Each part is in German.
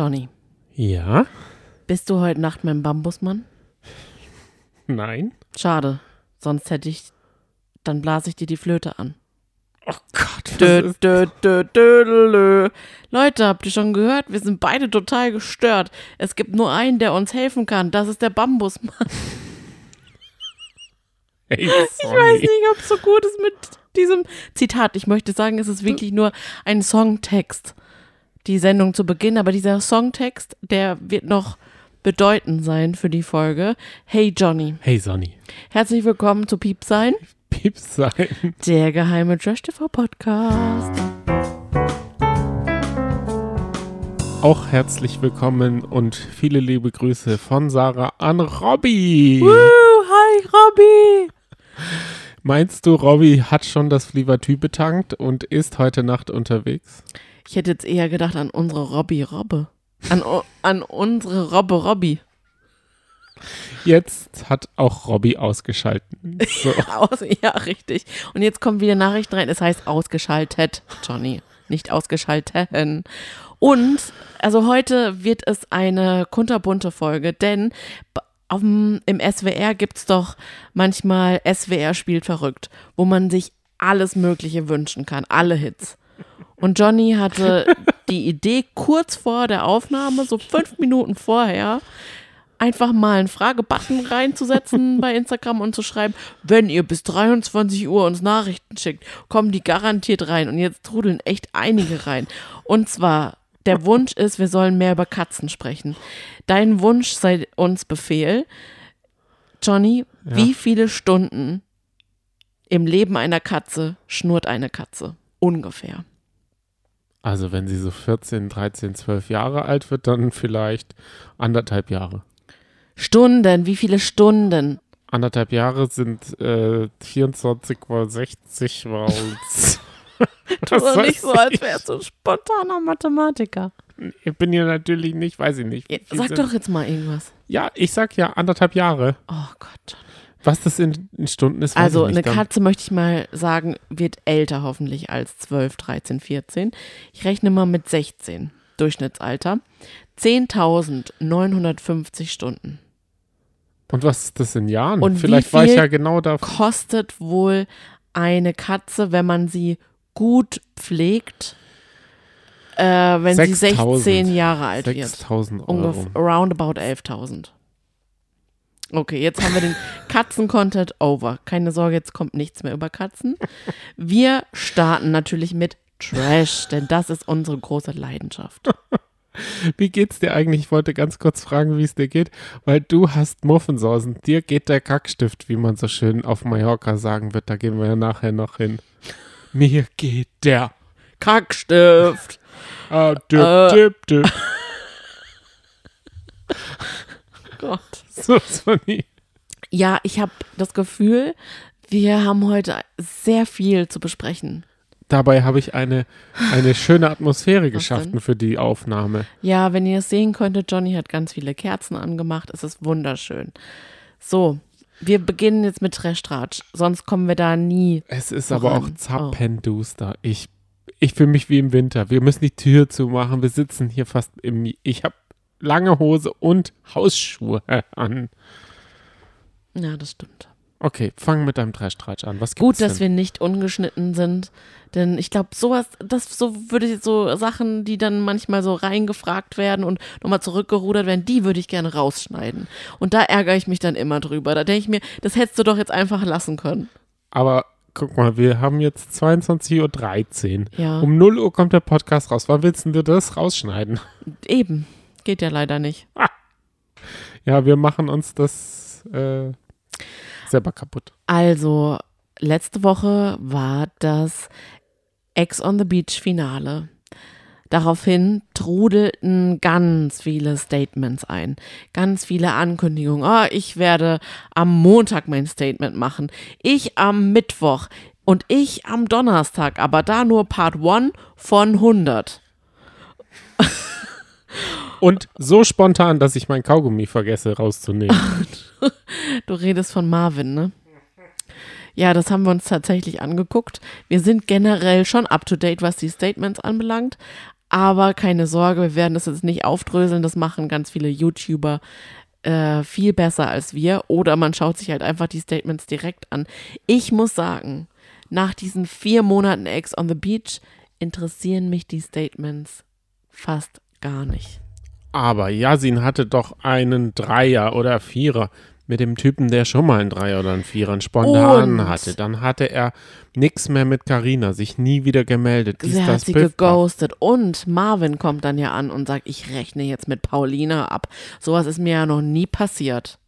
Johnny, Ja? bist du heute Nacht mein Bambusmann? Nein? Schade, sonst hätte ich, dann blase ich dir die Flöte an. Oh Gott, Dö, dö, dö, dö. Leute, habt ihr schon gehört? Wir sind beide total gestört. Es gibt nur einen, der uns helfen kann. Das ist der Bambusmann. Hey, Ich weiß nicht, ob es so gut ist mit diesem Zitat. Ich möchte sagen, es ist wirklich nur ein Songtext, die Sendung zu Beginn. Aber dieser Songtext, der wird noch bedeutend sein für die Folge. Hey Johnny, Hey Sonny. herzlich willkommen zu Piep sein, Pieps sein. der geheime Trash TV Podcast. Auch herzlich willkommen und viele liebe Grüße von Sarah an Robby. Woo, hi Robby. Meinst du, Robby hat schon das Flievertü betankt und ist heute Nacht unterwegs? Ich hätte jetzt eher gedacht an unsere Robby Robbe. An, an unsere Robbe Robby. Jetzt hat auch Robby ausgeschalten. So. Aus, ja, richtig. Und jetzt kommt wieder Nachricht rein. Es heißt ausgeschaltet, Johnny. Nicht ausgeschalten. Und, also heute wird es eine kunterbunte Folge, denn dem, im SWR gibt es doch manchmal SWR spielt verrückt, wo man sich alles Mögliche wünschen kann, alle Hits. Und Johnny hatte die Idee, kurz vor der Aufnahme, so fünf Minuten vorher, einfach mal einen Fragebutton reinzusetzen bei Instagram und zu schreiben, wenn ihr bis 23 Uhr uns Nachrichten schickt, kommen die garantiert rein. Und jetzt trudeln echt einige rein. Und zwar, der Wunsch ist, wir sollen mehr über Katzen sprechen. Dein Wunsch sei uns Befehl. Johnny, Ja. wie viele Stunden im Leben einer Katze schnurrt eine Katze? Ungefähr. Also wenn sie so 14, 13, 12 Jahre alt wird, dann vielleicht anderthalb Jahre. Stunden, wie viele Stunden? Anderthalb Jahre sind äh, 24 mal 60 mal. Was Oder nicht so, als wärst du spontaner Mathematiker. Ich bin ja natürlich nicht, weiß ich nicht. Wie Sag doch jetzt mal irgendwas. Ja, ich sag ja anderthalb Jahre. Oh Gott. Was das in, in Stunden ist, weiß Also ich eine nicht. Dann- Katze, möchte ich mal sagen, wird älter hoffentlich als 12, 13, 14. Ich rechne mal mit 16 Durchschnittsalter. 10.950 Stunden. Und was ist das in Jahren? Und wie Vielleicht war ich ja genau da. Kostet wohl eine Katze, wenn man sie gut pflegt, äh, wenn sie 6.000. 16 Jahre alt wird? 6000 Euro. Ungefähr roundabout 11.000. Okay, jetzt haben wir den Katzen-Content over. Keine Sorge, jetzt kommt nichts mehr über Katzen. Wir starten natürlich mit Trash, denn das ist unsere große Leidenschaft. Wie geht's dir eigentlich? Ich wollte ganz kurz fragen, wie es dir geht, weil du hast Muffensausen. Dir geht der Kackstift, wie man so schön auf Mallorca sagen wird. Da gehen wir ja nachher noch hin. Mir geht der. Kackstift. Ah, dip, dip, dip. Gott. So, Sonny. Ja, ich habe das Gefühl, wir haben heute sehr viel zu besprechen. Dabei habe ich eine, eine schöne Atmosphäre geschaffen für die Aufnahme. Ja, wenn ihr es sehen könntet, Johnny hat ganz viele Kerzen angemacht. Es ist wunderschön. So, wir beginnen jetzt mit Trash-Tratsch. Sonst kommen wir da nie. Es ist aber auch Voran. zappenduster. Ich, ich fühle mich wie im Winter. Wir müssen die Tür zumachen. Wir sitzen hier fast im. Ich habe lange Hose und Hausschuhe an. Ja, das stimmt. Okay, fang mit deinem Trash-Tratsch an. Was gibt's Gut, dass denn? wir nicht ungeschnitten sind. Denn ich glaube, sowas, das so würde ich so Sachen, die dann manchmal so reingefragt werden und nochmal zurückgerudert werden, die würde ich gerne rausschneiden. Und da ärgere ich mich dann immer drüber. Da denke ich mir, das hättest du doch jetzt einfach lassen können. Aber guck mal, wir haben jetzt 22.13 Uhr. Ja, Um 0 Uhr kommt der Podcast raus. Wann willst du das rausschneiden? eben. Geht ja leider nicht. Ja, wir machen uns das äh, selber kaputt. Also, letzte Woche war das Ex on the Beach Finale. Daraufhin trudelten ganz viele Statements ein, ganz viele Ankündigungen. Ah, ich werde am Montag mein Statement machen, ich am Mittwoch und ich am Donnerstag, aber da nur Part 1 von 100. Und so spontan, dass ich mein Kaugummi vergesse rauszunehmen. Du redest von Marvin, ne? Ja, das haben wir uns tatsächlich angeguckt. Wir sind generell schon up to date, was die Statements anbelangt. Aber keine Sorge, wir werden das jetzt nicht aufdröseln. Das machen ganz viele YouTuber äh, viel besser als wir. Oder man schaut sich halt einfach die Statements direkt an. Ich muss sagen, nach diesen vier Monaten Ex on the Beach interessieren mich die Statements fast gar nicht. Aber Yasin hatte doch einen Dreier oder Vierer mit dem Typen, der schon mal einen Dreier oder einen Vierer einen spontan Und? hatte. Dann hatte er nichts mehr mit Karina, sich nie wieder gemeldet. Dies, Sie das, hat sie Paff. geghostet. Und Marvin kommt dann ja an und sagt, ich rechne jetzt mit Paulina ab. Sowas ist mir ja noch nie passiert.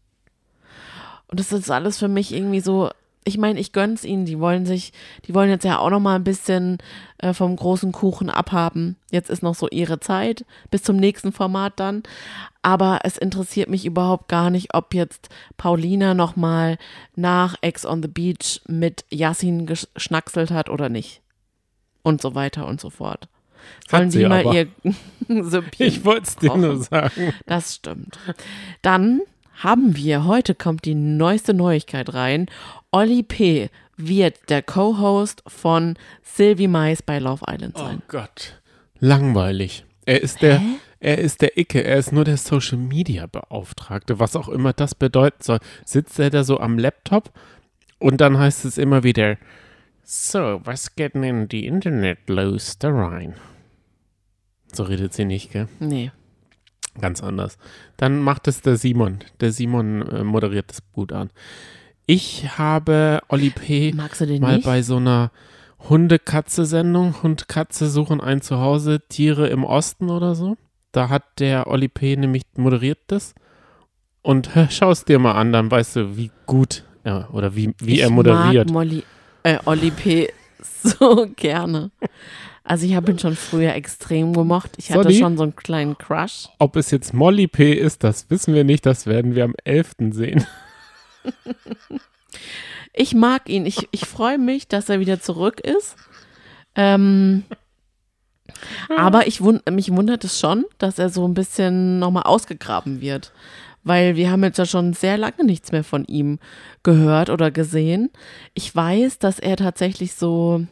Und das ist alles für mich irgendwie so, ich meine, ich gönn's ihnen. Die wollen sich, die wollen jetzt ja auch noch mal ein bisschen äh, vom großen Kuchen abhaben. Jetzt ist noch so ihre Zeit, bis zum nächsten Format dann. Aber es interessiert mich überhaupt gar nicht, ob jetzt Paulina noch mal nach Ex on the Beach mit Yassin geschnackselt hat oder nicht. Und so weiter und so fort. Sollen sie die mal aber. ihr Süppchen Ich wollte es dir nur sagen. Das stimmt. Dann haben wir, heute kommt die neueste Neuigkeit rein. Olli P. wird der Co-Host von Sylvie Mais bei Love Island Oh sein. Gott. Langweilig. Er ist der, er ist der Icke, er ist nur der Social Media Beauftragte, was auch immer das bedeuten soll. Sitzt er da so am Laptop und dann heißt es immer wieder, so, was geht denn in die Internet los da rein? So redet sie nicht, gell? Nee. Ganz anders. Dann macht es der Simon. Der Simon äh, moderiert das gut an. Ich habe Oli P. Mal nicht? bei so einer Hunde-Katze-Sendung, Hund-Katze suchen ein Zuhause, Tiere im Osten oder so. Da hat der Oli P. nämlich moderiert das. Und schau es dir mal an, dann weißt du, wie gut er oder wie, wie ich er moderiert. Mag Molly, äh, Olli P. so gerne. Also ich habe ihn schon früher extrem gemocht. Ich hatte Sorry? schon so einen kleinen Crush. Ob es jetzt Molly P. ist, das wissen wir nicht. Das werden wir am 11. sehen. Ich mag ihn. Ich, ich freue mich, dass er wieder zurück ist. Ähm, aber ich wund mich wundert es schon, dass er so ein bisschen nochmal ausgegraben wird. Weil wir haben jetzt ja schon sehr lange nichts mehr von ihm gehört oder gesehen. Ich weiß, dass er tatsächlich so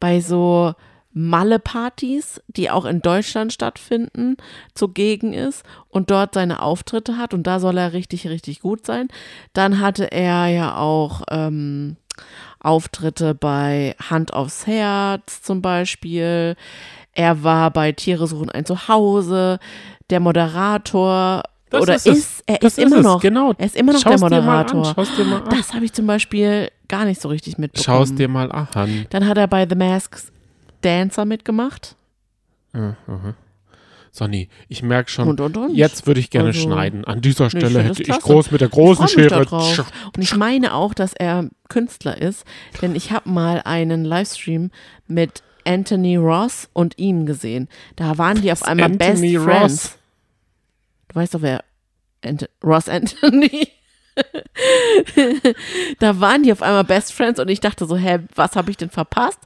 bei so Malle-Partys, die auch in Deutschland stattfinden, zugegen ist und dort seine Auftritte hat und da soll er richtig, richtig gut sein. Dann hatte er ja auch ähm, Auftritte bei Hand aufs Herz zum Beispiel. Er war bei Tiere suchen ein Zuhause, der Moderator Das oder ist ist, er Das ist immer es, noch, Genau. er ist immer noch Schau's der Moderator. An. Das habe ich zum Beispiel gar nicht so richtig mitbekommen. Schau es dir mal an. Dann hat er bei The Masks Dancer mitgemacht. Ja, aha. Sonny, ich merke schon, Und, und, und. jetzt würde ich gerne Also, schneiden. An dieser ich Stelle das hätte ich groß mit der großen Ich Schere. drauf. Und ich meine auch, dass er Künstler ist, denn ich habe mal einen Livestream mit Anthony Ross und ihm gesehen. Da waren die auf einmal Anthony Best Ross? Friends. Du weißt doch, wer Ant Ross Anthony. da waren die auf einmal Best Friends und ich dachte so, hä, was habe ich denn verpasst?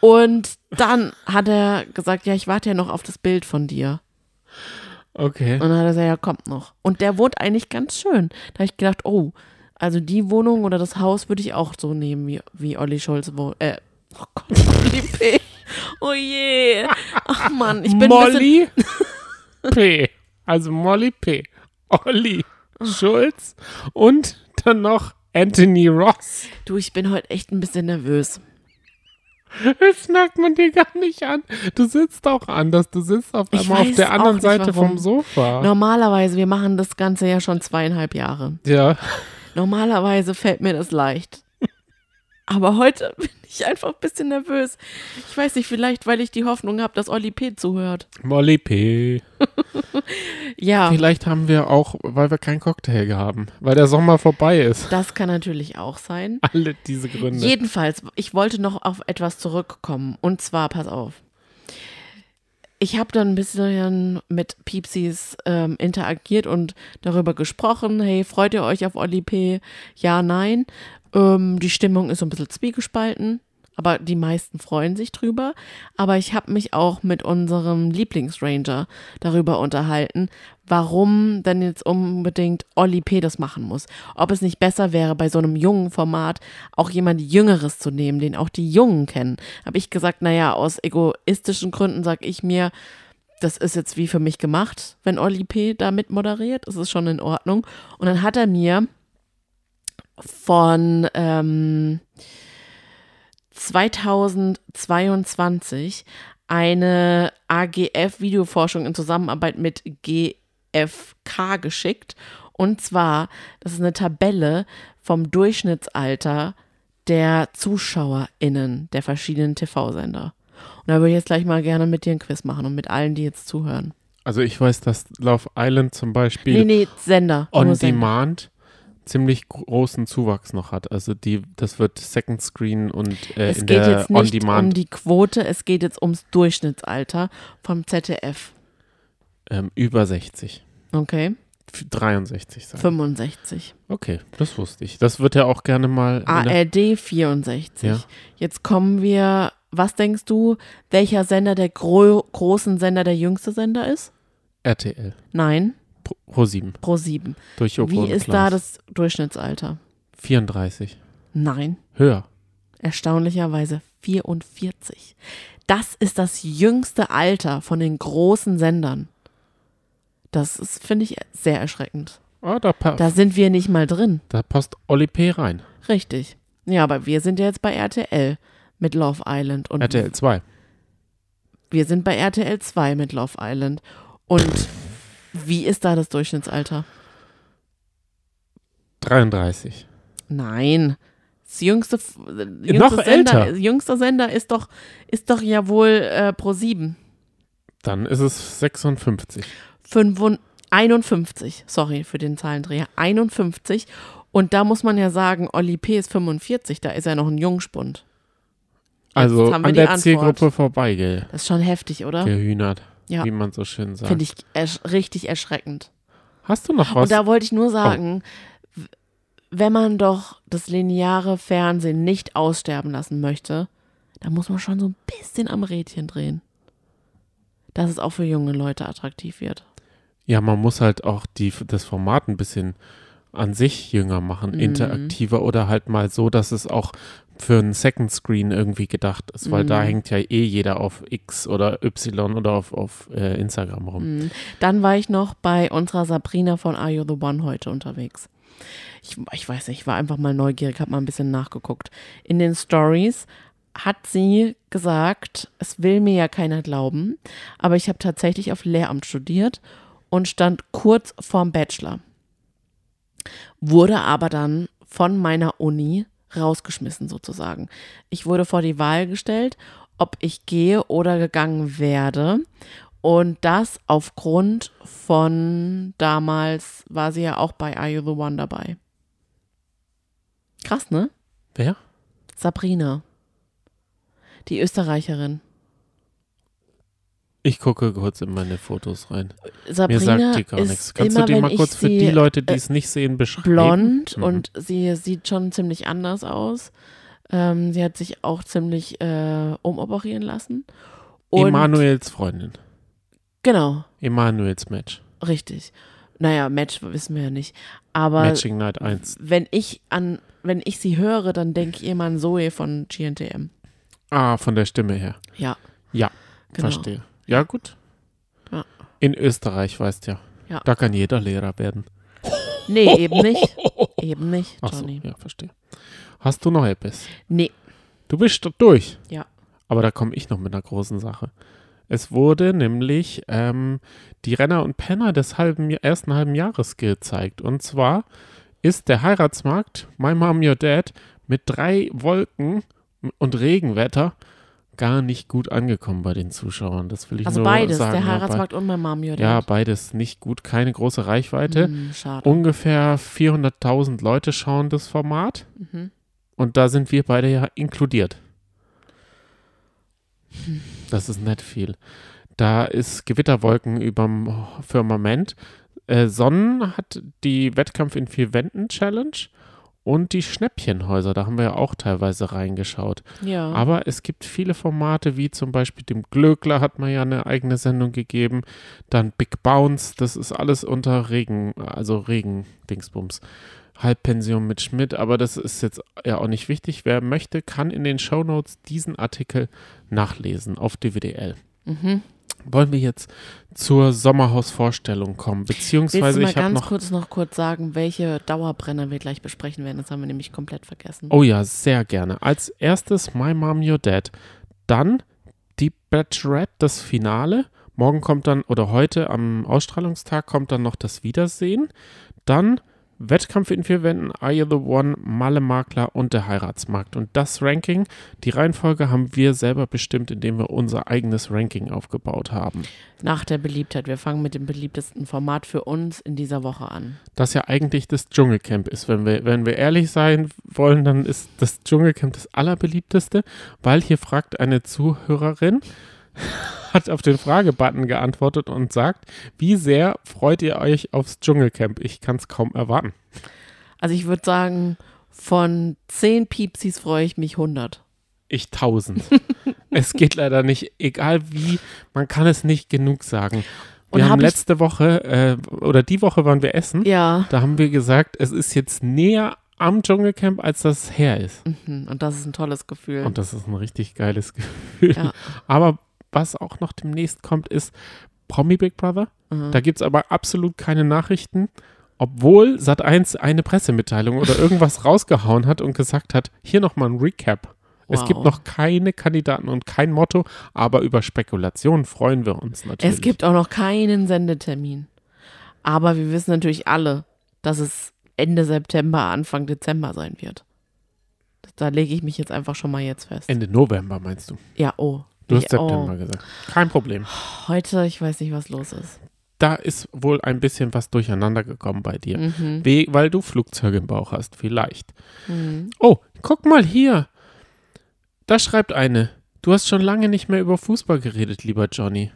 Und dann hat er gesagt, ja, ich warte ja noch auf das Bild von dir. Okay. Und dann hat er gesagt, ja, kommt noch. Und der wohnt eigentlich ganz schön. Da habe ich gedacht, oh, also die Wohnung oder das Haus würde ich auch so nehmen, wie, wie Olli Schulz wohnt. Äh, oh Gott, Olli P. Oh je. Ach Mann, ich bin ein bisschen, Molly P. Also Molly P. Olli Schulz und dann noch Anthony Ross. du, ich bin heute echt ein bisschen nervös. Das merkt man dir gar nicht an. Du sitzt auch anders. Du sitzt auf einmal auf der anderen Seite warum. vom Sofa. Normalerweise, wir machen das Ganze ja schon zweieinhalb Jahre. Ja. Normalerweise fällt mir das leicht. Aber heute bin ich einfach ein bisschen nervös. Ich weiß nicht, vielleicht, weil ich die Hoffnung habe, dass Olli P. zuhört. Molly P. Ja, Vielleicht haben wir auch, weil wir keinen Cocktail haben, weil der Sommer vorbei ist. das kann natürlich auch sein. Alle diese Gründe. Jedenfalls, ich wollte noch auf etwas zurückkommen. Und zwar, pass auf. Ich habe dann ein bisschen mit Piepsis ähm, interagiert und darüber gesprochen. Hey, freut ihr euch auf Oli P? Ja, nein. Ähm, die Stimmung ist so ein bisschen zwiegespalten. aber die meisten freuen sich drüber. Aber ich habe mich auch mit unserem Lieblingsranger darüber unterhalten, warum denn jetzt unbedingt Olli P. das machen muss. Ob es nicht besser wäre, bei so einem jungen Format auch jemand Jüngeres zu nehmen, den auch die Jungen kennen. Habe ich gesagt, naja, aus egoistischen Gründen sage ich mir, das ist jetzt wie für mich gemacht, wenn Olli P. da mit moderiert. Das ist schon in Ordnung. Und dann hat er mir von ähm, 2022 eine AGF-Videoforschung in Zusammenarbeit mit GFK geschickt. Und zwar, das ist eine Tabelle vom Durchschnittsalter der ZuschauerInnen der verschiedenen TV-Sender. Und da würde ich jetzt gleich mal gerne mit dir ein Quiz machen und mit allen, die jetzt zuhören. Also ich weiß, dass Love Island zum Beispiel Nee, nee, Sender. on. Demand ziemlich großen Zuwachs noch hat. Also die, das wird Second Screen und äh, Es in geht der jetzt On nicht um Demand die Quote, es geht jetzt ums Durchschnittsalter vom ZDF. ähm, über 60. Okay, F- 63 sagen. 65. Okay, das wusste ich. Das wird ja auch gerne mal. der- ARD 64. Ja. Jetzt kommen wir, was denkst du, welcher Sender der gro großen Sender der jüngste Sender ist? RTL. Nein, Pro, Pro 7. Pro 7. Durch Joko Wie ist da das Durchschnittsalter? 34. Nein, Höher. erstaunlicherweise 44. Das ist das jüngste Alter von den großen Sendern. Das ist, finde ich, sehr erschreckend. Ah, da, Da sind wir nicht mal drin. da passt Oli P. rein. Richtig. Ja, aber wir sind ja jetzt bei RTL mit Love Island und RTL 2. wir sind bei RTL 2 mit Love Island. Und wie ist da das Durchschnittsalter? 33. Nein. Das jüngste, jüngste Noch Sender, älter. jüngster Sender ist doch, ist doch ja wohl äh, Pro 7. Dann ist es 56. 51, sorry für den Zahlendreher, 51. Und da muss man ja sagen, Olli P. ist 45, da ist er noch ein Jungspund. Also haben wir an die der. Zielgruppe vorbei Das ist schon heftig, oder? gehühnert, Ja. wie man so schön sagt. Finde ich ersch richtig erschreckend. Hast du noch was? Und da wollte ich nur sagen, w- wenn man doch das lineare Fernsehen nicht aussterben lassen möchte, dann muss man schon so ein bisschen am Rädchen drehen. Dass es auch für junge Leute attraktiv wird. Ja, man muss halt auch die, das Format ein bisschen an sich jünger machen, Mhm. interaktiver oder halt mal so, dass es auch für einen Second Screen irgendwie gedacht ist, weil da Mhm. hängt ja eh jeder auf X oder Y oder auf, auf äh, Instagram rum. Mhm. Dann war ich noch bei unserer Sabrina von Are You the One heute unterwegs. Ich, ich weiß nicht, ich war einfach mal neugierig, habe mal ein bisschen nachgeguckt. In den Stories hat sie gesagt, es will mir ja keiner glauben, aber ich habe tatsächlich auf Lehramt studiert und stand kurz vorm Bachelor. Wurde aber dann von meiner Uni rausgeschmissen sozusagen. Ich wurde vor die Wahl gestellt, ob ich gehe oder gegangen werde. Und das aufgrund von damals war sie ja auch bei Are You the One dabei. Krass, ne? Wer? Sabrina. Die Österreicherin. Ich gucke kurz in meine Fotos rein. Mir Sabrina sagt die gar ist nichts. Kannst immer, du die mal kurz für die Leute, die äh, es nicht sehen, beschreiben? blond Mhm. und sie sieht schon ziemlich anders aus. Ähm, sie hat sich auch ziemlich äh, umoperieren lassen. Und Emanuels Freundin. Genau, Emanuels Match. richtig. Naja, Match wissen wir ja nicht. Aber Matching Night 1. wenn ich an, wenn ich sie höre, dann denke ich immer an Zoe von GNTM. Ah, von der Stimme her. Ja. Ja, genau. Verstehe. Ja, gut. Ja. In Österreich, weißt ja. Ja. Da kann jeder Lehrer werden. Nee, eben nicht. Eben nicht, Ach so, Johnny. ja, verstehe. Hast du noch etwas? Nee. Du bist durch. Ja. Aber da komme ich noch mit einer großen Sache. Es wurde nämlich ähm, die Renner und Penner des halben, ersten halben Jahres gezeigt. Und zwar ist der Heiratsmarkt My Mom Your Dad mit drei Wolken und Regenwetter gar nicht gut angekommen bei den Zuschauern. Das will ich Also nur beides, sagen. der Ja, bei- Heiratsmarkt und mein Mom Your Ja, beides nicht gut, keine große Reichweite. Hm, schade. Ungefähr 400.000 Leute schauen das Format Mhm. und da sind wir beide ja inkludiert. Das ist nicht viel. Da ist Gewitterwolken überm Firmament. Äh, Sonnen hat die Wettkampf in vier Wänden Challenge und die Schnäppchenhäuser. Da haben wir ja auch teilweise reingeschaut. Ja. Aber es gibt viele Formate, wie zum Beispiel dem Glöckler hat man ja eine eigene Sendung gegeben. Dann Big Bounce, das ist alles unter Regen, also Regen-Dingsbums. Halbpension mit Schmidt, aber das ist jetzt ja auch nicht wichtig. Wer möchte, kann in den Shownotes diesen Artikel nachlesen auf DWDL. mhm. Wollen wir jetzt zur Sommerhausvorstellung kommen? Willst Beziehungsweise du mal ich habe ganz noch. kurz noch kurz sagen, welche Dauerbrenner wir gleich besprechen werden? Das haben wir nämlich komplett vergessen. Oh ja, sehr gerne. Als erstes My Mom, Your Dad. Dann die Bachelorette, das Finale. Morgen kommt dann, oder heute am Ausstrahlungstag kommt dann noch das Wiedersehen. Dann Wettkampf in vier Wänden, Are You the One, Malle Makler und der Heiratsmarkt. Und das Ranking, die Reihenfolge haben wir selber bestimmt, indem wir unser eigenes Ranking aufgebaut haben. Nach der Beliebtheit. Wir fangen mit dem beliebtesten Format für uns in dieser Woche an. Das ja eigentlich das Dschungelcamp ist. Wenn wir, wenn wir ehrlich sein wollen, dann ist das Dschungelcamp das allerbeliebteste, weil hier fragt eine Zuhörerin, hat auf den Fragebutton geantwortet und sagt, wie sehr freut ihr euch aufs Dschungelcamp? Ich kann es kaum erwarten. Also ich würde sagen, von 10 Piepsis freue ich mich 100. Ich tausend. es geht leider nicht, egal wie, man kann es nicht genug sagen. Wir Und haben hab letzte Woche, äh, oder die Woche waren wir essen, Ja. da haben wir gesagt, es ist jetzt näher am Dschungelcamp, als das her ist. Mhm. Und das ist ein tolles Gefühl. Und das ist ein richtig geiles Gefühl. Ja. Aber was auch noch demnächst kommt, ist Promi Big Brother. Mhm. Da gibt es aber absolut keine Nachrichten, obwohl Sat1 eine Pressemitteilung oder irgendwas rausgehauen hat und gesagt hat, hier nochmal ein Recap. Es Wow. gibt noch keine Kandidaten und kein Motto, aber über Spekulationen freuen wir uns natürlich. Es gibt auch noch keinen Sendetermin. Aber wir wissen natürlich alle, dass es Ende September, Anfang Dezember sein wird. Da lege ich mich jetzt einfach schon mal jetzt fest. Ende November meinst du? Ja, oh. Du hast Ich- September oh. gesagt. Kein Problem. Heute, ich weiß nicht, was los ist. Da ist wohl ein bisschen was durcheinander gekommen bei dir. Mhm. We weil du Flugzeuge im Bauch hast, vielleicht. Mhm. Oh, guck mal hier. Da schreibt eine. Du hast schon lange nicht mehr über Fußball geredet, lieber Johnny.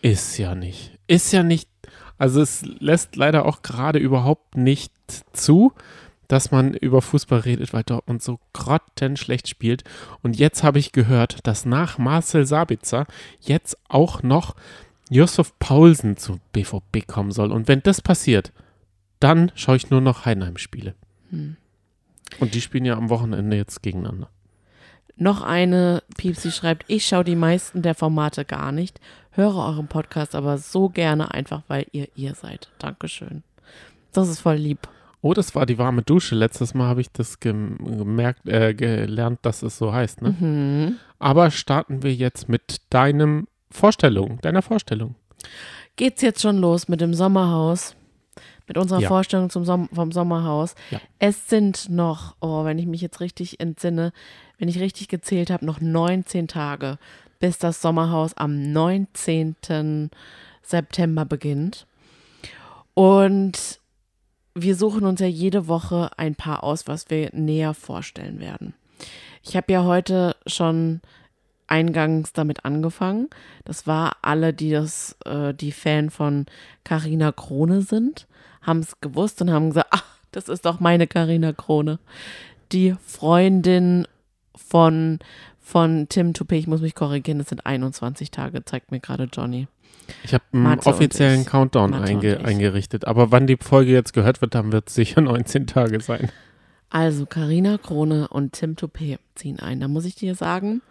Ist ja nicht. Ist ja nicht. Also es lässt leider auch gerade überhaupt nicht zu, dass man über Fußball redet, weil Dortmund so grottenschlecht spielt. Und jetzt habe ich gehört, dass nach Marcel Sabitzer jetzt auch noch Josef Paulsen zu BVB kommen soll. Und wenn das passiert, dann schaue ich nur noch Heidenheim-Spiele. Hm. Und die spielen ja am Wochenende jetzt gegeneinander. Noch eine Piepsi schreibt, ich schaue die meisten der Formate gar nicht, höre euren Podcast aber so gerne, einfach weil ihr ihr seid. Dankeschön. Das ist voll lieb. Oh, das war die warme Dusche. Letztes Mal habe ich das gem gemerkt, äh, gelernt, dass es so heißt. Ne? Mhm. Aber starten wir jetzt mit deinem Vorstellung, deiner Vorstellung. Geht's jetzt schon los mit dem Sommerhaus? Mit unserer Ja. Vorstellung zum Som vom Sommerhaus. Ja. Es sind noch, oh, wenn ich mich jetzt richtig entsinne, wenn ich richtig gezählt habe, noch 19 Tage, bis das Sommerhaus am 19. September beginnt. Und wir suchen uns ja jede Woche ein Paar aus, was wir näher vorstellen werden. Ich habe ja heute schon eingangs damit angefangen. Das war alle, die das, äh, die Fan von Carina Krone sind, haben es gewusst und haben gesagt, ach, das ist doch meine Carina Krone. Die Freundin von, von Tim Toupé, ich muss mich korrigieren, es sind 21 Tage, zeigt mir gerade Johnny. Ich habe einen Mathe und offiziellen. Countdown einge eingerichtet. Aber wann die Folge jetzt gehört wird, dann wird es sicher 19 Tage sein. Also Carina Krone und Tim Toupé ziehen ein. Da muss ich dir sagen,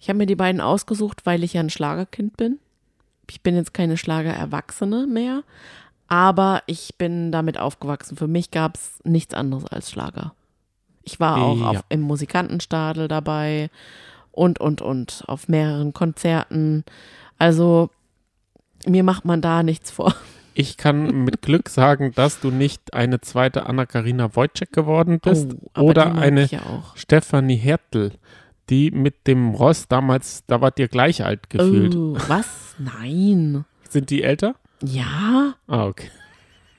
ich habe mir die beiden ausgesucht, weil ich ja ein Schlagerkind bin. Ich bin jetzt keine Schlagererwachsene mehr, aber ich bin damit aufgewachsen. Für mich gab es nichts anderes als Schlager. Ich war auch Ja. auf, im Musikantenstadel dabei und, und, und, auf mehreren Konzerten. Also mir macht man da nichts vor. Ich kann mit Glück sagen, dass du nicht eine zweite Anna-Karina Wojcik geworden bist Oh, oder eine ja. Stefanie Hertel, die mit dem Ross damals, da wart ihr gleich alt gefühlt. Oh, was? Nein. Sind die älter? Ja? Ah, okay.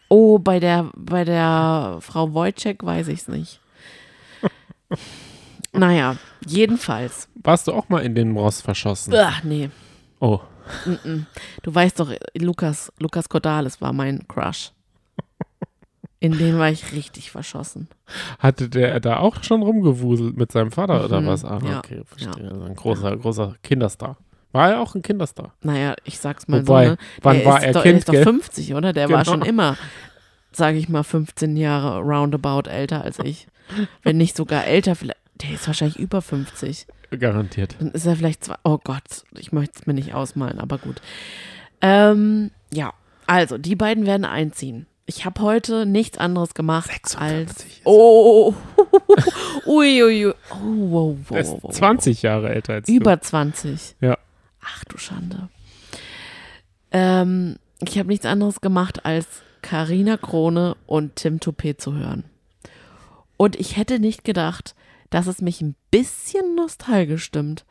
Oh, bei der, bei der Frau Wojcik weiß ich es nicht. naja, jedenfalls. Warst du auch mal in den Ross verschossen? Ach, nee. Oh. Du weißt doch, Lukas, Lukas Cordalis war mein Crush. In den war ich richtig verschossen. Hatte der da auch schon rumgewuselt mit seinem Vater oder Mhm, was? Ah, ja, okay, verstehe. ja. Also ein großer, großer Kinderstar. War er auch ein Kinderstar? Naja, ich sag's mal Wobei, so. Ne? wann der war er doch, Kind, Der ist doch gell? 50, oder? Der war Genau. schon immer, sage ich mal, 15 Jahre roundabout älter als ich. Wenn nicht sogar älter, vielleicht. Der ist wahrscheinlich über 50. Garantiert. Dann ist er vielleicht zwei. Oh Gott, ich möchte es mir nicht ausmalen, aber gut. Ähm, ja, also, die beiden werden einziehen. Ich habe heute nichts anderes gemacht 56 als. Oh, uiuiui. Oh, wow, Er ist wow, wow. 20 Jahre älter als Über 20. Ja. Ach du Schande. Ähm, ich habe nichts anderes gemacht, als Karina Krone und Tim Toupet zu hören. Und ich hätte nicht gedacht, dass es mich ein bisschen nostalgisch stimmt.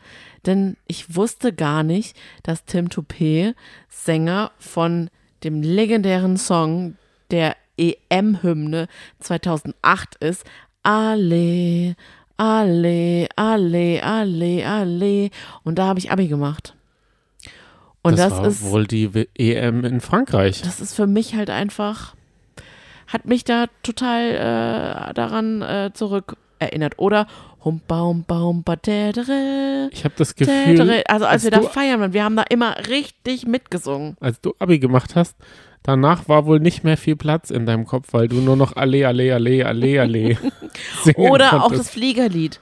Denn ich wusste gar nicht, dass Tim Toupet Sänger von dem legendären Song der EM-Hymne 2008 ist. Alle, alle, alle, alle, alle. Und da habe ich Abi gemacht. Und das, das, war ist wohl die EM in Frankreich. das ist für mich halt einfach, hat mich da total äh, daran äh, zurück erinnert. Oder Humpa, Humpa, Humpa, Tätere, Ich habe das Gefühl, Tätere. Also als als wir da feiern waren, wir haben da immer richtig mitgesungen. als du Abi gemacht hast, danach war wohl nicht mehr viel Platz in deinem Kopf, weil du nur noch Alle, Alle, Alle, Alle, Alle singen Oder auch das konntest. Fliegerlied.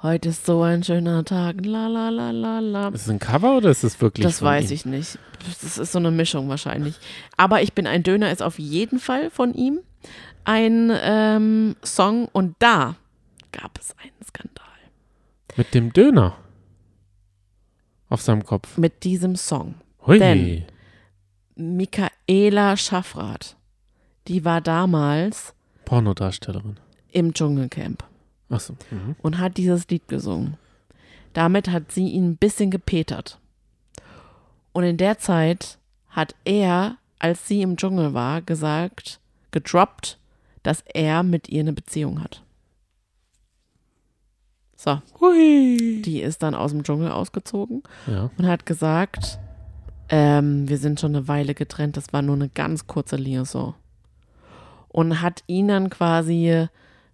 Heute ist so ein schöner Tag, la la la la la. Ist es ein Cover oder ist es wirklich Das weiß ihm? ich nicht. Das ist so eine Mischung wahrscheinlich. Aber ich bin ein Döner ist auf jeden Fall von ihm ein ähm, Song und da gab es einen Skandal Mit dem Döner auf seinem Kopf. mit diesem Song. Hui. Denn- Michaela Schaffrath, die war damals Pornodarstellerin. im Dschungelcamp Achso. Mhm. und hat dieses Lied gesungen. Damit hat sie ihn ein bisschen gepetert. Und in der Zeit hat er, als sie im Dschungel war, gesagt, gedroppt, dass er mit ihr eine Beziehung hat. So, Hui. die ist dann aus dem Dschungel ausgezogen Ja. und hat gesagt, ähm, wir sind schon eine Weile getrennt, das war nur eine ganz kurze Liaison. Und hat ihn dann quasi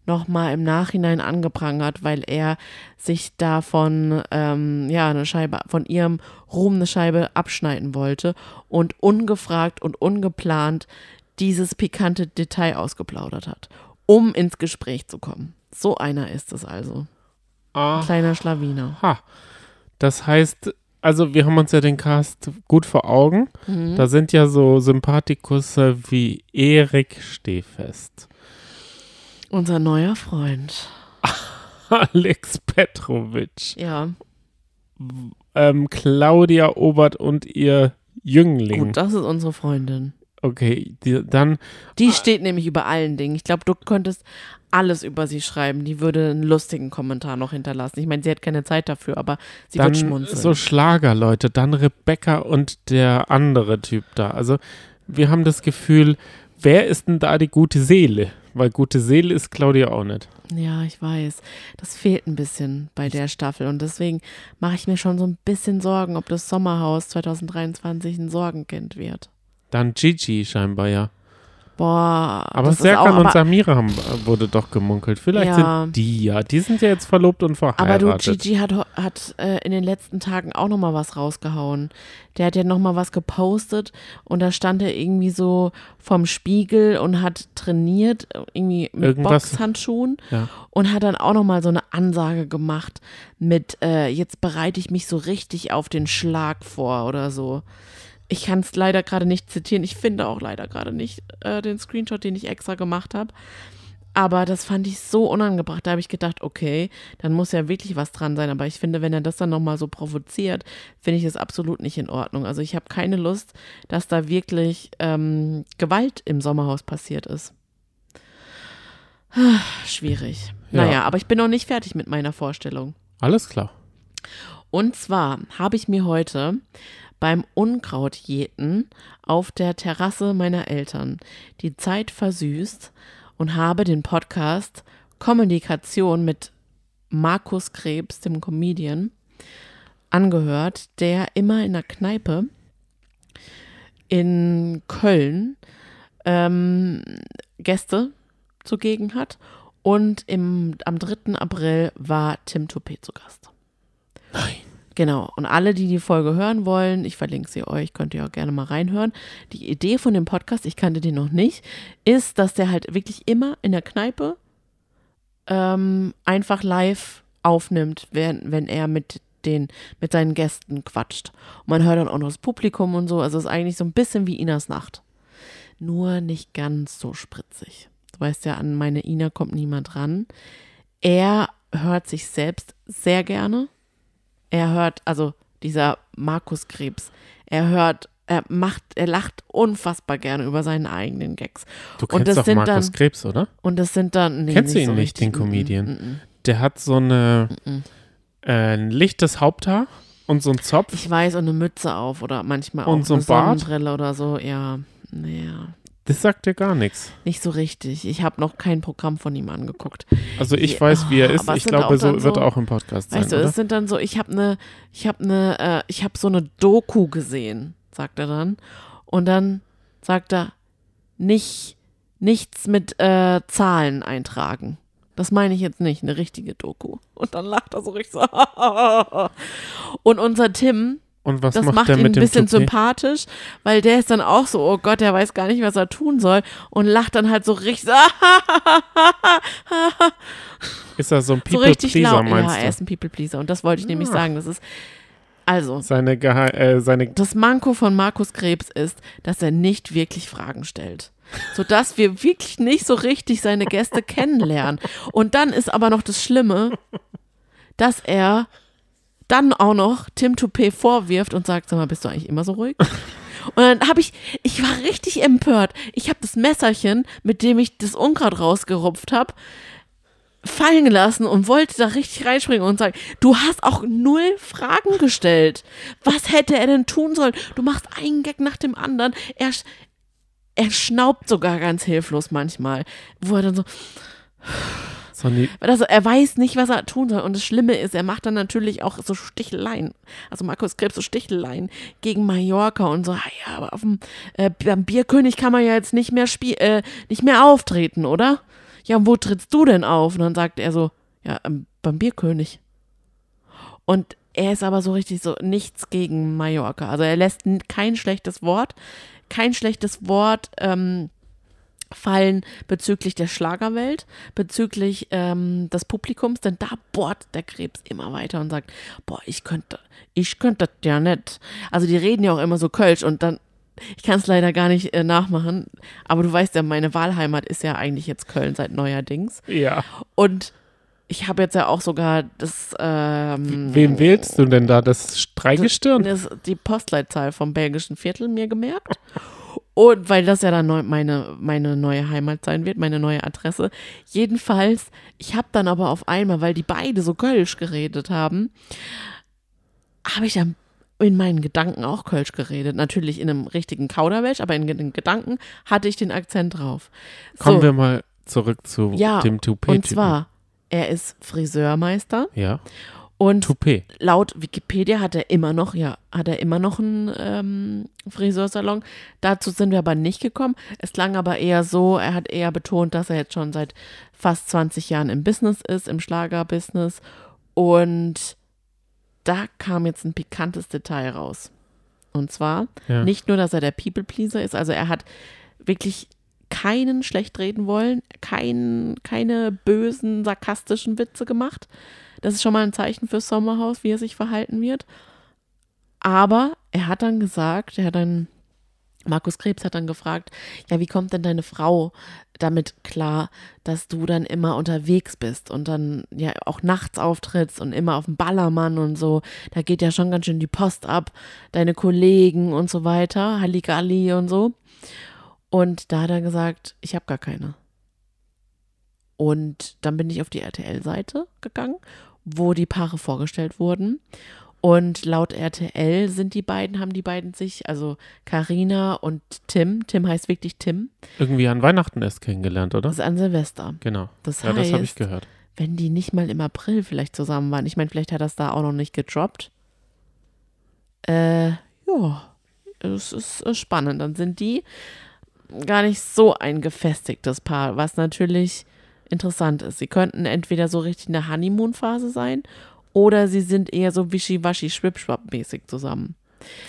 nochmal im Nachhinein angeprangert, weil er sich davon, ähm, ja, eine Scheibe, von ihrem Ruhm eine Scheibe abschneiden wollte und ungefragt und ungeplant dieses pikante Detail ausgeplaudert hat, um ins Gespräch zu kommen. So einer ist es also. Aha. Kleiner Schlawiner. Das heißt, also wir haben uns ja den Cast gut vor Augen. Mhm. Da sind ja so Sympathikusse wie Erik Stehfest, Unser neuer Freund. Alex Petrovic, Ja, ähm, Claudia Obert und ihr Jüngling. gut, das ist unsere Freundin. Okay, die, dann Die steht nämlich über allen Dingen. Ich glaube, du könntest alles über sie schreiben. Die würde einen lustigen Kommentar noch hinterlassen. Ich meine, sie hat keine Zeit dafür, aber sie wird dann schmunzeln. so Schlagerleute, dann Rebecca und der andere Typ da. Also wir haben das Gefühl, wer ist denn da die gute Seele? Weil gute Seele ist Claudia auch nicht. ja, ich weiß. Das fehlt ein bisschen bei der Staffel. Und deswegen mache ich mir schon so ein bisschen Sorgen, ob das Sommerhaus 2023 ein Sorgenkind wird. Dann Gigi scheinbar ja. Boah, Aber Serkan und Samira haben, wurde doch gemunkelt. Vielleicht Ja. sind die ja. Die sind ja jetzt verlobt und aber du, verheiratet. Gigi hat, hat äh, in den letzten Tagen auch noch mal was rausgehauen. Der hat ja noch mal was gepostet und da stand er irgendwie so vom Spiegel und hat trainiert, irgendwie mit Irgendwas- Boxhandschuhen Ja. und hat dann auch noch mal so eine Ansage gemacht mit, äh, jetzt bereite ich mich so richtig auf den Schlag vor oder so. Ich kann es leider gerade nicht zitieren. Ich finde auch leider gerade nicht äh, den Screenshot, den ich extra gemacht habe. Aber das fand ich so unangebracht. Da habe ich gedacht, okay, dann muss ja wirklich was dran sein. Aber ich finde, wenn er das dann nochmal so provoziert, finde ich es absolut nicht in Ordnung. Also ich habe keine Lust, dass da wirklich ähm, Gewalt im Sommerhaus passiert ist. Schwierig. Ja. Naja, aber ich bin noch nicht fertig mit meiner Vorstellung. Alles klar. Und zwar habe ich mir heute beim Unkrautjäten auf der Terrasse meiner Eltern die Zeit versüßt und habe den Podcast Kommunikation mit Markus Krebs, dem Comedian, angehört, der immer in der Kneipe in Köln ähm, Gäste zugegen hat. Und im, am 3. April war Tim Toupet zu Gast. Nein. Genau. Und alle, die die Folge hören wollen, ich verlinke sie euch, könnt ihr auch gerne mal reinhören. Die Idee von dem Podcast, ich kannte den noch nicht, ist, dass der halt wirklich immer in der Kneipe ähm, einfach live aufnimmt, wenn, wenn er mit den, mit seinen Gästen quatscht. Und man hört dann auch noch das Publikum und so. Also es ist eigentlich so ein bisschen wie Inas Nacht. Nur nicht ganz so spritzig. Du weißt ja, an meine Ina kommt niemand ran. Er hört sich selbst sehr gerne. Er hört, also dieser Markus Krebs, er hört, er macht, er lacht unfassbar gerne über seinen eigenen Gags. Du Und kennst das doch sind Markus dann- Krebs, oder? Und das sind dann. Nee, Kennst du ihn so nicht, richtig. den Comedian? Mm, mm, mm. Der hat so eine, äh, ein lichtes Haupthaar und so einen Zopf. Ich weiß, und eine Mütze auf oder manchmal auch Und so ein eine Bart? Sonnenbrille oder so. Ja, naja, Das sagt dir gar nichts. nicht so richtig. Ich habe noch kein Programm von ihm angeguckt. Also ich weiß, wie er ist. aber es Ich glaube, so wird auch im Podcast sein, Weißt du, oder? es sind dann so, ich habe eine, ich habe eine, äh, ich habe so eine Doku gesehen, sagt er dann. Und dann sagt er, nicht, nichts mit äh, Zahlen eintragen. Das meine ich jetzt nicht, eine richtige Doku. Und dann lacht er so richtig so. Und unser Tim, Und was das macht, macht der ihn mit ein bisschen Toupet? sympathisch, weil der ist dann auch so, oh Gott, der weiß gar nicht, was er tun soll und lacht dann halt so richtig, Ist er so ein so People richtig Pleaser, laut. meinst Ja, er du? ist ein People Pleaser und das wollte ich nämlich Ah. sagen. Das ist also Seine, Gehe äh, seine das Manko von Markus Krebs ist, dass er nicht wirklich Fragen stellt. Sodass wir wirklich nicht so richtig seine Gäste kennenlernen. Und dann ist aber noch das Schlimme, dass er dann auch noch Tim Toupet vorwirft und sagt, sag mal, bist du eigentlich immer so ruhig? Und dann habe ich, ich war richtig empört. Ich habe das Messerchen, mit dem ich das Unkraut rausgerupft habe, fallen gelassen und wollte da richtig reinspringen und sagen, du hast auch null Fragen gestellt. Was hätte er denn tun sollen? Du machst einen Gag nach dem anderen. Er, er schnaubt sogar ganz hilflos manchmal, wo er dann so, eine, also er weiß nicht, was er tun soll. Und das Schlimme ist, er macht dann natürlich auch so Sticheleien. Also Markus Krebs so Sticheleien gegen Mallorca und so, ah ja, aber auf dem äh, beim Bierkönig kann man ja jetzt nicht mehr spiel äh, nicht mehr auftreten, oder? Ja, und wo trittst du denn auf? Und dann sagt er so, ja, ähm, beim Bierkönig. Und er ist aber so richtig so nichts gegen Mallorca. Also er lässt kein schlechtes Wort, kein schlechtes Wort ähm, fallen bezüglich der Schlagerwelt, bezüglich ähm, des Publikums, denn da bohrt der Krebs immer weiter und sagt, boah, ich könnte, ich könnte das ja nicht. Also die reden ja auch immer so Kölsch und dann, ich kann es leider gar nicht äh, nachmachen, aber du weißt ja, meine Wahlheimat ist ja eigentlich jetzt Köln seit neuerdings ja. und ich habe jetzt ja auch sogar das, ähm, Wen wählst du denn da? Das Streigestirn? das, die Postleitzahl vom belgischen Viertel mir gemerkt. Und weil das ja dann neu, meine, meine neue Heimat sein wird, meine neue Adresse. Jedenfalls, ich habe dann aber auf einmal, weil die beide so Kölsch geredet haben, habe ich dann in meinen Gedanken auch Kölsch geredet. Natürlich in einem richtigen Kauderwelsch, aber in den Gedanken hatte ich den Akzent drauf. Kommen so, wir mal zurück zu ja, dem Toupet. und zwar, er ist Friseurmeister Ja, und Toupet. laut Wikipedia hat er immer noch, ja, hat er immer noch einen ähm, Friseursalon. Dazu sind wir aber nicht gekommen. Es klang aber eher so, er hat eher betont, dass er jetzt schon seit fast 20 Jahren im Business ist, im Schlagerbusiness. Und da kam jetzt ein pikantes Detail raus. Und zwar Ja. nicht nur, dass er der People-Pleaser ist, also er hat wirklich keinen schlecht reden wollen, kein, keine bösen, sarkastischen Witze gemacht. Das ist schon mal ein Zeichen fürs Sommerhaus, wie er sich verhalten wird. Aber er hat dann gesagt, er hat dann, Markus Krebs hat dann gefragt, ja, wie kommt denn deine Frau damit klar, dass du dann immer unterwegs bist und dann ja auch nachts auftrittst und immer auf dem Ballermann und so. Da geht ja schon ganz schön die Post ab, deine Kollegen und so weiter, Halligalli und so. Und da hat er gesagt, ich habe gar keine. Und dann bin ich auf die RTL-Seite gegangen, wo die Paare vorgestellt wurden. Und laut RTL sind die beiden, haben die beiden sich, also Karina und Tim, Tim heißt wirklich Tim, Irgendwie an Weihnachten erst kennengelernt, oder? das ist an Silvester. Genau. Das Ja, das habe ich heißt, gehört. wenn die nicht mal im April vielleicht zusammen waren, ich meine, vielleicht hat das da auch noch nicht gedroppt. Äh, ja, es ist äh, spannend. Dann sind die gar nicht so ein gefestigtes Paar, was natürlich interessant ist. Sie könnten entweder so richtig in der Honeymoon-Phase sein oder sie sind eher so wischiwaschi schwipschwapp-mäßig zusammen.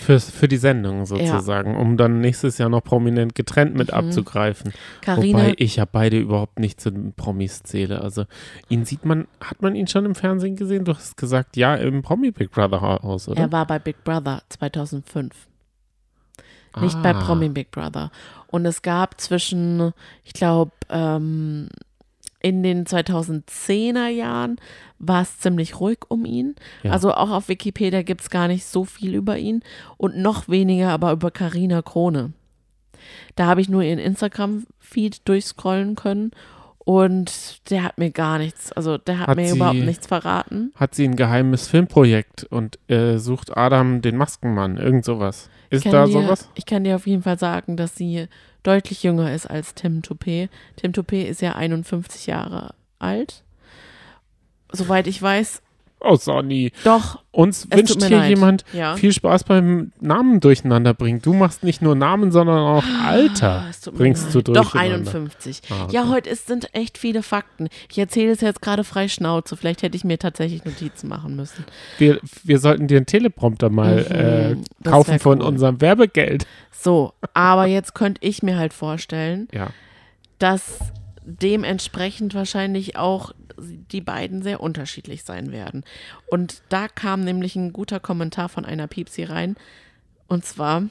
Für, für die Sendung sozusagen, um dann nächstes Jahr noch prominent getrennt mit abzugreifen. Carina, Wobei ich ja beide überhaupt nicht zu den Promis zähle. Also ihn sieht man, hat man ihn schon im Fernsehen gesehen? Du hast gesagt, ja, im Promi Big Brother Haus, oder? er war bei Big Brother 2005. Nicht bei Ah. Promi Big Brother. Und es gab zwischen, ich glaube, ähm, in den 2010er Jahren war es ziemlich ruhig um ihn. Ja. Also auch auf Wikipedia gibt es gar nicht so viel über ihn und noch weniger aber über Karina Krone. Da habe ich nur ihren Instagram-Feed durchscrollen können und der hat mir gar nichts, also der hat, Hat mir sie- überhaupt nichts verraten. Hat sie ein geheimes Filmprojekt und äh, sucht Adam den Maskenmann, irgend sowas. Ist da dir, sowas? Ich kann dir auf jeden Fall sagen, dass sie deutlich jünger ist als Tim Toupé. Tim Toupé ist ja 51 Jahre alt. Soweit ich weiß, Oh, Sonny. doch. Uns wünscht hier leid. jemand Ja. viel Spaß beim Namen durcheinander bringen. Du machst nicht nur Namen, sondern auch Alter. Ah, mir bringst du leid. Doch, durcheinander. 51. Ah, okay. Ja, heute ist, sind echt viele Fakten. Ich erzähle es jetzt gerade frei Schnauze. Vielleicht hätte ich mir tatsächlich Notizen machen müssen. Wir, wir sollten dir einen Teleprompter mal Mhm, äh, kaufen von cool. unserem Werbegeld. So, aber jetzt könnte ich mir halt vorstellen, Ja. dass dementsprechend wahrscheinlich auch die beiden sehr unterschiedlich sein werden. Und da kam nämlich ein guter Kommentar von einer Piepsi rein. Und zwar,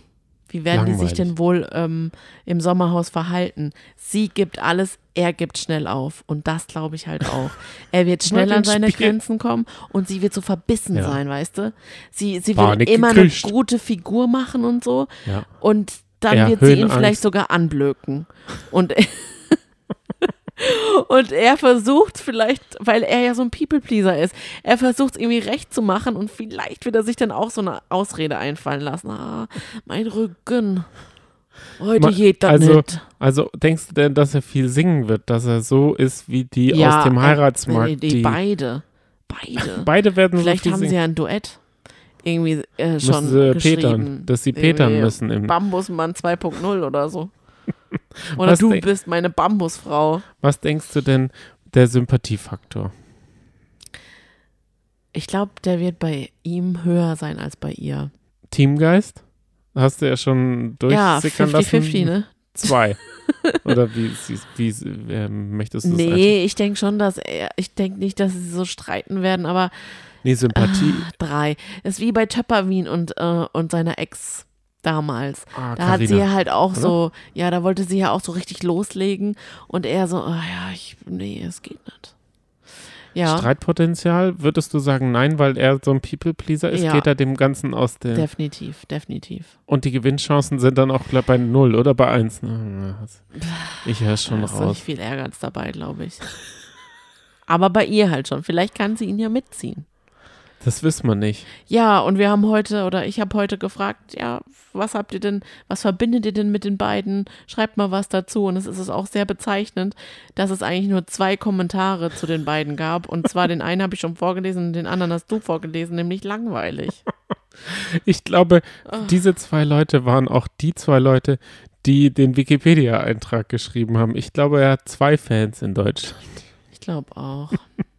wie werden die sich Langweilig. denn wohl ähm, im Sommerhaus verhalten? Sie gibt alles, er gibt schnell auf. Und das glaube ich halt auch. Er wird schnell an seine Spiel- Grenzen kommen und sie wird so verbissen Ja. sein, weißt du? Sie, sie Panik immer gekriegt. eine gute Figur machen und so. ja. Und dann Ja, wird sie ihn vielleicht sogar anblöken. Und, und er versucht vielleicht, weil er ja so ein People-Pleaser ist, er versucht es irgendwie recht zu machen und vielleicht wird er sich dann auch so eine Ausrede einfallen lassen. Ah, mein Rücken. Heute Ma- geht das also, nicht. Also denkst du denn, dass er viel singen wird, dass er so ist wie die Ja, aus dem äh, Heiratsmarkt? nee, die, beide. Beide. beide werden vielleicht so haben singen. sie ja ein Duett irgendwie äh, schon müssen sie geschrieben. petern, dass sie petern müssen. Im, Bambusmann 2.0 oder so. Oder Was du bist meine Bambusfrau. was denkst du denn der Sympathiefaktor? Ich glaube, der wird bei ihm höher sein als bei ihr. Teamgeist? Hast du ja schon Ja, durchsickern lassen. 50-50, ne? Zwei. Oder wie, wie, wie äh, möchtest du es Nee, ich denke schon, dass er, ich denke nicht, dass sie so streiten werden, aber Nee, Sympathie. drei. Ist wie bei Töpperwien und, äh, und seiner Ex damals. Ah, Da hat sie Carina. ja halt auch Oder? so, ja, da wollte sie ja auch so richtig loslegen und er so, ah ja, ich, nee, es geht nicht. Ja, Streitpotenzial, würdest du sagen nein, weil er so ein People-Pleaser ist? Ja. Geht er dem Ganzen aus der. definitiv, definitiv. Und die Gewinnchancen sind dann auch glaub, bei null oder bei eins. Ich höre schon Da ist doch raus. nicht viel Ehrgeiz dabei, glaube ich. Aber bei ihr halt schon. Vielleicht kann sie ihn ja mitziehen. Das wissen wir nicht. Ja, und wir haben heute, oder ich habe heute gefragt, ja, was habt ihr denn, was verbindet ihr denn mit den beiden? Schreibt mal was dazu. Und es ist auch sehr bezeichnend, dass es eigentlich nur zwei Kommentare zu den beiden gab. Und zwar den einen habe ich schon vorgelesen und den anderen hast du vorgelesen, nämlich langweilig. Ich glaube, Ah. diese zwei Leute waren auch die zwei Leute, die den Wikipedia-Eintrag geschrieben haben. Ich glaube, er hat zwei Fans in Deutschland. Ich glaube auch.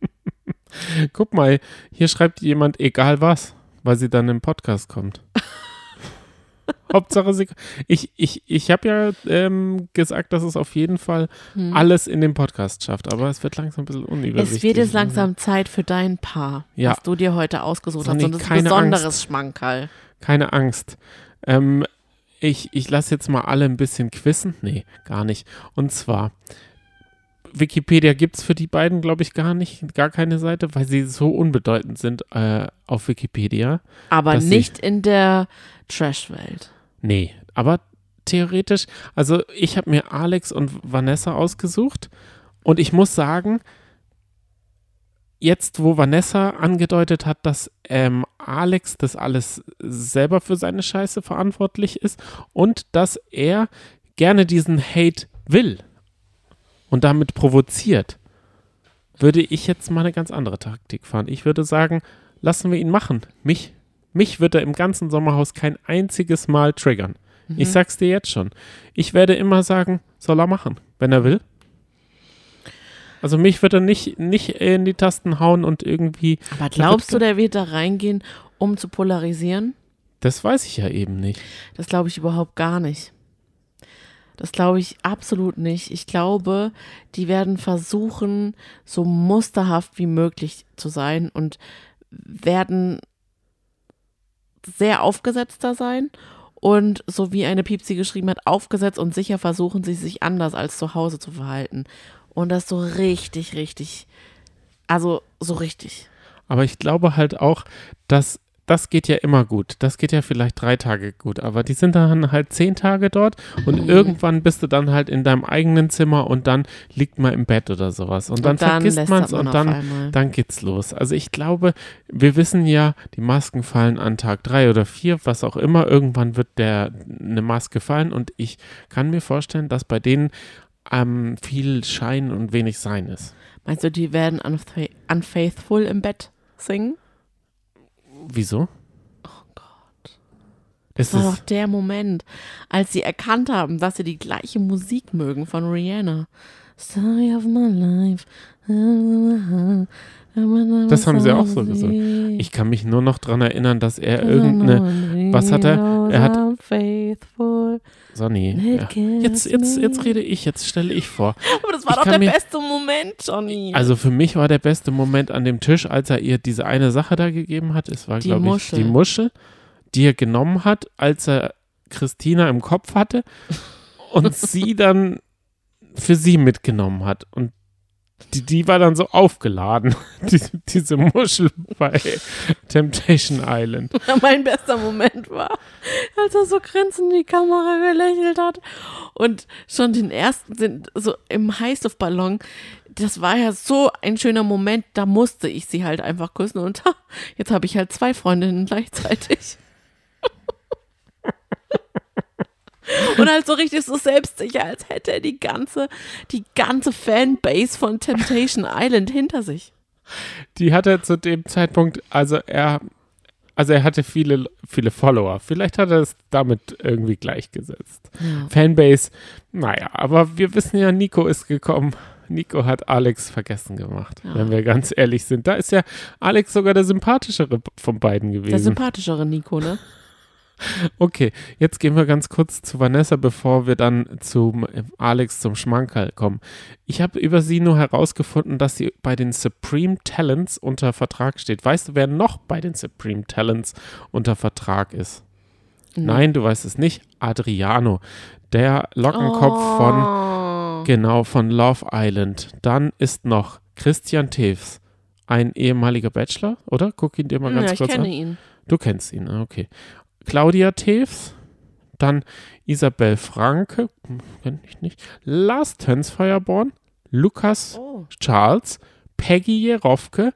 Guck mal, hier schreibt jemand egal was, weil sie dann im Podcast kommt. Hauptsache sie. Ich, ich, ich habe ja ähm, gesagt, dass es auf jeden Fall Hm. alles in dem Podcast schafft, aber es wird langsam ein bisschen unübersichtlich. Es wird jetzt langsam Zeit für dein Paar, Ja. was du dir heute ausgesucht Sonny, hast. Und das ist ein besonderes Angst. Schmankerl. Keine Angst. Ähm, ich ich lasse jetzt mal alle ein bisschen quissen. Nee, gar nicht. Und zwar, Wikipedia gibt es für die beiden, glaube ich, gar nicht, gar keine Seite, weil sie so unbedeutend sind äh, auf Wikipedia. Aber nicht in der Trash-Welt. Nee, aber theoretisch, also ich habe mir Alex und Vanessa ausgesucht und ich muss sagen, jetzt wo Vanessa angedeutet hat, dass ähm, Alex das alles selber für seine Scheiße verantwortlich ist und dass er gerne diesen Hate will und damit provoziert, würde ich jetzt mal eine ganz andere Taktik fahren. Ich würde sagen, lassen wir ihn machen. Mich, mich wird er im ganzen Sommerhaus kein einziges Mal triggern. Ich sag's dir jetzt schon. Ich werde immer sagen, soll er machen, wenn er will. Also mich wird er nicht, nicht in die Tasten hauen und irgendwie. Aber glaubst du, der wird da reingehen, um zu polarisieren? Das weiß ich ja eben nicht. Das glaube ich überhaupt gar nicht. Das glaube ich absolut nicht. Ich glaube, die werden versuchen, so musterhaft wie möglich zu sein und werden sehr aufgesetzter sein und so wie eine Piepsi geschrieben hat, aufgesetzt und sicher versuchen sie sich anders als zu Hause zu verhalten. Und das so richtig, richtig, also so richtig. Aber ich glaube halt auch, dass das geht ja immer gut. Das geht ja vielleicht drei Tage gut, aber die sind dann halt zehn Tage dort und mhm. irgendwann bist du dann halt in deinem eigenen Zimmer und dann liegt man im Bett oder sowas. Und dann, und dann vergisst man es und dann, dann geht's los. Also ich glaube, wir wissen ja, die Masken fallen an Tag drei oder vier, was auch immer. Irgendwann wird der eine Maske fallen und ich kann mir vorstellen, dass bei denen ähm, viel Schein und wenig Sein ist. Meinst du, die werden unfaithful im Bett singen? Wieso? Oh Gott. Das, das war doch der Moment, als sie erkannt haben, dass sie die gleiche Musik mögen von Rihanna. Story of my life. Das haben sie auch so gesungen. Ich kann mich nur noch daran erinnern, dass er irgendeine. Was hat er? Er hat. Sonny. Ja. Jetzt, jetzt, jetzt rede ich, jetzt stelle ich vor. Aber das war ich doch der mir, beste Moment, Johnny. Also für mich war der beste Moment an dem Tisch, als er ihr diese eine Sache da gegeben hat. Es war, glaube ich, die Muschel, die er genommen hat, als er Christina im Kopf hatte und sie dann für sie mitgenommen hat. Und die, die war dann so aufgeladen, die, diese Muschel bei Temptation Island. Mein bester Moment war, als er so grinsend in die Kamera gelächelt hat und schon den ersten sind so im Heißluftballon. Das war ja so ein schöner Moment, da musste ich sie halt einfach küssen und jetzt habe ich halt zwei Freundinnen gleichzeitig. Und halt so richtig so selbstsicher, als hätte er die ganze, die ganze Fanbase von Temptation Island hinter sich. Die hatte zu dem Zeitpunkt, also er, also er hatte viele, viele Follower. Vielleicht hat er es damit irgendwie gleichgesetzt. Ja. Fanbase, naja, aber wir wissen ja, Nico ist gekommen. Nico hat Alex vergessen gemacht, ja. wenn wir ganz ehrlich sind. Da ist ja Alex sogar der sympathischere von beiden gewesen. Der sympathischere Nico, ne? Okay, jetzt gehen wir ganz kurz zu Vanessa, bevor wir dann zum Alex zum Schmankerl kommen. Ich habe über sie nur herausgefunden, dass sie bei den Supreme Talents unter Vertrag steht. Weißt du, wer noch bei den Supreme Talents unter Vertrag ist? Mhm. Nein, du weißt es nicht. Adriano, der Lockenkopf oh. von genau von Love Island. Dann ist noch Christian Teves, ein ehemaliger Bachelor, oder? Guck ihn dir mal ganz ja, kurz an. Ich kenne ihn. Du kennst ihn, ah, okay. Claudia Teves, dann Isabel Franke, kenne ich nicht, Lars Tönsfeuerborn, Lukas oh. Charles, Peggy Jerofke,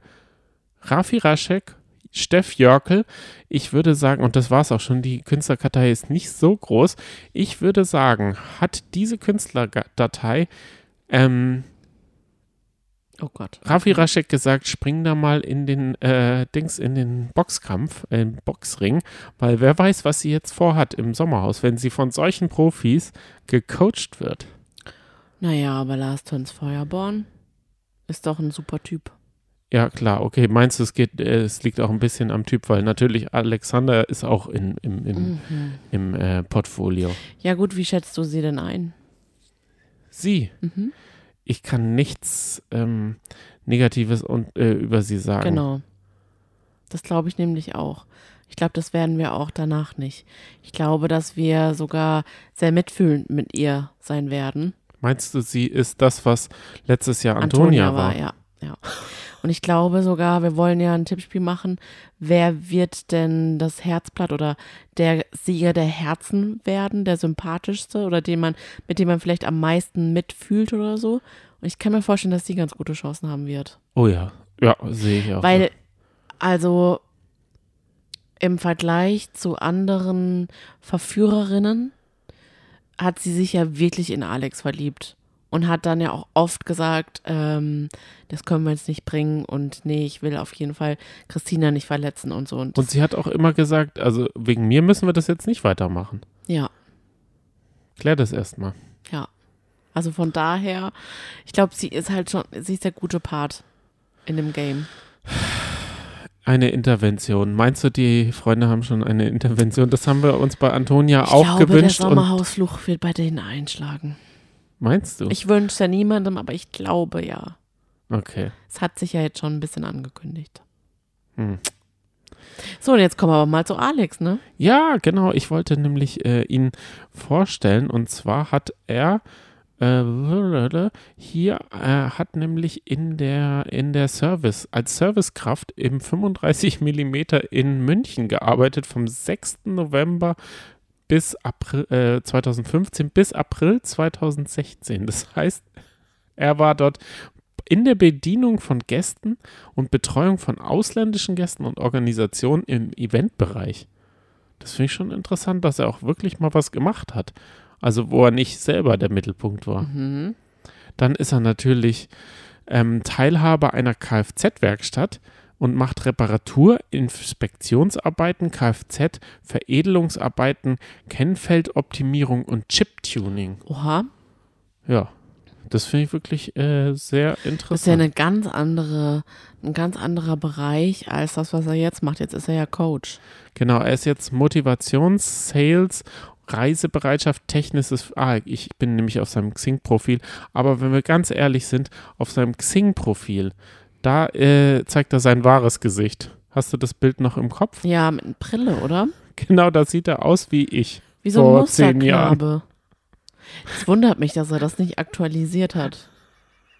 Rafi Raschek, Steff Jörkel. Ich würde sagen, und das war es auch schon, die Künstlerkartei ist nicht so groß. Ich würde sagen, hat diese Künstlerdatei ähm, Oh Gott. Rafi Raschek gesagt, spring da mal in den äh, Dings, in den Boxkampf, äh, im Boxring, weil wer weiß, was sie jetzt vorhat im Sommerhaus, wenn sie von solchen Profis gecoacht wird. Naja, aber Lars Töns Feuerborn ist doch ein super Typ. Ja, klar, okay. Meinst du, es geht, äh, es liegt auch ein bisschen am Typ, weil natürlich Alexander ist auch in, im, im, mhm. im äh, Portfolio. Ja, gut, wie schätzt du sie denn ein? Sie? Mhm ich kann nichts ähm, Negatives und, äh, über sie sagen. Genau. Das glaube ich nämlich auch. Ich glaube, das werden wir auch danach nicht. Ich glaube, dass wir sogar sehr mitfühlend mit ihr sein werden. Meinst du, sie ist das, was letztes Jahr Antonia, Antonia war? war? Ja, ja. Und ich glaube sogar, wir wollen ja ein Tippspiel machen. Wer wird denn das Herzblatt oder der Sieger der Herzen werden, der sympathischste oder den man, mit dem man vielleicht am meisten mitfühlt oder so? Und ich kann mir vorstellen, dass sie ganz gute Chancen haben wird. Oh ja, ja, sehe ich auch. Weil, also im Vergleich zu anderen Verführerinnen hat sie sich ja wirklich in Alex verliebt und hat dann ja auch oft gesagt, ähm, das können wir jetzt nicht bringen und nee, ich will auf jeden Fall Christina nicht verletzen und so. Und, und sie hat auch immer gesagt, also wegen mir müssen wir das jetzt nicht weitermachen. Ja. Klär das erstmal. Ja. Also von daher, ich glaube, sie ist halt schon, sie ist der gute Part in dem Game. Eine Intervention. Meinst du, die Freunde haben schon eine Intervention? Das haben wir uns bei Antonia Ich auch glaube, gewünscht. der Sommerhausfluch wird bei denen einschlagen. Meinst du? Ich wünsche ja niemandem, aber ich glaube ja. okay. Es hat sich ja jetzt schon ein bisschen angekündigt. Hm. So, und jetzt kommen wir aber mal zu Alex, ne? Ja, genau. Ich wollte nämlich äh, ihn vorstellen. Und zwar hat er äh, hier äh, hat nämlich in der in der Service als Servicekraft im 35 mm in München gearbeitet vom 6. November bis April äh, 2015 bis April 2016. Das heißt, er war dort in der Bedienung von Gästen und Betreuung von ausländischen Gästen und Organisationen im Eventbereich. Das finde ich schon interessant, dass er auch wirklich mal was gemacht hat. Also wo er nicht selber der Mittelpunkt war. Mhm. Dann ist er natürlich ähm, Teilhaber einer Kfz-Werkstatt und macht Reparatur, Inspektionsarbeiten, Kfz, Veredelungsarbeiten, Kennfeldoptimierung und Chip-Tuning. Oha, Ja, das finde ich wirklich äh, sehr das ist ja interessant. eine ganz andere, ein ganz anderer Bereich als das, was er jetzt macht. Jetzt ist er ja Coach. Genau, er ist jetzt Motivations-, Sales- Reisebereitschaft, technisches, ah, ich bin nämlich auf seinem Xing-Profil, aber wenn wir ganz ehrlich sind, auf seinem Xing-Profil, da äh, zeigt er sein wahres Gesicht. Hast du das Bild noch im Kopf? Ja, mit einer Brille, oder? Genau, da sieht er aus wie ich. Wie so ein. Musterknabe. Es wundert mich, dass er das nicht aktualisiert hat.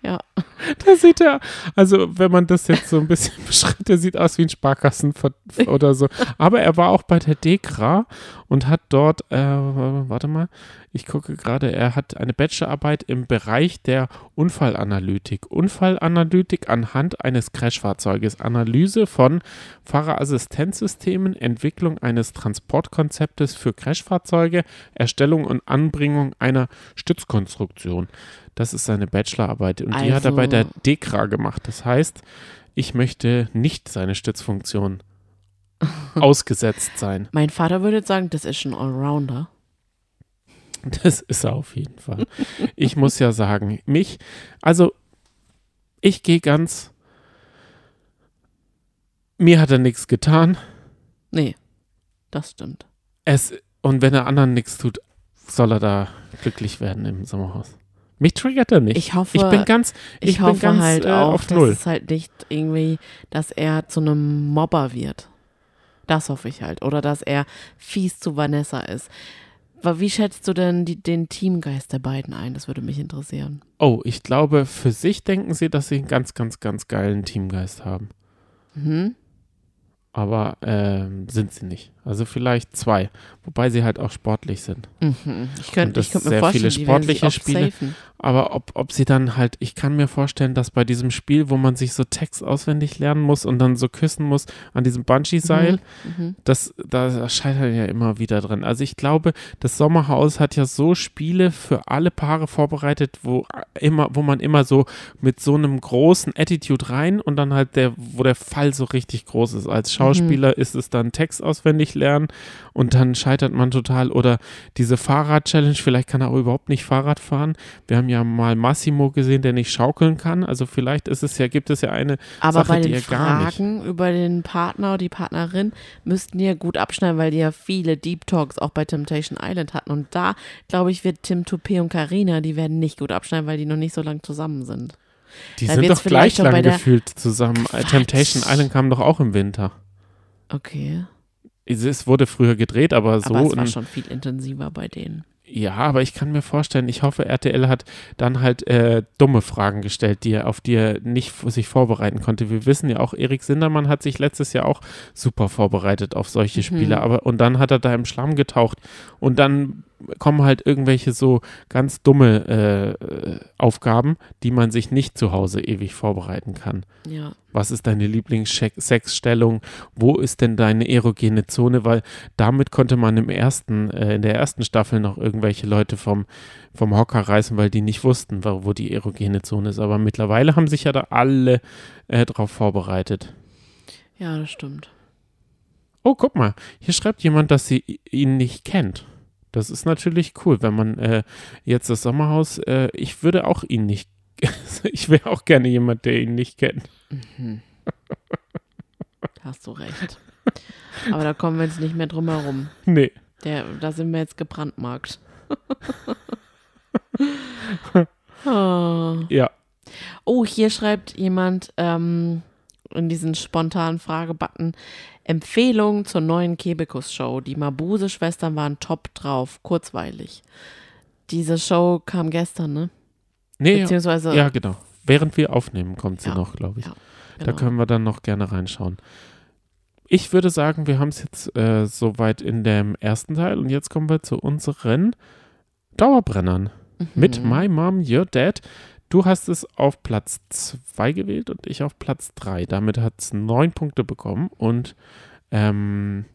Ja. Da sieht er, also wenn man das jetzt so ein bisschen beschreibt, der sieht aus wie ein Sparkassen oder so. Aber er war auch bei der DEKRA und hat dort, äh, warte mal, ich gucke gerade, er hat eine Bachelorarbeit im Bereich der Unfallanalytik. Unfallanalytik anhand eines Crashfahrzeuges, Analyse von Fahrerassistenzsystemen, Entwicklung eines Transportkonzeptes für Crashfahrzeuge, Erstellung und Anbringung einer Stützkonstruktion. Das ist seine Bachelorarbeit und die hat er bei der Also- DEKRA gemacht. Das heißt, ich möchte nicht seine Stützfunktion ausgesetzt sein. Mein Vater würde sagen, das ist ein Allrounder. Das ist er auf jeden Fall. Ich muss ja sagen, mich, also ich gehe ganz, mir hat er nichts getan. Nee, das stimmt. Es, und wenn er anderen nichts tut, soll er da glücklich werden im Sommerhaus. Mich triggert er nicht. Ich hoffe, ich bin ganz, ich, ich bin hoffe ganz halt äh, auch, auf dass Null. es halt nicht irgendwie, dass er zu einem Mobber wird. Das hoffe ich halt. Oder dass er fies zu Vanessa ist. Wa- Wie schätzt du denn die, den Teamgeist der beiden ein? Das würde mich interessieren. Oh, ich glaube, für sich denken sie, dass sie einen ganz, ganz, ganz geilen Teamgeist haben. Mhm. Aber ähm, sind sie nicht. Also vielleicht zwei. Wobei sie halt auch sportlich sind. Mhm. Ich könnte könnt mir sehr vorstellen, viele sportliche Spiele. safen. Aber ob, ob sie dann halt, ich kann mir vorstellen, dass bei diesem Spiel, wo man sich so Text auswendig lernen muss und dann so küssen muss an diesem Bungee-Seil, Mhm. das, da scheitert ja immer wieder drin. Also ich glaube, das Sommerhaus hat ja so Spiele für alle Paare vorbereitet, wo immer, wo man immer so mit so einem großen Attitude rein und dann halt der, wo der Fall so richtig groß ist. Als Schauspieler ist es dann Text auswendig lernen und dann scheitert man total. Oder diese Fahrrad-Challenge, vielleicht kann er auch überhaupt nicht Fahrrad fahren. Wir haben ja mal Massimo gesehen, der nicht schaukeln kann. Also vielleicht ist es ja, gibt es ja eine Aber Sache, bei die er gar nicht. Fragen über den Partner oder die Partnerin müssten ja gut abschneiden, weil die ja viele Deep Talks auch bei Temptation Island hatten. Und da, glaube ich, wird Tim Toupé und Karina, die werden nicht gut abschneiden, weil die noch nicht so lange zusammen sind. Die Da sind doch gleich lang gefühlt zusammen. Äh, Quatsch. Temptation Island kam doch auch im Winter. Okay. Es- wurde früher gedreht, aber so. Aber es war schon viel intensiver bei denen. ja, aber ich kann mir vorstellen, ich hoffe, RTL hat dann halt äh, dumme Fragen gestellt, die er, auf die er nicht sich vorbereiten konnte. Wir wissen ja auch, Erik Sindermann hat sich letztes Jahr auch super vorbereitet auf solche Spiele, aber und dann hat er da im Schlamm getaucht und dann kommen halt irgendwelche so ganz dumme äh, Aufgaben, die man sich nicht zu Hause ewig vorbereiten kann. Ja. Was ist deine Lieblingssexstellung? Wo ist denn deine erogene Zone? Weil damit konnte man im ersten, äh, in der ersten Staffel noch irgendwelche Leute vom, vom Hocker reißen, weil die nicht wussten, wo, wo die erogene Zone ist. Aber mittlerweile haben sich ja da alle äh, drauf vorbereitet. Ja, das stimmt. Oh, guck mal, hier schreibt jemand, dass sie ihn nicht kennt. Das ist natürlich cool, wenn man äh, jetzt das Sommerhaus, äh, ich würde auch ihn nicht, ich wäre auch gerne jemand, der ihn nicht kennt. Mhm. Hast du recht. Aber da kommen wir jetzt nicht mehr drum herum. Nee. Der, da sind wir jetzt gebrandmarkt. oh. Ja. oh, hier schreibt jemand ähm, in diesen spontanen Fragebutton Empfehlung zur neuen Kebekus-Show. Die Mabuse-Schwestern waren top drauf, kurzweilig. Diese Show kam gestern, ne? Nee, Beziehungsweise. ja, genau. Während wir aufnehmen, kommt sie Ja, noch, glaube ich. ja, Da genau. können wir dann noch gerne reinschauen. Ich würde sagen, wir haben es jetzt äh, soweit in dem ersten Teil und jetzt kommen wir zu unseren Dauerbrennern. Mit Mhm. My Mom, Your Dad. Du hast es auf Platz 2 gewählt und ich auf Platz 3. Damit hat es neun Punkte bekommen und ähm,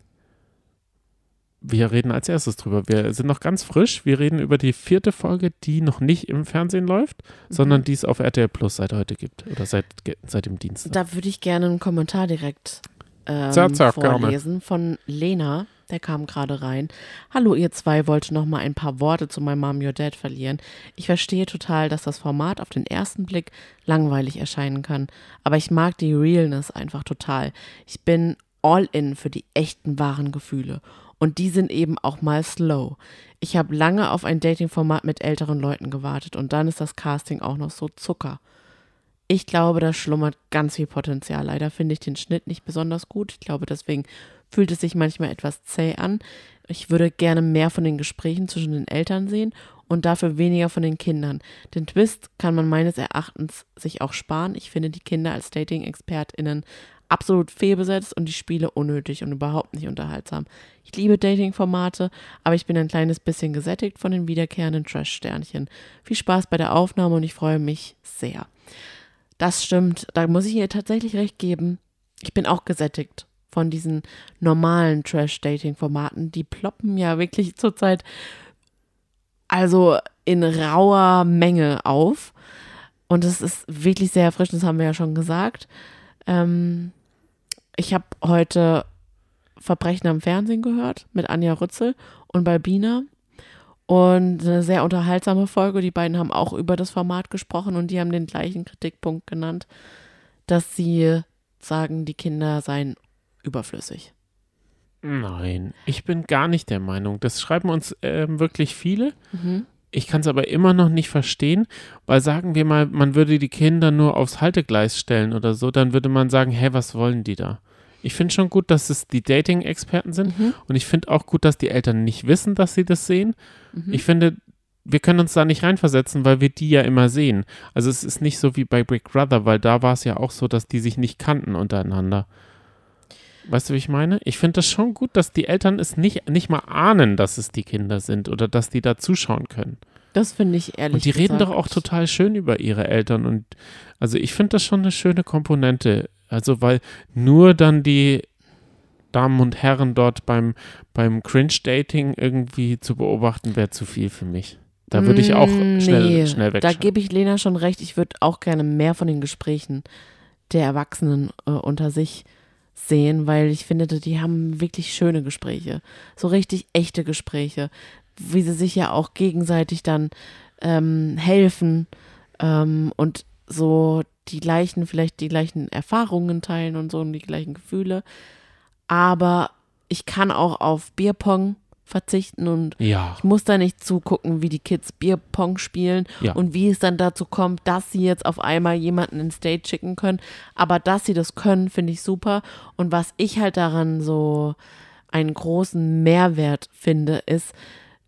wir reden als erstes drüber. Wir sind noch ganz frisch. Wir reden über die vierte Folge, die noch nicht im Fernsehen läuft, sondern die es auf RTL Plus seit heute gibt oder seit, seit dem Dienstag. Da würde ich gerne einen Kommentar direkt ähm, Sag, sag, gerne. vorlesen von Lena. Der kam gerade rein. Hallo, ihr zwei, wollte noch mal ein paar Worte zu My Mom, Your Dad verlieren. Ich verstehe total, dass das Format auf den ersten Blick langweilig erscheinen kann. Aber ich mag die Realness einfach total. Ich bin all in für die echten, wahren Gefühle. Und die sind eben auch mal slow. Ich habe lange auf ein Dating-Format mit älteren Leuten gewartet und dann ist das Casting auch noch so Zucker. Ich glaube, da schlummert ganz viel Potenzial. Leider finde ich den Schnitt nicht besonders gut. Ich glaube, deswegen fühlt es sich manchmal etwas zäh an. Ich würde gerne mehr von den Gesprächen zwischen den Eltern sehen und dafür weniger von den Kindern. Den Twist kann man meines Erachtens sich auch sparen. Ich finde die Kinder als Dating-ExpertInnen absolut fehlbesetzt und die Spiele unnötig und überhaupt nicht unterhaltsam. Ich liebe Dating-Formate, aber ich bin ein kleines bisschen gesättigt von den wiederkehrenden Trash-Sternchen. Viel Spaß bei der Aufnahme und ich freue mich sehr. Das stimmt, da muss ich ihr tatsächlich recht geben. Ich bin auch gesättigt von diesen normalen Trash-Dating-Formaten. Die ploppen ja wirklich zurzeit also in rauer Menge auf. Und es ist wirklich sehr erfrischend, das haben wir ja schon gesagt. Ähm, ich habe heute Verbrechen am Fernsehen gehört mit Anja Rützel und Balbina. Und eine sehr unterhaltsame Folge. Die beiden haben auch über das Format gesprochen und die haben den gleichen Kritikpunkt genannt, dass sie sagen, die Kinder seien überflüssig. Nein, ich bin gar nicht der Meinung. Das schreiben uns ähm, wirklich viele. Mhm. Ich kann es aber immer noch nicht verstehen, weil sagen wir mal, man würde die Kinder nur aufs Haltegleis stellen oder so, dann würde man sagen, hä, was wollen die da? Ich finde schon gut, dass es die Dating-Experten sind Mhm. und ich finde auch gut, dass die Eltern nicht wissen, dass sie das sehen. Mhm. Ich finde, wir können uns da nicht reinversetzen, weil wir die ja immer sehen. Also es ist nicht so wie bei Big Brother, weil da war es ja auch so, dass die sich nicht kannten untereinander. Weißt du, wie ich meine? Ich finde das schon gut, dass die Eltern es nicht, nicht mal ahnen, dass es die Kinder sind oder dass die da zuschauen können. Das finde ich ehrlich Und die reden gesagt. doch auch total schön über ihre Eltern. Und also ich finde das schon eine schöne Komponente. Also, weil nur dann die Damen und Herren dort beim, beim Cringe-Dating irgendwie zu beobachten, wäre zu viel für mich. Da würde ich auch Mm, schnell, nee, schnell Da wegschauen. gebe ich Lena schon recht. Ich würde auch gerne mehr von den Gesprächen der Erwachsenen äh, unter sich sehen, weil ich finde, die haben wirklich schöne Gespräche. So richtig echte Gespräche, wie sie sich ja auch gegenseitig dann ähm, helfen ähm, und so die gleichen, vielleicht die gleichen Erfahrungen teilen und so und die gleichen Gefühle. Aber ich kann auch auf Bierpong verzichten und ja, ich muss da nicht zugucken, wie die Kids Bierpong spielen Ja. und wie es dann dazu kommt, dass sie jetzt auf einmal jemanden ins Date schicken können. Aber dass sie das können, finde ich super. Und was ich halt daran so einen großen Mehrwert finde, ist,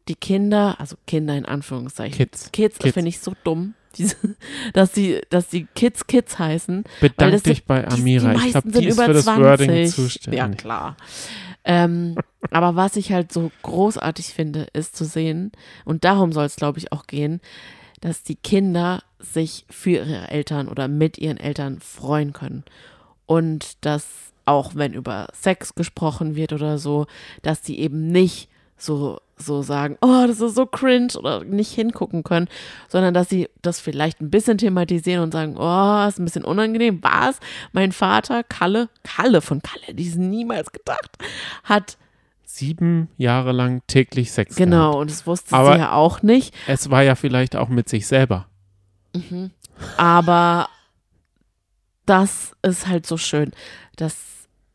die Kinder, also Kinder in Anführungszeichen, Kids. Kids, Kids. finde ich so dumm, diese, dass die, dass die Kids Kids heißen. Bedank dich bei die- Amira. Die ich glaube, meisten die sind ist über für das 20. Wording Ja, zuständig. klar. Ähm, aber was ich halt so großartig finde, ist zu sehen, und darum soll es, glaube ich, auch gehen, dass die Kinder sich für ihre Eltern oder mit ihren Eltern freuen können. Und dass auch wenn über Sex gesprochen wird oder so, dass die eben nicht so, so sagen, oh, das ist so cringe oder nicht hingucken können, sondern dass sie das vielleicht ein bisschen thematisieren und sagen, oh, ist ein bisschen unangenehm. Was? Mein Vater, Kalle, Kalle von Kalle, die ist niemals gedacht, hat sieben Jahre lang täglich Sex gehabt. Genau, und das wusste Aber- sie ja auch nicht. Es war ja vielleicht auch mit sich selber. Aber das ist halt so schön, dass,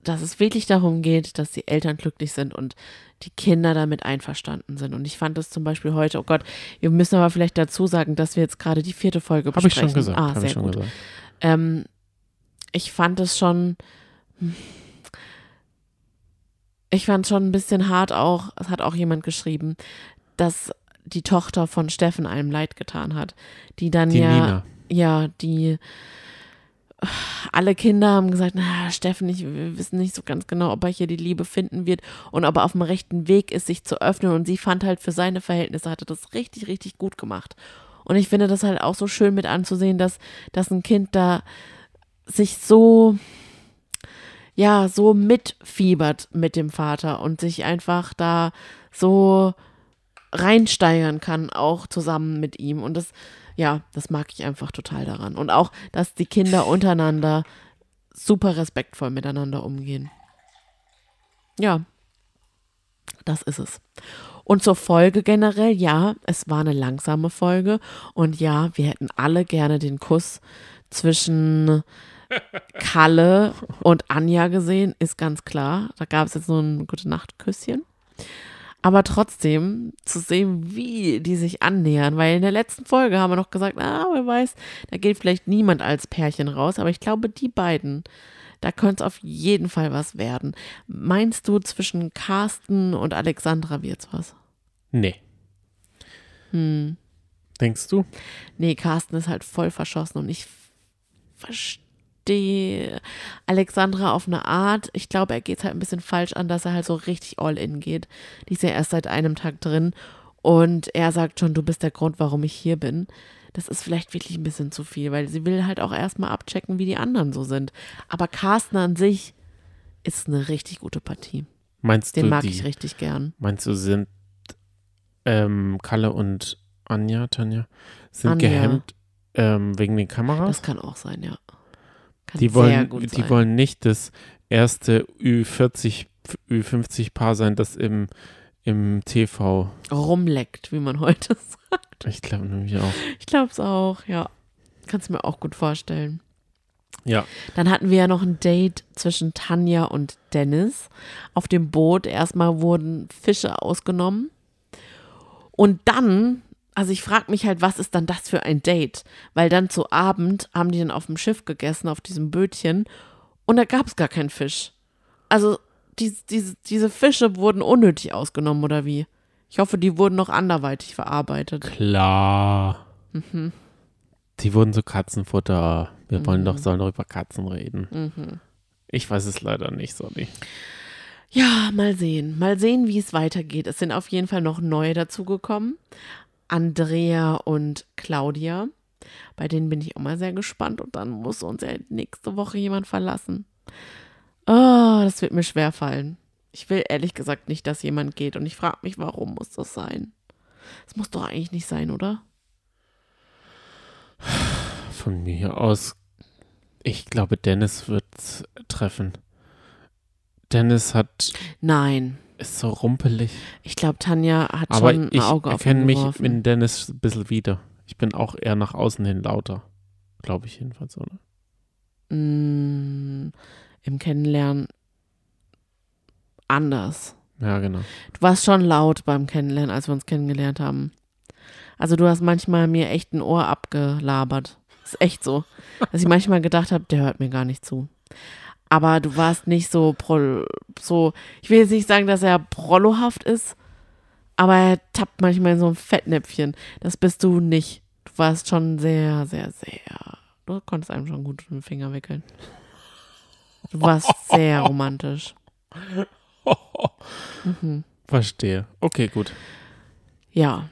dass es wirklich darum geht, dass die Eltern glücklich sind und die Kinder damit einverstanden sind. Und ich fand es zum Beispiel heute, oh Gott, wir müssen aber vielleicht dazu sagen, dass wir jetzt gerade die vierte Folge Habe besprechen. ich schon gesagt. Ah, Habe sehr ich gut. Ähm, ich fand es schon. Ich fand schon ein bisschen hart auch, es hat auch jemand geschrieben, dass die Tochter von Steffen einem leid getan hat. Die dann Die ja, Nina. ja, die alle Kinder haben gesagt, na, Steffen, ich, wir wissen nicht so ganz genau, ob er hier die Liebe finden wird und ob er auf dem rechten Weg ist, sich zu öffnen. Und sie fand halt für seine Verhältnisse, hatte das richtig, richtig gut gemacht. Und ich finde das halt auch so schön mit anzusehen, dass, dass ein Kind da sich so, ja, so mitfiebert mit dem Vater und sich einfach da so reinsteigern kann, auch zusammen mit ihm. Und das, ja, das mag ich einfach total daran. Und auch, dass die Kinder untereinander super respektvoll miteinander umgehen. Ja, das ist es. Und zur Folge generell, ja, es war eine langsame Folge. Und ja, wir hätten alle gerne den Kuss zwischen Kalle und Anja gesehen, ist ganz klar. Da gab es jetzt nur ein gute Nacht-Küsschen. Aber trotzdem zu sehen, wie die sich annähern, weil in der letzten Folge haben wir noch gesagt, ah, wer weiß, da geht vielleicht niemand als Pärchen raus, aber ich glaube, die beiden, da könnte es auf jeden Fall was werden. Meinst du, zwischen Carsten und Alexandra wird's was? Nee. Hm. Denkst du? Nee, Carsten ist halt voll verschossen und ich verstehe Alexandra auf eine Art. Ich glaube, er geht es halt ein bisschen falsch an, dass er halt so richtig all in geht. Die ist ja erst seit einem Tag drin und er sagt schon, du bist der Grund, warum ich hier bin. Das ist vielleicht wirklich ein bisschen zu viel, weil sie will halt auch erstmal abchecken, wie die anderen so sind. Aber Carsten an sich ist eine richtig gute Partie. Meinst Den du, mag die, ich richtig gern. meinst du, sind ähm, Kalle und Anja, Tanja, sind Anja. gehemmt ähm, wegen den Kameras? Das kann auch sein, ja. Kann die wollen, die sein. wollen nicht das erste Ü40, Ü50-Paar sein, das im, im TV, rumleckt, wie man heute sagt. ich glaube nämlich auch. Ich glaube es auch, ja. Kannst du mir auch gut vorstellen. Ja, Dann hatten wir ja noch ein Date zwischen Tanja und Dennis. Auf dem Boot erstmal wurden Fische ausgenommen. Und dann, also ich frage mich halt, was ist dann das für ein Date? Weil dann zu Abend haben die dann auf dem Schiff gegessen, auf diesem Bötchen. Und da gab es gar keinen Fisch. Also die, diese, diese Fische wurden unnötig ausgenommen, oder wie? Ich hoffe, die wurden noch anderweitig verarbeitet. klar. Mhm. Die wurden so Katzenfutter. Wir wollen Mhm. doch, sollen doch über Katzen reden. Mhm. Ich weiß es leider nicht, Sonny. Ja, mal sehen. Mal sehen, wie es weitergeht. Es sind auf jeden Fall noch neue dazugekommen. Andrea und Claudia. Bei denen bin ich auch mal sehr gespannt. Und dann muss uns ja nächste Woche jemand verlassen. Oh, das wird mir schwer fallen. Ich will ehrlich gesagt nicht, dass jemand geht. Und ich frage mich, warum muss das sein? Es muss doch eigentlich nicht sein, oder? Von mir aus, ich glaube, Dennis wird treffen. Dennis hat, Nein. Ist so rumpelig. Ich glaube, Tanja hat Aber schon ein ich Auge auf erkenne ihn mich geworfen. in Dennis ein bisschen wieder. Ich bin auch eher nach außen hin lauter. Glaube ich jedenfalls, oder? Mm, Im Kennenlernen anders. Ja, genau. Du warst schon laut beim Kennenlernen, als wir uns kennengelernt haben. Also du hast manchmal mir echt ein Ohr abgelabert. Ist echt so. Dass ich manchmal gedacht habe, der hört mir gar nicht zu. Aber du warst nicht so pro, so, ich will jetzt nicht sagen, dass er prollohaft ist, aber er tappt manchmal in so ein Fettnäpfchen. Das bist du nicht. Du warst schon sehr, sehr, sehr. Du konntest einem schon gut den Finger wickeln. Du warst sehr romantisch. Mhm. Verstehe. Okay, gut. Ja.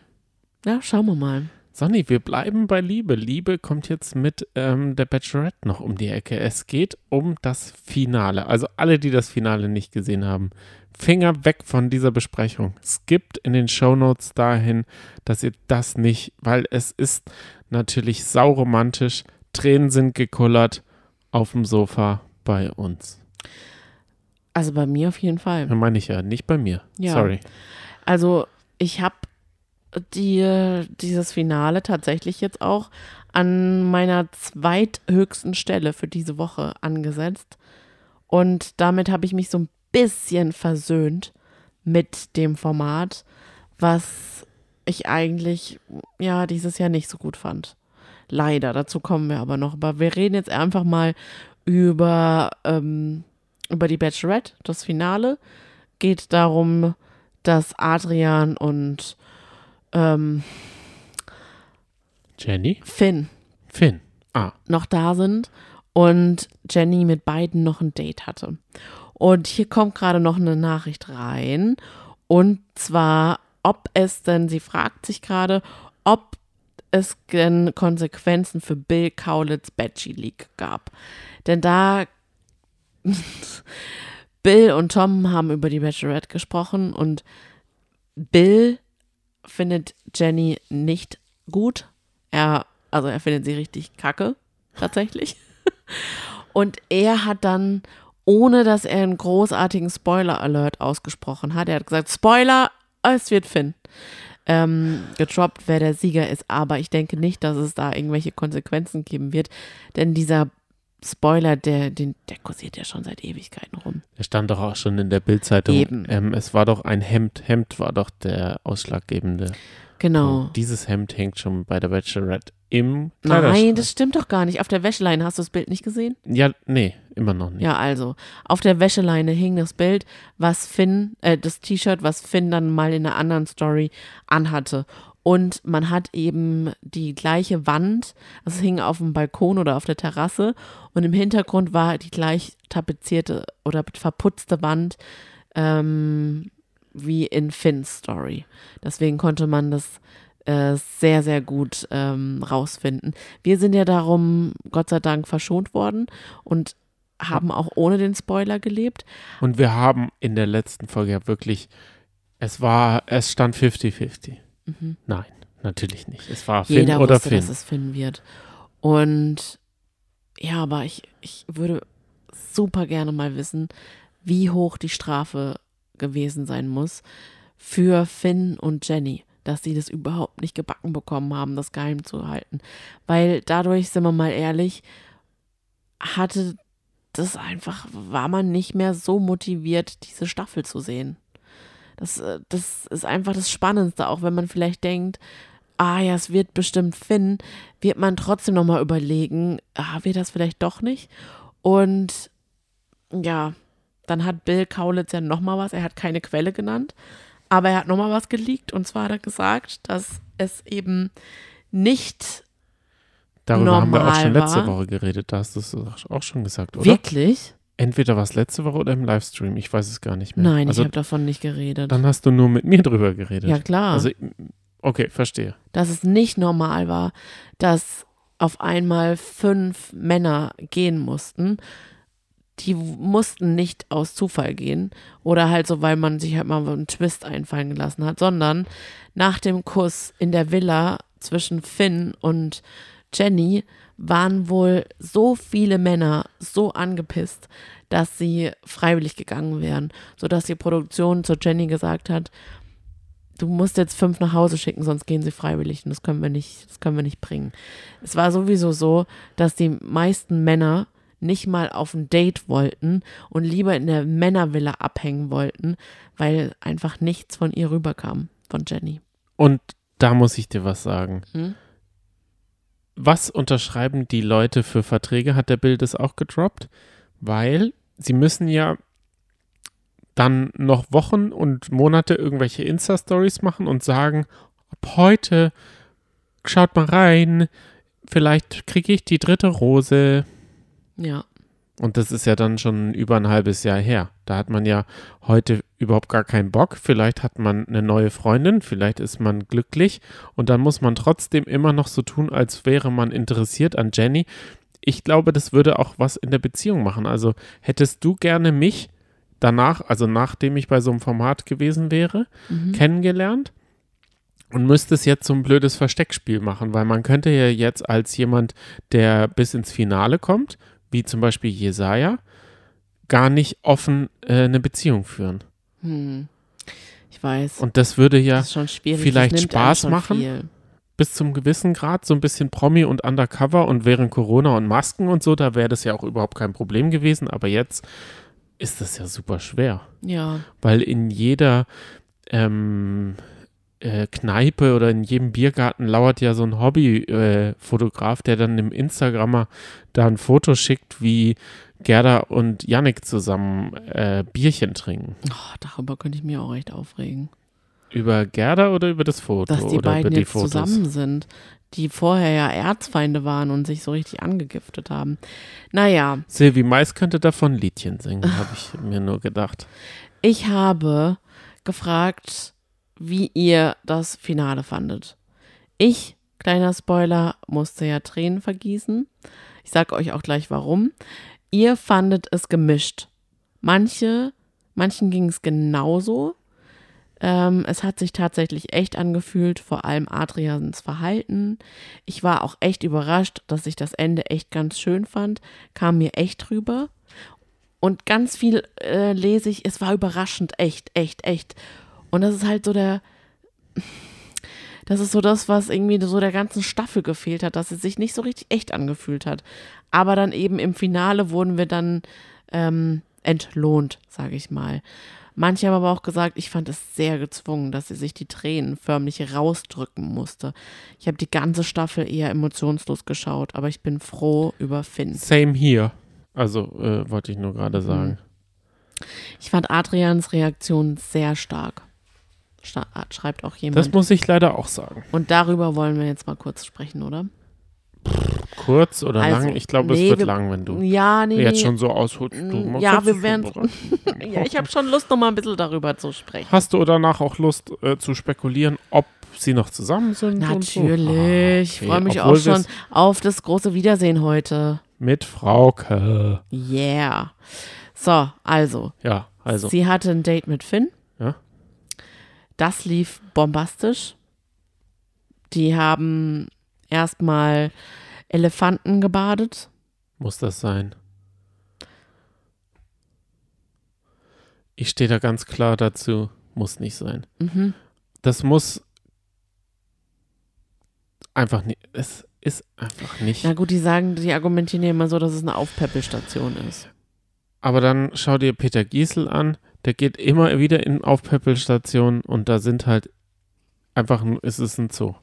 Ja, schauen wir mal. Sonny, wir bleiben bei Liebe. Liebe kommt jetzt mit ähm, der Bachelorette noch um die Ecke. Es geht um das Finale. Also alle, die das Finale nicht gesehen haben, Finger weg von dieser Besprechung. Skippt in den Shownotes dahin, dass ihr das nicht, weil es ist natürlich sauromantisch. Tränen sind gekullert auf dem Sofa bei uns. Also bei mir auf jeden Fall. Meine ich ja, nicht bei mir. Ja. Sorry. Also ich habe die, dieses Finale tatsächlich jetzt auch an meiner zweithöchsten Stelle für diese Woche angesetzt. Und damit habe ich mich so ein bisschen versöhnt mit dem Format, was ich eigentlich ja dieses Jahr nicht so gut fand. Leider, dazu kommen wir aber noch. Aber wir reden jetzt einfach mal über, ähm, über die Bachelorette, das Finale. Geht darum, dass Adrian und ähm, Jenny? Finn Finn. Ah, noch da sind und Jenny mit beiden noch ein Date hatte. Und hier kommt gerade noch eine Nachricht rein. Und zwar, ob es denn, sie fragt sich gerade, ob es denn Konsequenzen für Bill Kaulitz Batchy League gab. Denn da Bill und Tom haben über die Bachelorette gesprochen und Bill findet Jenny nicht gut. Er, also er findet sie richtig kacke, tatsächlich. Und er hat dann, ohne dass er einen großartigen Spoiler-Alert ausgesprochen hat, er hat gesagt, Spoiler, es wird Finn. Ähm, gedroppt, wer der Sieger ist. Aber ich denke nicht, dass es da irgendwelche Konsequenzen geben wird. Denn dieser Spoiler, der, den, der kursiert ja schon seit Ewigkeiten rum. er stand doch auch schon in der Bildzeitung. Eben. Ähm, es war doch ein Hemd. Hemd war doch der ausschlaggebende. Genau. Punkt. Dieses Hemd hängt schon bei der Bachelorette im Nein, das stimmt doch gar nicht. Auf der Wäscheleine hast du das Bild nicht gesehen? Ja, nee, immer noch nicht. Ja, also, auf der Wäscheleine hing das Bild, was Finn, äh, das T-Shirt, was Finn dann mal in einer anderen Story anhatte. Und man hat eben die gleiche Wand, also es hing auf dem Balkon oder auf der Terrasse und im Hintergrund war die gleich tapezierte oder verputzte Wand ähm, wie in Finns Story. Deswegen konnte man das äh, sehr, sehr gut ähm, rausfinden. Wir sind ja darum, Gott sei Dank, verschont worden und haben auch ohne den Spoiler gelebt. Und wir haben in der letzten Folge ja wirklich, es war, es stand 50-50. Nein, natürlich nicht. Es war Finn Mhm. Jeder oder wusste, Finn. dass es Finn wird. Und ja, aber ich, ich würde super gerne mal wissen, wie hoch die Strafe gewesen sein muss für Finn und Jenny, dass sie das überhaupt nicht gebacken bekommen haben, das geheim zu halten. Weil dadurch, sind wir mal ehrlich, hatte das einfach, war man nicht mehr so motiviert, diese Staffel zu sehen. Das, äh, das ist einfach das Spannendste, auch wenn man vielleicht denkt, ah ja, es wird bestimmt Finn, wird man trotzdem nochmal überlegen, ah, wird das vielleicht doch nicht? Und ja, dann hat Bill Kaulitz ja nochmal was, er hat keine Quelle genannt, aber er hat nochmal was geleakt und zwar hat er gesagt, dass es eben nicht Darüber haben wir auch schon normal letzte war. Woche geredet. Da hast du es auch schon gesagt, oder? wirklich. Entweder war es letzte Woche oder im Livestream. Ich weiß es gar nicht mehr. Nein, also, ich habe davon nicht geredet. dann hast du nur mit mir drüber geredet. Ja, klar. Also, okay, verstehe. dass es nicht normal war, dass auf einmal fünf Männer gehen mussten. Die mussten nicht aus Zufall gehen oder halt so, weil man sich halt mal einen Twist einfallen gelassen hat, sondern nach dem Kuss in der Villa zwischen Finn und Jenny waren wohl so viele Männer so angepisst, dass sie freiwillig gegangen wären, sodass die Produktion zu Jenny gesagt hat, du musst jetzt fünf nach Hause schicken, sonst gehen sie freiwillig und das können wir nicht, das können wir nicht bringen. Es war sowieso so, dass die meisten Männer nicht mal auf ein Date wollten und lieber in der Männervilla abhängen wollten, weil einfach nichts von ihr rüberkam, von Jenny. Und da muss ich dir was sagen. Hm? Was unterschreiben die Leute für Verträge? Hat der Bild es auch gedroppt? Weil sie müssen ja dann noch Wochen und Monate irgendwelche Insta-Stories machen und sagen, ab heute schaut mal rein, vielleicht kriege ich die dritte Rose. Ja, Und das ist ja dann schon über ein halbes Jahr her. Da hat man ja heute überhaupt gar keinen Bock. Vielleicht hat man eine neue Freundin, vielleicht ist man glücklich und dann muss man trotzdem immer noch so tun, als wäre man interessiert an Jenny. Ich glaube, das würde auch was in der Beziehung machen. Also hättest du gerne mich danach, also nachdem ich bei so einem Format gewesen wäre, kennengelernt und müsstest jetzt so ein blödes Versteckspiel machen, weil man könnte ja jetzt als jemand, der bis ins Finale kommt, wie zum Beispiel Jesaja, gar nicht offen äh, eine Beziehung führen. Hm. Ich weiß. Und das würde ja das vielleicht Spaß machen. Viel. bis zum gewissen Grad so ein bisschen Promi und Undercover und während Corona und Masken und so, da wäre das ja auch überhaupt kein Problem gewesen. Aber jetzt ist das ja super schwer, Ja. weil in jeder ähm, äh, Kneipe oder in jedem Biergarten lauert ja so ein Hobbyfotograf, der dann dem Instagrammer da ein Foto schickt, wie Gerda und Yannick zusammen äh, Bierchen trinken. Oh, darüber könnte ich mir auch recht aufregen. Über Gerda oder über das Foto? Dass die oder beiden über die jetzt Fotos? zusammen sind, die vorher ja Erzfeinde waren und sich so richtig angegiftet haben. Naja, Silvi Mais könnte davon Liedchen singen, habe ich mir nur gedacht. ich habe gefragt, wie ihr das Finale fandet. Ich, kleiner Spoiler, musste ja Tränen vergießen. Ich sage euch auch gleich warum. Ihr fandet es gemischt. Manche, manchen ging es genauso. Ähm, es hat sich tatsächlich echt angefühlt, vor allem Adrians Verhalten. Ich war auch echt überrascht, dass ich das Ende echt ganz schön fand. Kam mir echt drüber. Und ganz viel äh, lese ich, es war überraschend, echt, echt, echt. Und das ist halt so der, das ist so das, was irgendwie so der ganzen Staffel gefehlt hat, dass es sich nicht so richtig echt angefühlt hat. Aber dann eben im Finale wurden wir dann ähm, entlohnt, sage ich mal. Manche haben aber auch gesagt, ich fand es sehr gezwungen, dass sie sich die Tränen förmlich rausdrücken musste. Ich habe die ganze Staffel eher emotionslos geschaut, aber ich bin froh über Finn. Same here. Also äh, wollte ich nur Mhm. gerade sagen. Ich fand Adrians Reaktion sehr stark. Sta schreibt auch jemand. Das muss ich leider auch sagen. Und darüber wollen wir jetzt mal kurz sprechen, oder? Kurz oder Also, lang? Ich glaube, nee, es wird wir- lang, wenn du Ja, nee, jetzt nee. schon so ausholst. Mm, ja, wir so werden-. Ja, ich habe schon Lust, noch mal ein bisschen darüber zu sprechen. Hast du danach auch Lust äh, zu spekulieren, ob sie noch zusammen sind? und so? Natürlich. Ich Ah, okay. freue mich Obwohl auch schon auf das große Wiedersehen heute. Mit Frauke. Yeah. So, also, Ja, also. sie hatte ein Date mit Finn. Ja. Das lief bombastisch. Die haben erstmal Elefanten gebadet. Muss das sein? Ich stehe da ganz klar dazu. Muss nicht sein. Mhm. Das muss einfach nicht. Es ist einfach nicht. Na gut, die sagen, die argumentieren ja immer so, dass es eine Aufpäppelstation ist. Aber dann schau dir Peter Giesel an. Der geht immer wieder in Aufpäppelstationen und da sind halt einfach, ein- es ist ein Zoo.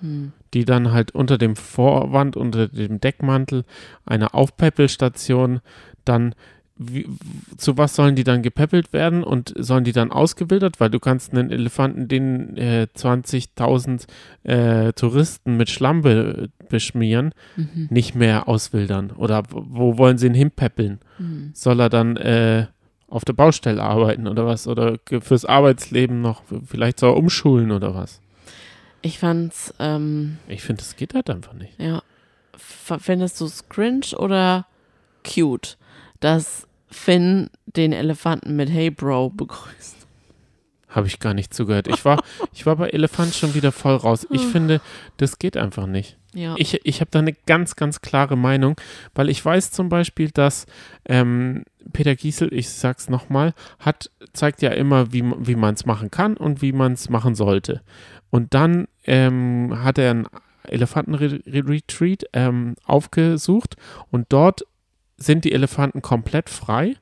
Hm. die dann halt unter dem Vorwand, unter dem Deckmantel einer Aufpäppelstation dann, wie, zu was sollen die dann gepäppelt werden und sollen die dann ausgewildert, weil du kannst einen Elefanten, den äh, 20.000 äh, Touristen mit Schlamm be beschmieren, Mhm. nicht mehr auswildern oder wo, wo wollen sie ihn hinpäppeln? Mhm. Soll er dann äh, auf der Baustelle arbeiten oder was oder fürs Arbeitsleben noch, vielleicht soll er umschulen oder was? Ich fand's, ähm, Ich finde, das geht halt einfach nicht. ja. Findest du es cringe oder cute, dass Finn den Elefanten mit Hey Bro begrüßt? Habe ich gar nicht zugehört. Ich war, ich war bei Elefant schon wieder voll raus. Ich finde, das geht einfach nicht. Ja. Ich, ich habe da eine ganz, ganz klare Meinung, weil ich weiß zum Beispiel, dass ähm, Peter Giesel, ich sag's nochmal, hat, zeigt ja immer, wie, wie man es machen kann und wie man es machen sollte. Und dann ähm, hat er einen Elefantenretreat ähm, aufgesucht und dort sind die Elefanten komplett frei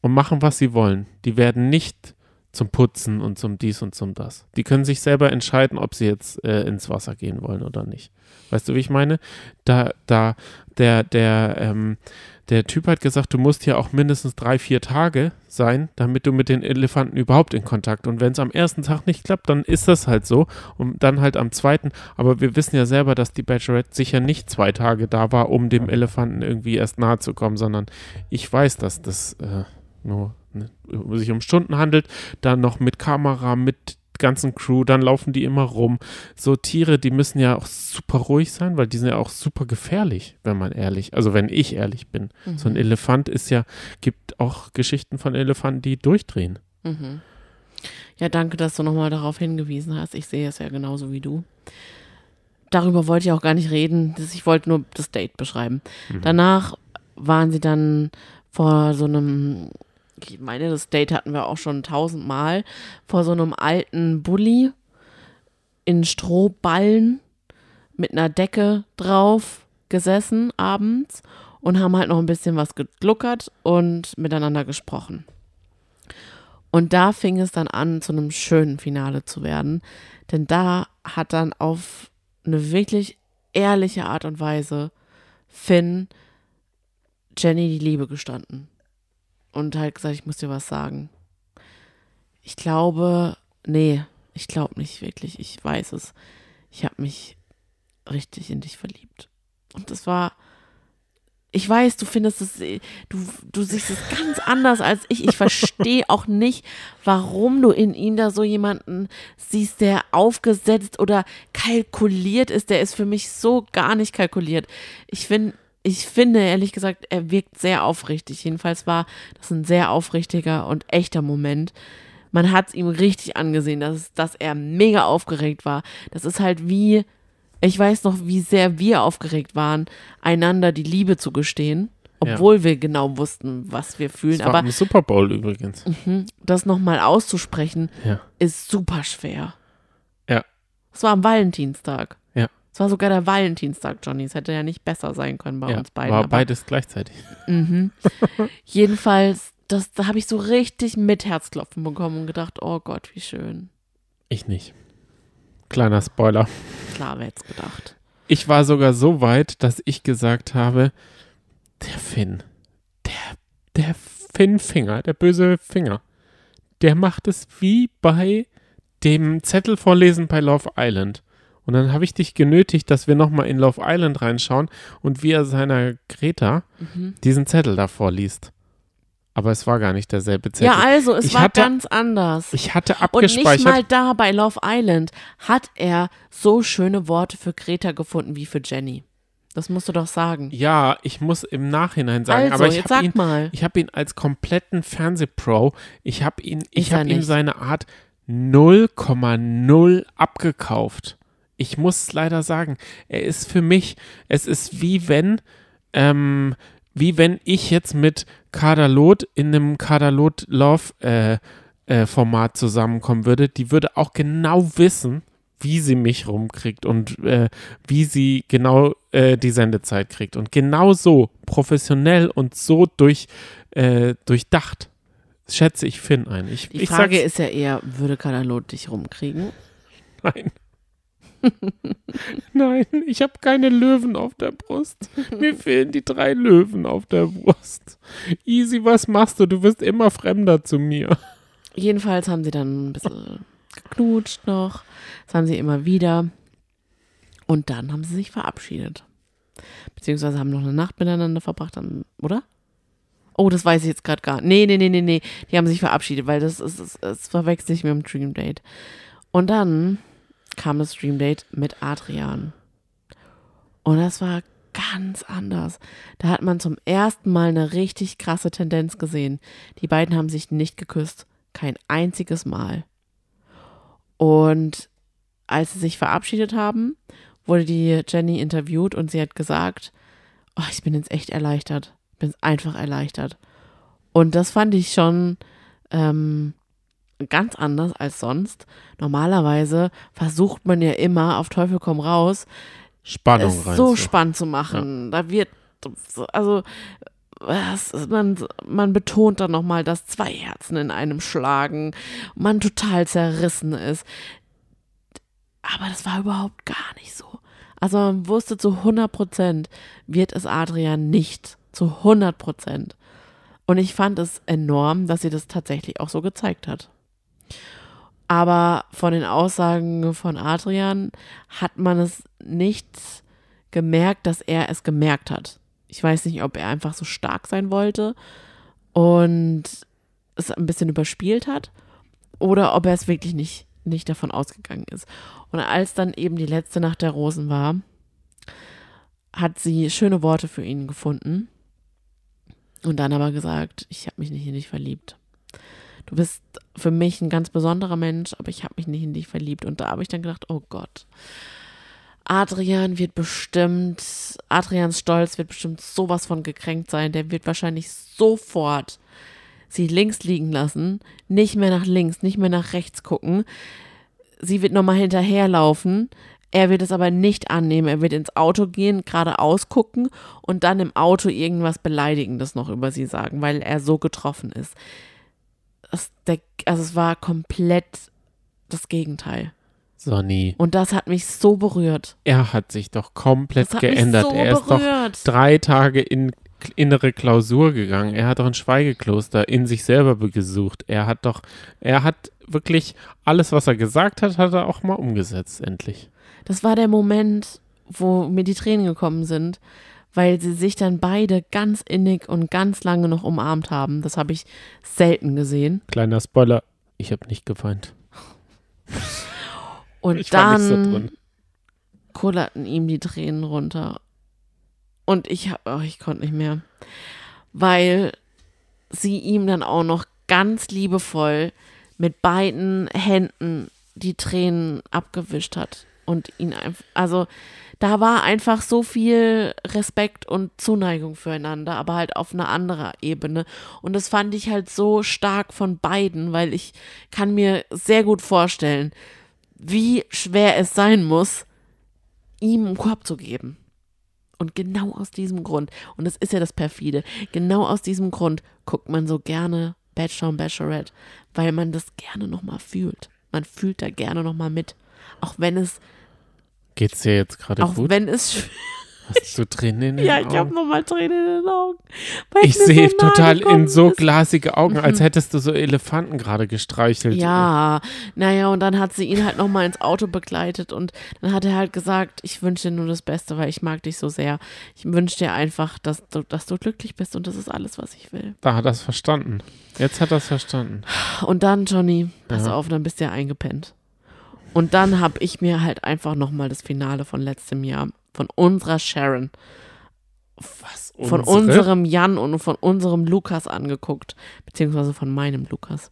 und machen, was sie wollen. Die werden nicht zum Putzen und zum dies und zum das. Die können sich selber entscheiden, ob sie jetzt äh, ins Wasser gehen wollen oder nicht. Weißt du, wie ich meine? Da, da, der, der, ähm, der Typ hat gesagt, du musst hier auch mindestens drei, vier Tage sein, damit du mit den Elefanten überhaupt in Kontakt. Und wenn es am ersten Tag nicht klappt, dann ist das halt so. Und dann halt am zweiten. Aber wir wissen ja selber, dass die Bachelorette sicher nicht zwei Tage da war, um dem Elefanten irgendwie erst nahe zu kommen, sondern ich weiß, dass das äh, nur ne, sich um Stunden handelt. Dann noch mit Kamera, mit ganzen Crew, dann laufen die immer rum. So Tiere, die müssen ja auch super ruhig sein, weil die sind ja auch super gefährlich, wenn man ehrlich, also wenn ich ehrlich bin. So ein Elefant ist ja, gibt auch Geschichten von Elefanten, die durchdrehen. Mhm. Ja, danke, dass du nochmal darauf hingewiesen hast. Ich sehe es ja genauso wie du. Darüber wollte ich auch gar nicht reden. Ich wollte nur das Date beschreiben. Mhm. Danach waren sie dann vor so einem, ich meine, das Date hatten wir auch schon tausendmal, vor so einem alten Bulli in Strohballen mit einer Decke drauf gesessen abends und haben halt noch ein bisschen was gegluckert und miteinander gesprochen. Und da fing es dann an, zu einem schönen Finale zu werden. Denn da hat dann auf eine wirklich ehrliche Art und Weise Finn Jenny die Liebe gestanden. Und halt gesagt, ich muss dir was sagen. Ich glaube, nee, ich glaube nicht wirklich. Ich weiß es. Ich habe mich richtig in dich verliebt. Und das war ich weiß, du findest es, du, du siehst es ganz anders als ich. Ich verstehe auch nicht, warum du in ihm da so jemanden siehst, der aufgesetzt oder kalkuliert ist. Der ist für mich so gar nicht kalkuliert. Ich finde, ich finde ehrlich gesagt, er wirkt sehr aufrichtig. Jedenfalls war das ein sehr aufrichtiger und echter Moment. Man hat es ihm richtig angesehen, dass, dass er mega aufgeregt war. Das ist halt wie, ich weiß noch, wie sehr wir aufgeregt waren, einander die Liebe zu gestehen, obwohl ja. wir genau wussten, was wir fühlen. Das war Aber im Super Bowl übrigens. Mhm, das nochmal auszusprechen, ja. ist super schwer. Ja. Es war am Valentinstag. Es war sogar der Valentinstag, Johnny. Es hätte ja nicht besser sein können bei ja, uns beiden. War aber, beides gleichzeitig. Mhm. Jedenfalls, das, da habe ich so richtig mit Herzklopfen bekommen und gedacht, oh Gott, wie schön. Ich nicht. Kleiner Spoiler. Klar, wer jetzt gedacht. Ich war sogar so weit, dass ich gesagt habe, der Finn, der, der Finn-Finger, der böse Finger, der macht es wie bei dem Zettel vorlesen bei Love Island. Und dann habe ich dich genötigt, dass wir nochmal in Love Island reinschauen und wie er seiner Greta mhm. diesen Zettel da vorliest. Aber es war gar nicht derselbe Zettel. Ja, also es ich war hatte, ganz anders. Ich hatte abgespeichert. Und nicht mal da bei Love Island hat er so schöne Worte für Greta gefunden wie für Jenny. Das musst du doch sagen. Ja, ich muss im Nachhinein sagen, also, aber ich habe ihn, mal. ich habe ihn als kompletten Fernsehpro. Ich habe ihn, ich habe ihm seine Art 0,0 abgekauft. Ich muss leider sagen, er ist für mich, es ist wie wenn ähm, wie wenn ich jetzt mit Kadalot in einem Kadalot Love äh, äh, Format zusammenkommen würde. Die würde auch genau wissen, wie sie mich rumkriegt und äh, wie sie genau äh, die Sendezeit kriegt. Und genau so professionell und so durch, äh, durchdacht schätze ich Finn ein. Ich, die Frage ist ja eher, würde Kadalot dich rumkriegen? Nein. Nein, ich habe keine Löwen auf der Brust. Mir fehlen die drei Löwen auf der Brust. Easy, was machst du? Du wirst immer fremder zu mir. Jedenfalls haben sie dann ein bisschen geknutscht noch. Das haben sie immer wieder. Und dann haben sie sich verabschiedet. Beziehungsweise haben noch eine Nacht miteinander verbracht, oder? Oh, das weiß ich jetzt gerade gar nicht. Nee, nee, nee, nee, nee. Die haben sich verabschiedet, weil das ist, das, das verwechselt sich mit dem Dream Date. Und dann kam das Streamdate mit Adrian. Und das war ganz anders. Da hat man zum ersten Mal eine richtig krasse Tendenz gesehen. Die beiden haben sich nicht geküsst. Kein einziges Mal. Und als sie sich verabschiedet haben, wurde die Jenny interviewt und sie hat gesagt, oh, ich bin jetzt echt erleichtert. Ich bin einfach erleichtert. Und das fand ich schon ähm, ganz anders als sonst. Normalerweise versucht man ja immer auf Teufel komm raus, Spannung es rein, so spannend zu machen. Ja. Da wird, also was, man, man betont dann nochmal, dass zwei Herzen in einem schlagen, man total zerrissen ist. Aber das war überhaupt gar nicht so. Also man wusste zu 100 Prozent, wird es Adrian nicht. Zu 100 Prozent. Und ich fand es enorm, dass sie das tatsächlich auch so gezeigt hat. Aber von den Aussagen von Adrian hat man es nicht gemerkt, dass er es gemerkt hat. Ich weiß nicht, ob er einfach so stark sein wollte und es ein bisschen überspielt hat oder ob er es wirklich nicht, nicht davon ausgegangen ist. Und als dann eben die letzte Nacht der Rosen war, hat sie schöne Worte für ihn gefunden und dann aber gesagt, ich habe mich nicht in dich verliebt du bist für mich ein ganz besonderer Mensch, aber ich habe mich nicht in dich verliebt. Und da habe ich dann gedacht, oh Gott. Adrian wird bestimmt, Adrians Stolz wird bestimmt sowas von gekränkt sein. Der wird wahrscheinlich sofort sie links liegen lassen, nicht mehr nach links, nicht mehr nach rechts gucken. Sie wird nochmal hinterherlaufen. Er wird es aber nicht annehmen. Er wird ins Auto gehen, geradeaus gucken und dann im Auto irgendwas Beleidigendes noch über sie sagen, weil er so getroffen ist. Es, der, also es war komplett das Gegenteil. Sonny, Und das hat mich so berührt. er hat sich doch komplett geändert. so er ist doch berührt. drei Tage in innere Klausur gegangen. Er hat doch ein Schweigekloster in sich selber gesucht. Er hat doch, er hat wirklich alles, was er gesagt hat, hat er auch mal umgesetzt, endlich. Das war der Moment, wo mir die Tränen gekommen sind, weil sie sich dann beide ganz innig und ganz lange noch umarmt haben. Das habe ich selten gesehen. Kleiner Spoiler, ich habe nicht geweint. Und Ich so dann drin. kullerten ihm die Tränen runter. Und ich hab, oh, ich konnte nicht mehr. Weil sie ihm dann auch noch ganz liebevoll mit beiden Händen die Tränen abgewischt hat. Und ihn einfach, also da war einfach so viel Respekt und Zuneigung füreinander, aber halt auf einer anderen Ebene. Und das fand ich halt so stark von beiden, weil ich kann mir sehr gut vorstellen, wie schwer es sein muss, ihm einen Korb zu geben. Und genau aus diesem Grund, und das ist ja das perfide, genau aus diesem Grund guckt man so gerne Bachelor und Bachelorette, weil man das gerne nochmal fühlt. Man fühlt da gerne nochmal mit. Auch wenn es, Geht's dir jetzt gerade auch gut? wenn es, Hast du Tränen in den ja, ich habe Augen? nochmal Tränen in den Augen. Ich sehe so total in so glasige Augen, als hättest du so Elefanten gerade gestreichelt. Ja, naja, und dann hat sie ihn halt nochmal ins Auto begleitet und dann hat er halt gesagt, ich wünsche dir nur das Beste, weil ich mag dich so sehr. Ich wünsche dir einfach, dass du, dass du glücklich bist und das ist alles, was ich will. Da hat er es verstanden. Jetzt hat er es verstanden. Und dann, Johnny, pass Ja. auf, dann bist du ja eingepennt. Und dann habe ich mir halt einfach nochmal das Finale von letztem Jahr von unserer Sharon, Was? von unsere? unserem Jan und von unserem Lukas angeguckt, beziehungsweise von meinem Lukas.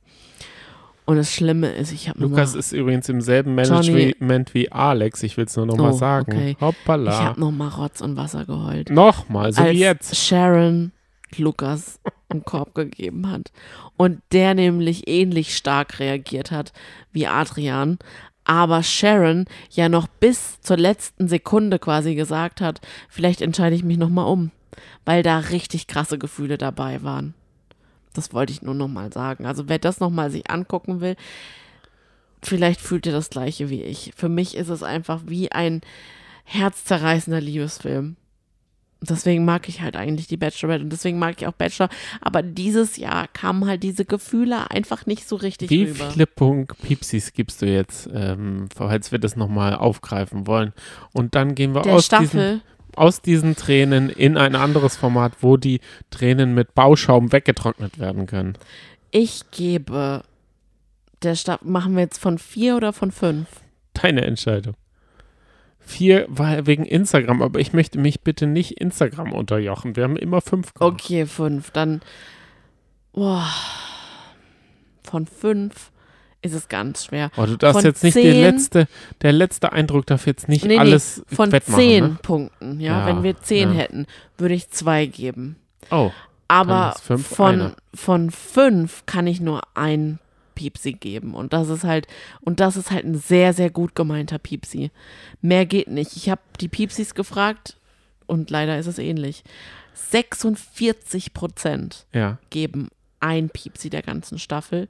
Und das Schlimme ist, ich habe Lukas ist übrigens im selben Johnny- Management wie Alex. Ich will es nur noch mal Oh, sagen. okay. ich Hoppala. habe nochmal Rotz und Wasser geheult. Nochmal, so als wie jetzt. Sharon Lukas einen Korb gegeben hat. Und der nämlich ähnlich stark reagiert hat wie Adrian. Aber Sharon ja noch bis zur letzten Sekunde quasi gesagt hat, vielleicht entscheide ich mich nochmal um. Weil da richtig krasse Gefühle dabei waren. Das wollte ich nur nochmal sagen. Also wer das nochmal sich angucken will, vielleicht fühlt ihr das gleiche wie ich. Für mich ist es einfach wie ein herzzerreißender Liebesfilm. Deswegen mag ich halt eigentlich die Bachelorette und deswegen mag ich auch Bachelor. Aber dieses Jahr kamen halt diese Gefühle einfach nicht so richtig Wie rüber. viele Punkt Piepsis gibst du jetzt, ähm, falls wir das nochmal aufgreifen wollen? Und dann gehen wir Der aus diesen, aus diesen Tränen in ein anderes Format, wo die Tränen mit Bauschaum weggetrocknet werden können. ich gebe der Staffel, machen wir jetzt von vier oder von fünf? Deine Entscheidung. Vier war wegen Instagram, aber ich möchte mich bitte nicht Instagram unterjochen. Wir haben immer fünf gemacht. Okay, fünf. Dann, boah, von fünf ist es ganz schwer. Oh, du darfst Von jetzt nicht der zehn- letzte, der letzte Eindruck darf jetzt nicht Nee, nee, alles Von wettmachen. zehn Ne? Punkten, ja, Ja, wenn wir zehn ja. hätten, würde ich zwei geben. Oh, Aber fünf von, von fünf kann ich nur ein Piepsi geben. Und das ist halt, und das ist halt ein sehr, sehr gut gemeinter Piepsi. Mehr geht nicht. Ich habe die Piepsis gefragt und leider ist es ähnlich. 46 Prozent ja. geben ein Piepsi der ganzen Staffel.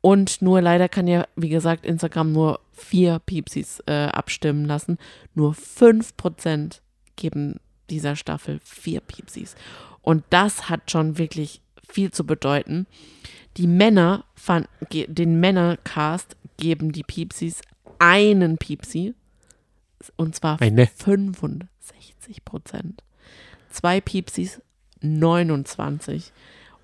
Und nur leider kann ja, wie gesagt, Instagram nur vier Piepsis äh, abstimmen lassen. Nur 5% geben dieser Staffel vier Piepsis. Und das hat schon wirklich viel zu bedeuten. Die Männer, fand, den Männercast geben die Piepsis einen Piepsi. Und zwar Eine. 65 Prozent. Zwei Piepsis 29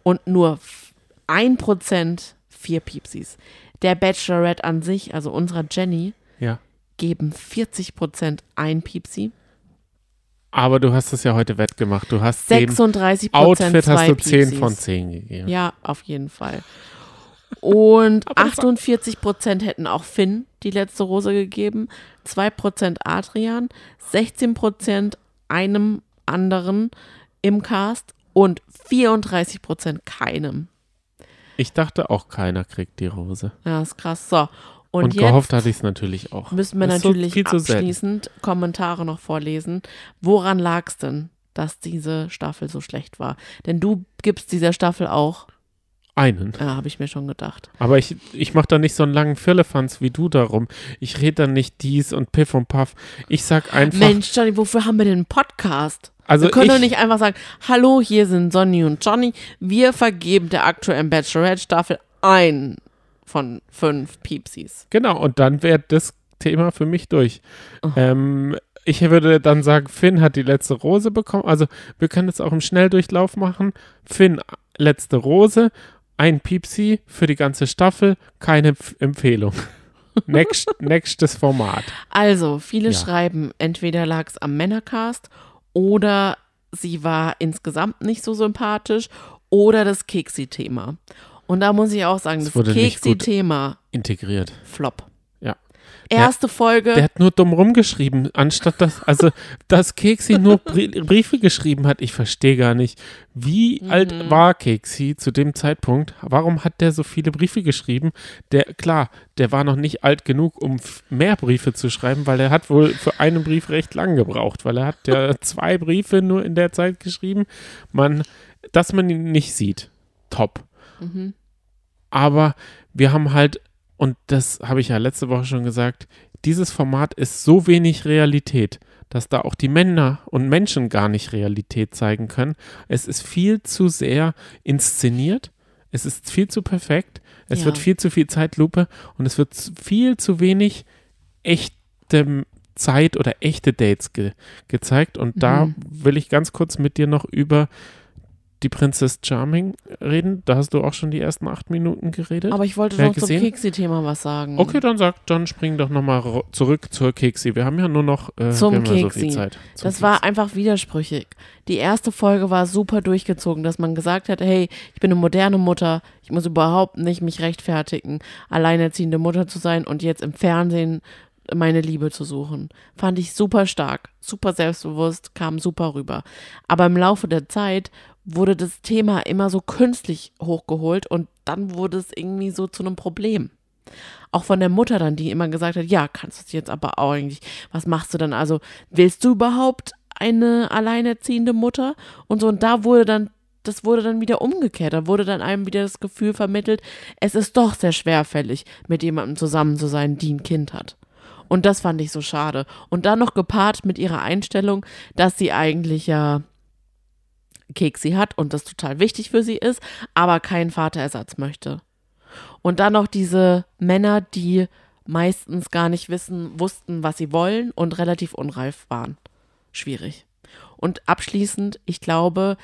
und nur f- 1% vier Piepsis. Der Bachelorette an sich, also unserer Jenny, Ja. geben 40% ein Piepsi, Aber du hast es ja heute wettgemacht. Du hast dem 36% Outfit hast du 10 Piepsis. von 10 gegeben. Ja, auf jeden Fall. Und Aber das- 48% hätten auch Finn die letzte Rose gegeben. 2% Adrian, 16% einem anderen im Cast und 34% keinem. Ich dachte auch, keiner kriegt die Rose. Ja, ist krass. So. Und, Und, gehofft hatte ich es natürlich auch. müssen wir ist so natürlich selten. abschließend Kommentare noch vorlesen. Woran lag es denn, dass diese Staffel so schlecht war? Denn du gibst dieser Staffel auch, Einen. ja, habe ich mir schon gedacht. Aber ich, ich mache da nicht so einen langen Firlefanz wie du darum. Ich rede dann nicht dies und Piff und Puff. Ich sag einfach. Mensch, Johnny, wofür haben wir denn einen Podcast? also wir können ich, doch nicht einfach sagen, hallo, hier sind Sonny und Johnny. Wir vergeben der aktuellen Bachelorette-Staffel ein von fünf Piepsis. Genau, und dann wäre das Thema für mich durch. Oh. Ähm, ich würde dann sagen, Finn hat die letzte Rose bekommen. Also wir können jetzt auch im Schnelldurchlauf machen. Finn, letzte Rose, ein Piepsi für die ganze Staffel, keine F Empfehlung. Next, nächstes Format. Also, viele Ja. schreiben, entweder lag es am Männercast oder sie war insgesamt nicht so sympathisch oder das Keksi-Thema. Und da muss ich auch sagen, das gut. Keksi-Thema, Integriert. Flop. Ja. Erste Folge, Der hat nur dumm rumgeschrieben, anstatt dass, also, dass Keksi nur Brie Briefe geschrieben hat. Ich verstehe gar nicht. Wie Mhm. alt war Keksi zu dem Zeitpunkt? Warum hat der so viele Briefe geschrieben? Der, klar, der war noch nicht alt genug, um mehr Briefe zu schreiben, weil er hat wohl für einen Brief recht lang gebraucht, weil er hat ja zwei Briefe nur in der Zeit geschrieben. Man, dass man ihn nicht sieht. Top. Mhm. Aber wir haben halt, und das habe ich ja letzte Woche schon gesagt, dieses Format ist so wenig Realität, dass da auch die Männer und Menschen gar nicht Realität zeigen können. Es ist viel zu sehr inszeniert. Es ist viel zu perfekt. Es Ja. wird viel zu viel Zeitlupe und es wird viel zu wenig echte Zeit oder echte Dates ge gezeigt. Und da Mhm. will ich ganz kurz mit dir noch über die Princess Charming reden. Da hast du auch schon die ersten acht Minuten geredet. aber ich wollte Wer noch zum? Keksi-Thema was sagen. Okay, dann sag, dann spring doch nochmal zurück zur Keksi. Wir haben ja nur noch äh, Zum ja so Keksi. viel Zeit. Zum Das war Keksi. einfach widersprüchig. Die erste Folge war super durchgezogen, dass man gesagt hat, hey, ich bin eine moderne Mutter, ich muss überhaupt nicht mich rechtfertigen, alleinerziehende Mutter zu sein und jetzt im Fernsehen meine Liebe zu suchen. Fand ich super stark, super selbstbewusst, kam super rüber. Aber im Laufe der Zeit wurde das Thema immer so künstlich hochgeholt und dann wurde es irgendwie so zu einem Problem. Auch von der Mutter dann, die immer gesagt hat, ja, kannst du jetzt aber auch eigentlich, was machst du dann? Also, willst du überhaupt eine alleinerziehende Mutter? Und so, und da wurde dann, das wurde dann wieder umgekehrt. Da wurde dann einem wieder das Gefühl vermittelt, es ist doch sehr schwerfällig, mit jemandem zusammen zu sein, die ein Kind hat. Und das fand ich so schade. Und dann noch gepaart mit ihrer Einstellung, dass sie eigentlich ja Keksi hat und das total wichtig für sie ist, aber keinen Vaterersatz möchte. Und dann noch diese Männer, die meistens gar nicht wissen, wussten, was sie wollen und relativ unreif waren. Schwierig. Und abschließend, ich glaube,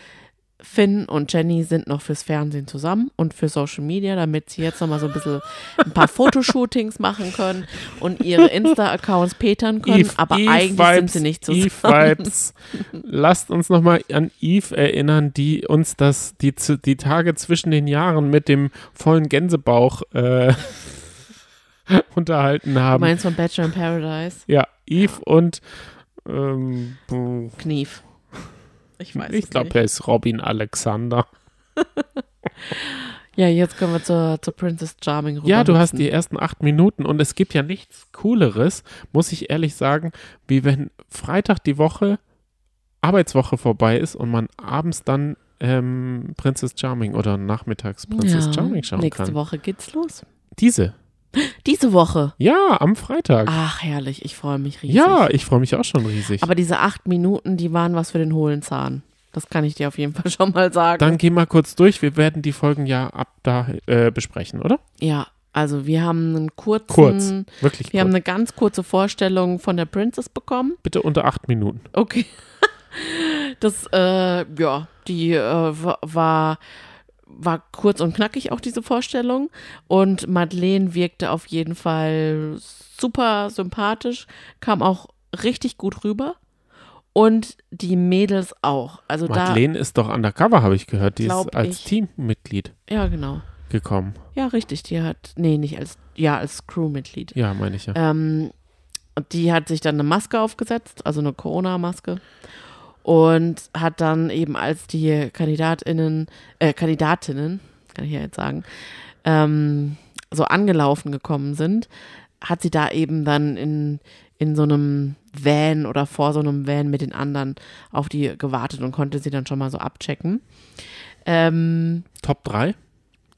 Finn und Jenny sind noch fürs Fernsehen zusammen und für Social Media, damit sie jetzt noch mal so ein bisschen ein paar Fotoshootings machen können und ihre Insta-Accounts petern können. Eve- aber Eve eigentlich Vibes, sind sie nicht zusammen. Eve Vibes. Lasst uns nochmal an Eve erinnern, die uns das, die, die Tage zwischen den Jahren mit dem vollen Gänsebauch äh, unterhalten Du haben. meinst von Bachelor in Paradise? Ja, Eve und ähm, Knief. Ich weiß ich glaube, er ist Robin Alexander. Ja, jetzt können wir zur, zur Princess Charming rüber. Ja, du hast die ersten acht Minuten und es gibt ja nichts Cooleres, muss ich ehrlich sagen, wie wenn Freitag die Woche, Arbeitswoche vorbei ist und man abends dann ähm, Princess Charming oder nachmittags Princess ja, Charming schauen Nächste kann. Woche geht's los. Diese. Diese Woche. Ja, am Freitag. Ach, herrlich. Ich freue mich riesig. ja, ich freue mich auch schon riesig. Aber diese acht Minuten, die waren was für den hohlen Zahn. Das kann ich dir auf jeden Fall schon mal sagen. dann geh mal kurz durch. Wir werden die Folgen ja ab da äh, besprechen, oder? ja, also wir haben einen kurzen, Kurz. Wirklich wir haben kurz. eine ganz kurze Vorstellung von der Princess bekommen. Bitte unter acht Minuten. Okay. Das, äh, ja, die äh, wa- war, war kurz und knackig auch diese Vorstellung. Und Madeleine wirkte auf jeden Fall super sympathisch, kam auch richtig gut rüber. Und die Mädels auch. Also Madeleine ist doch undercover, habe ich gehört. Die ist als ich. Teammitglied da, ja, genau. gekommen. Ja, richtig. Die hat, nee, nicht als, ja, als Crewmitglied. Ja, meine ich ja. Ähm, die hat sich dann eine Maske aufgesetzt, also eine Corona-Maske. Und hat dann eben, als die KandidatInnen, äh, Kandidatinnen, kann ich ja jetzt sagen, ähm, so angelaufen gekommen sind, hat sie da eben dann in, in so einem Van oder vor so einem Van mit den anderen auf die gewartet und konnte sie dann schon mal so abchecken. Ähm, Top 3?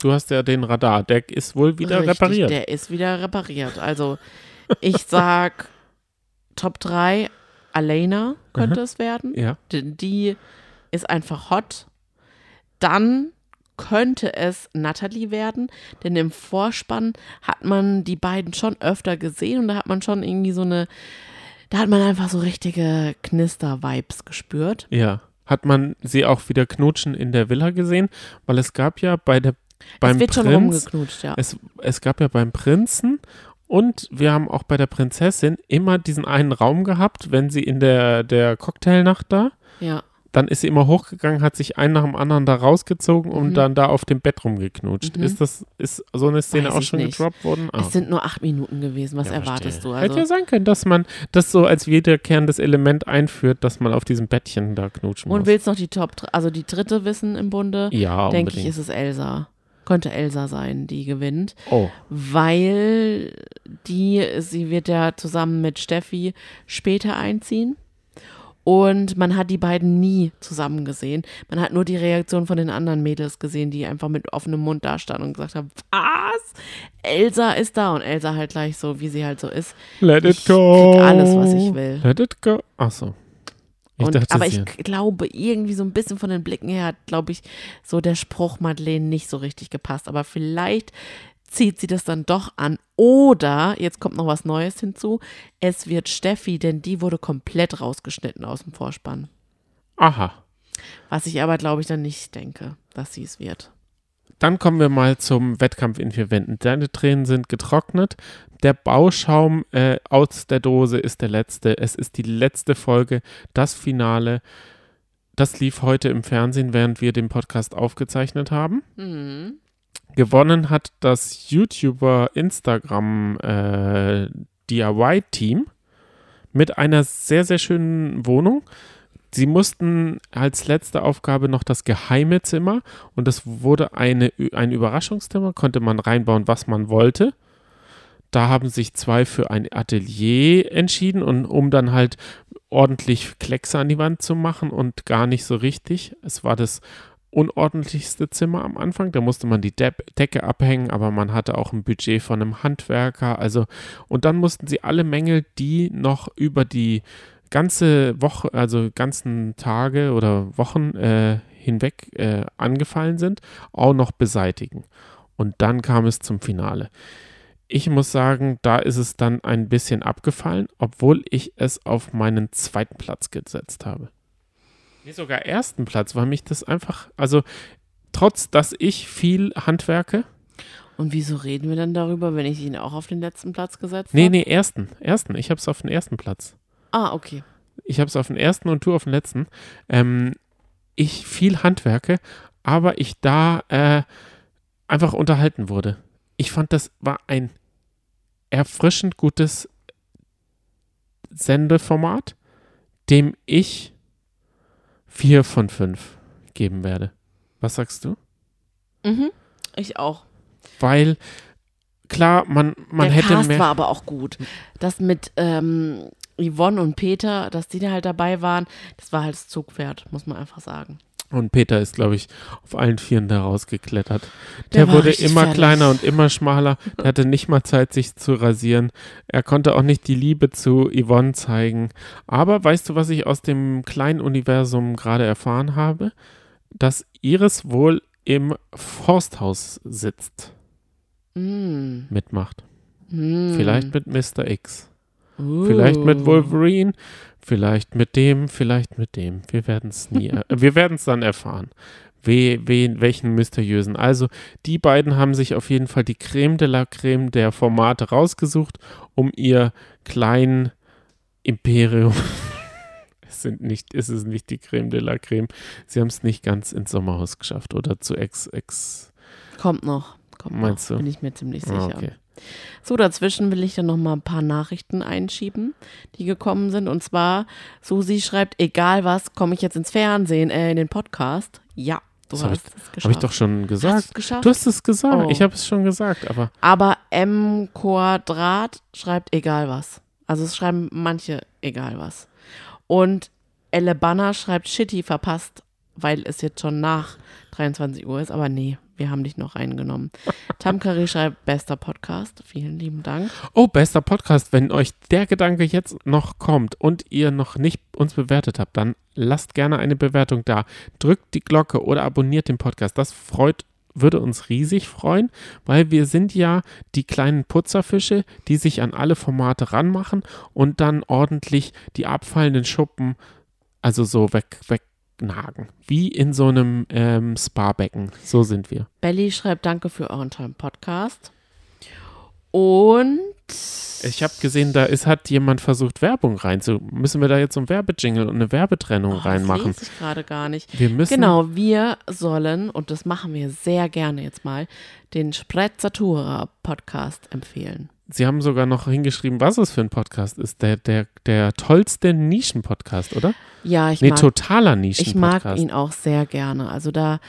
Du hast ja den Radar. Der ist wohl wieder richtig, repariert. Der ist wieder repariert. Also ich sag Top 3, Alena könnte es werden. ja. Denn die ist einfach hot. Dann könnte es Natalie werden, denn im Vorspann hat man die beiden schon öfter gesehen und da hat man schon irgendwie so eine, da hat man einfach so richtige Knister-Vibes gespürt. Ja. Hat man sie auch wieder knutschen in der Villa gesehen? Weil es gab ja bei der beim es wird schon Prinz, rumgeknutscht, ja. es, es gab ja beim Prinzen und wir haben auch bei der Prinzessin immer diesen einen Raum gehabt, wenn sie in der, der Cocktailnacht da, ja. dann ist sie immer hochgegangen, hat sich einen nach dem anderen da rausgezogen und Mhm. dann da auf dem Bett rumgeknutscht. Mhm. Ist das, ist so eine Szene Weiß auch schon nicht. gedroppt worden? Ah, Es sind nur acht Minuten gewesen. Was ja, erwartest verstehe. du? Hätte ja Also, sein können, dass man das so als wiederkehrendes Element einführt, dass man auf diesem Bettchen da knutschen und muss. willst noch die Top, also die dritte wissen im Bunde? ja, Denke ich, ist es Elsa. Könnte Elsa sein, die gewinnt. oh, weil die, sie wird ja zusammen mit Steffi später einziehen. Und man hat die beiden nie zusammen gesehen. Man hat nur die Reaktion von den anderen Mädels gesehen, die einfach mit offenem Mund da standen und gesagt haben, was? Elsa ist da. Und Elsa halt gleich so, wie sie halt so ist. let Ich it go. krieg alles, was ich will. Let it go. Ach so. Ich Und, dachte, aber ich glaube, irgendwie so ein bisschen von den Blicken her hat, glaube ich, so der Spruch Madeleine nicht so richtig gepasst. Aber vielleicht zieht sie das dann doch an. Oder, jetzt kommt noch was Neues hinzu, es wird Steffi, denn die wurde komplett rausgeschnitten aus dem Vorspann. Aha. Was ich aber, glaube ich, dann nicht denke, dass sie es wird. Dann kommen wir mal zum Wettkampf in vier Wänden. Deine Tränen sind getrocknet. Der Bauschaum äh, aus der Dose ist der letzte. Es ist die letzte Folge, das Finale. Das lief heute im Fernsehen, während wir den Podcast aufgezeichnet haben. Hm. Gewonnen hat das YouTuber Instagram äh, DIY-Team mit einer sehr, sehr schönen Wohnung. Sie mussten als letzte Aufgabe noch das geheime Zimmer und das wurde eine, ein Überraschungszimmer, konnte man reinbauen, was man wollte. Da haben sich zwei für ein Atelier entschieden und um dann halt ordentlich Kleckse an die Wand zu machen und gar nicht so richtig. Es war das unordentlichste Zimmer am Anfang. Da musste man die De Decke abhängen, aber man hatte auch ein Budget von einem Handwerker. Also, und dann mussten sie alle Mängel, die noch über die ganze Woche, also ganzen Tage oder Wochen äh, hinweg äh, angefallen sind, auch noch beseitigen. Und dann kam es zum Finale. Ich muss sagen, da ist es dann ein bisschen abgefallen, obwohl ich es auf meinen zweiten Platz gesetzt habe. Nee, sogar ersten Platz, weil mich das einfach, also trotz, dass ich viel handwerke, Und wieso reden wir dann darüber, wenn ich ihn auch auf den letzten Platz gesetzt nee, habe? nee, ersten, ersten, ich habe es auf den ersten Platz. Ah, okay. Ich habe es auf den ersten und du auf den letzten. Ähm, ich viel handwerke, aber ich da äh, einfach unterhalten wurde. Ich fand, das war ein erfrischend gutes Sendeformat, dem ich vier von fünf geben werde. Was sagst du? Mhm. Ich auch. Weil klar, man, man der hätte Cast mehr. war aber auch gut. Das mit ähm, Yvonne und Peter, dass die da halt dabei waren, das war halt das Zugpferd, muss man einfach sagen. Und Peter ist, glaube ich, auf allen Vieren da rausgeklettert. Der, Der wurde immer fertig. kleiner und immer schmaler. Der hatte nicht mal Zeit, sich zu rasieren. Er konnte auch nicht die Liebe zu Yvonne zeigen. Aber weißt du, was ich aus dem kleinen Universum gerade erfahren habe? Dass Iris wohl im Forsthaus sitzt, Mm. mitmacht. Mm. Vielleicht mit Mr. X. Uh. Vielleicht mit Wolverine, vielleicht mit dem, vielleicht mit dem. Wir werden es nie, wir werden es dann erfahren. We, wen, welchen mysteriösen. Also, die beiden haben sich auf jeden Fall die Creme de la Creme der Formate rausgesucht, um ihr kleinen Imperium. es, sind nicht, es ist nicht die Creme de la Creme. Sie haben es nicht ganz ins Sommerhaus geschafft oder zu Ex, Ex. Kommt noch. Kommt Meinst noch. du? Bin ich mir ziemlich Ah, sicher. okay. So, dazwischen will ich dann noch mal ein paar Nachrichten einschieben, die gekommen sind. Und zwar, Susi schreibt, egal was, komme ich jetzt ins Fernsehen, äh, in den Podcast. Ja, du Das hast ich- es geschafft. Habe ich doch schon Hast gesagt. du's geschafft? Du hast es gesagt. Oh. Ich habe es schon gesagt, aber Aber M Quadrat schreibt egal was. Also es schreiben manche egal was. Und Elle Banner schreibt Shitty verpasst, weil es jetzt schon nach 23 Uhr ist. Aber nee, wir haben dich noch reingenommen. Tamkari schreibt bester Podcast. Vielen lieben Dank. Oh, bester Podcast. Wenn euch der Gedanke jetzt noch kommt und ihr noch nicht uns bewertet habt, dann lasst gerne eine Bewertung da. Drückt die Glocke oder abonniert den Podcast. Das freut, würde uns riesig freuen, weil wir sind ja die kleinen Putzerfische, die sich an alle Formate ranmachen und dann ordentlich die abfallenden Schuppen, also so weg, wegnagen. Wie in so einem ähm, Spa-Becken. So sind wir. Belly schreibt danke für euren tollen Podcast. Und Ich habe gesehen, da ist, hat jemand versucht, Werbung reinzu. Müssen wir da jetzt so ein Werbejingle und eine Werbetrennung Oh, das reinmachen? lese ich gerade gar nicht. Wir müssen. Genau, wir sollen, und das machen wir sehr gerne jetzt mal, den Sprezzatura Podcast empfehlen. Sie haben sogar noch hingeschrieben, was es für ein Podcast ist. Der, der, der tollste Nischen-Podcast, oder? Ja, ich nee, mag, totaler ich mag Nischen-Podcast. ihn auch sehr gerne. Also da,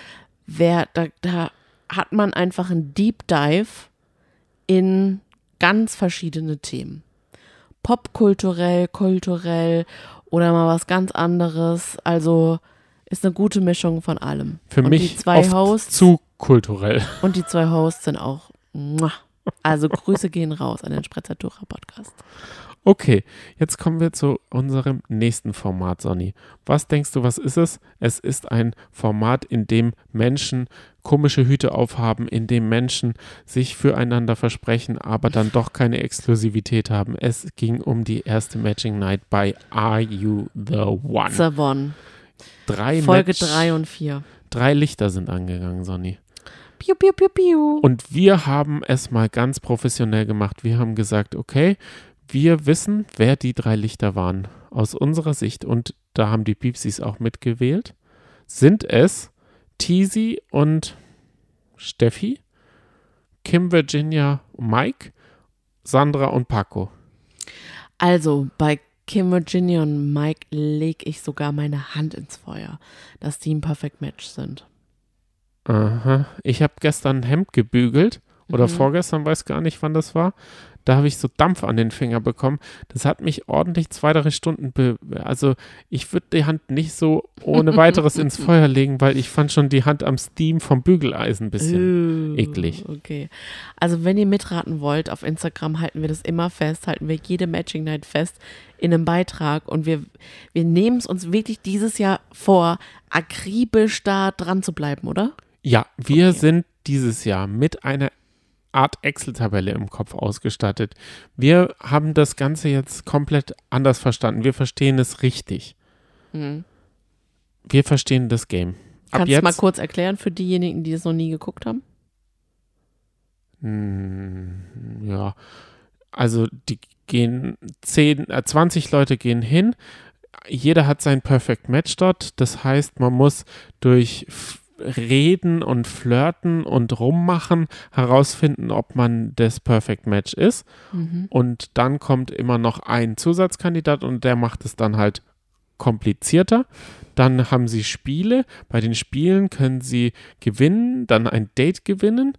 wär, da, da hat man einfach einen Deep Dive in ganz verschiedene Themen. Popkulturell, kulturell oder mal was ganz anderes. Also ist eine gute Mischung von allem. Für und mich die zwei oft Hosts zu kulturell. Und die zwei Hosts sind auch. muah. Also Grüße gehen raus an den Sprezzatura Podcast. Okay, jetzt kommen wir zu unserem nächsten Format, Sonny. Was denkst du, was ist es? Es ist ein Format, in dem Menschen komische Hüte aufhaben, in dem Menschen sich füreinander versprechen, aber dann doch keine Exklusivität haben. Es ging um die erste Matching Night bei Are You the One? Savon. Drei, Folge Match- 3 und 4. drei Lichter sind angegangen, Sonny. Piu, piu, piu, piu. Und wir haben es mal ganz professionell gemacht. Wir haben gesagt, okay, wir wissen, wer die drei Lichter waren. Aus unserer Sicht, und da haben die Piepsis auch mitgewählt, sind es Teasy und Steffi, Kim Virginia, Mike, Sandra und Paco. Also bei Kim Virginia und Mike lege ich sogar meine Hand ins Feuer, dass die ein Perfect Match sind. Aha. Ich habe gestern ein Hemd gebügelt oder Mhm. vorgestern, weiß gar nicht, wann das war. Da habe ich so Dampf an den Finger bekommen. Das hat mich ordentlich zwei, drei Stunden. Also, ich würde die Hand nicht so ohne weiteres ins Feuer legen, weil ich fand schon die Hand am Steam vom Bügeleisen ein bisschen. Äh, eklig. Okay. Also wenn ihr mitraten wollt, auf Instagram halten wir das immer fest, halten wir jede Matching Night fest in einem Beitrag und wir, wir nehmen es uns wirklich dieses Jahr vor, akribisch da dran zu bleiben, oder? Ja, wir Okay. sind dieses Jahr mit einer Art Excel-Tabelle im Kopf ausgestattet. Wir haben das Ganze jetzt komplett anders verstanden. Wir verstehen es richtig. Hm. Wir verstehen das Game. Ab Kannst du jetzt mal kurz erklären für diejenigen, die es noch nie geguckt haben? Hm, Ja, also die gehen 10, äh, 20 Leute gehen hin. Jeder hat sein Perfect Match dort. Das heißt, man muss durch Reden und Flirten und Rummachen herausfinden, ob man das Perfect Match ist. Mhm. Und dann kommt immer noch ein Zusatzkandidat und der macht es dann halt komplizierter. Dann haben sie Spiele. Bei den Spielen können sie gewinnen, dann ein Date gewinnen.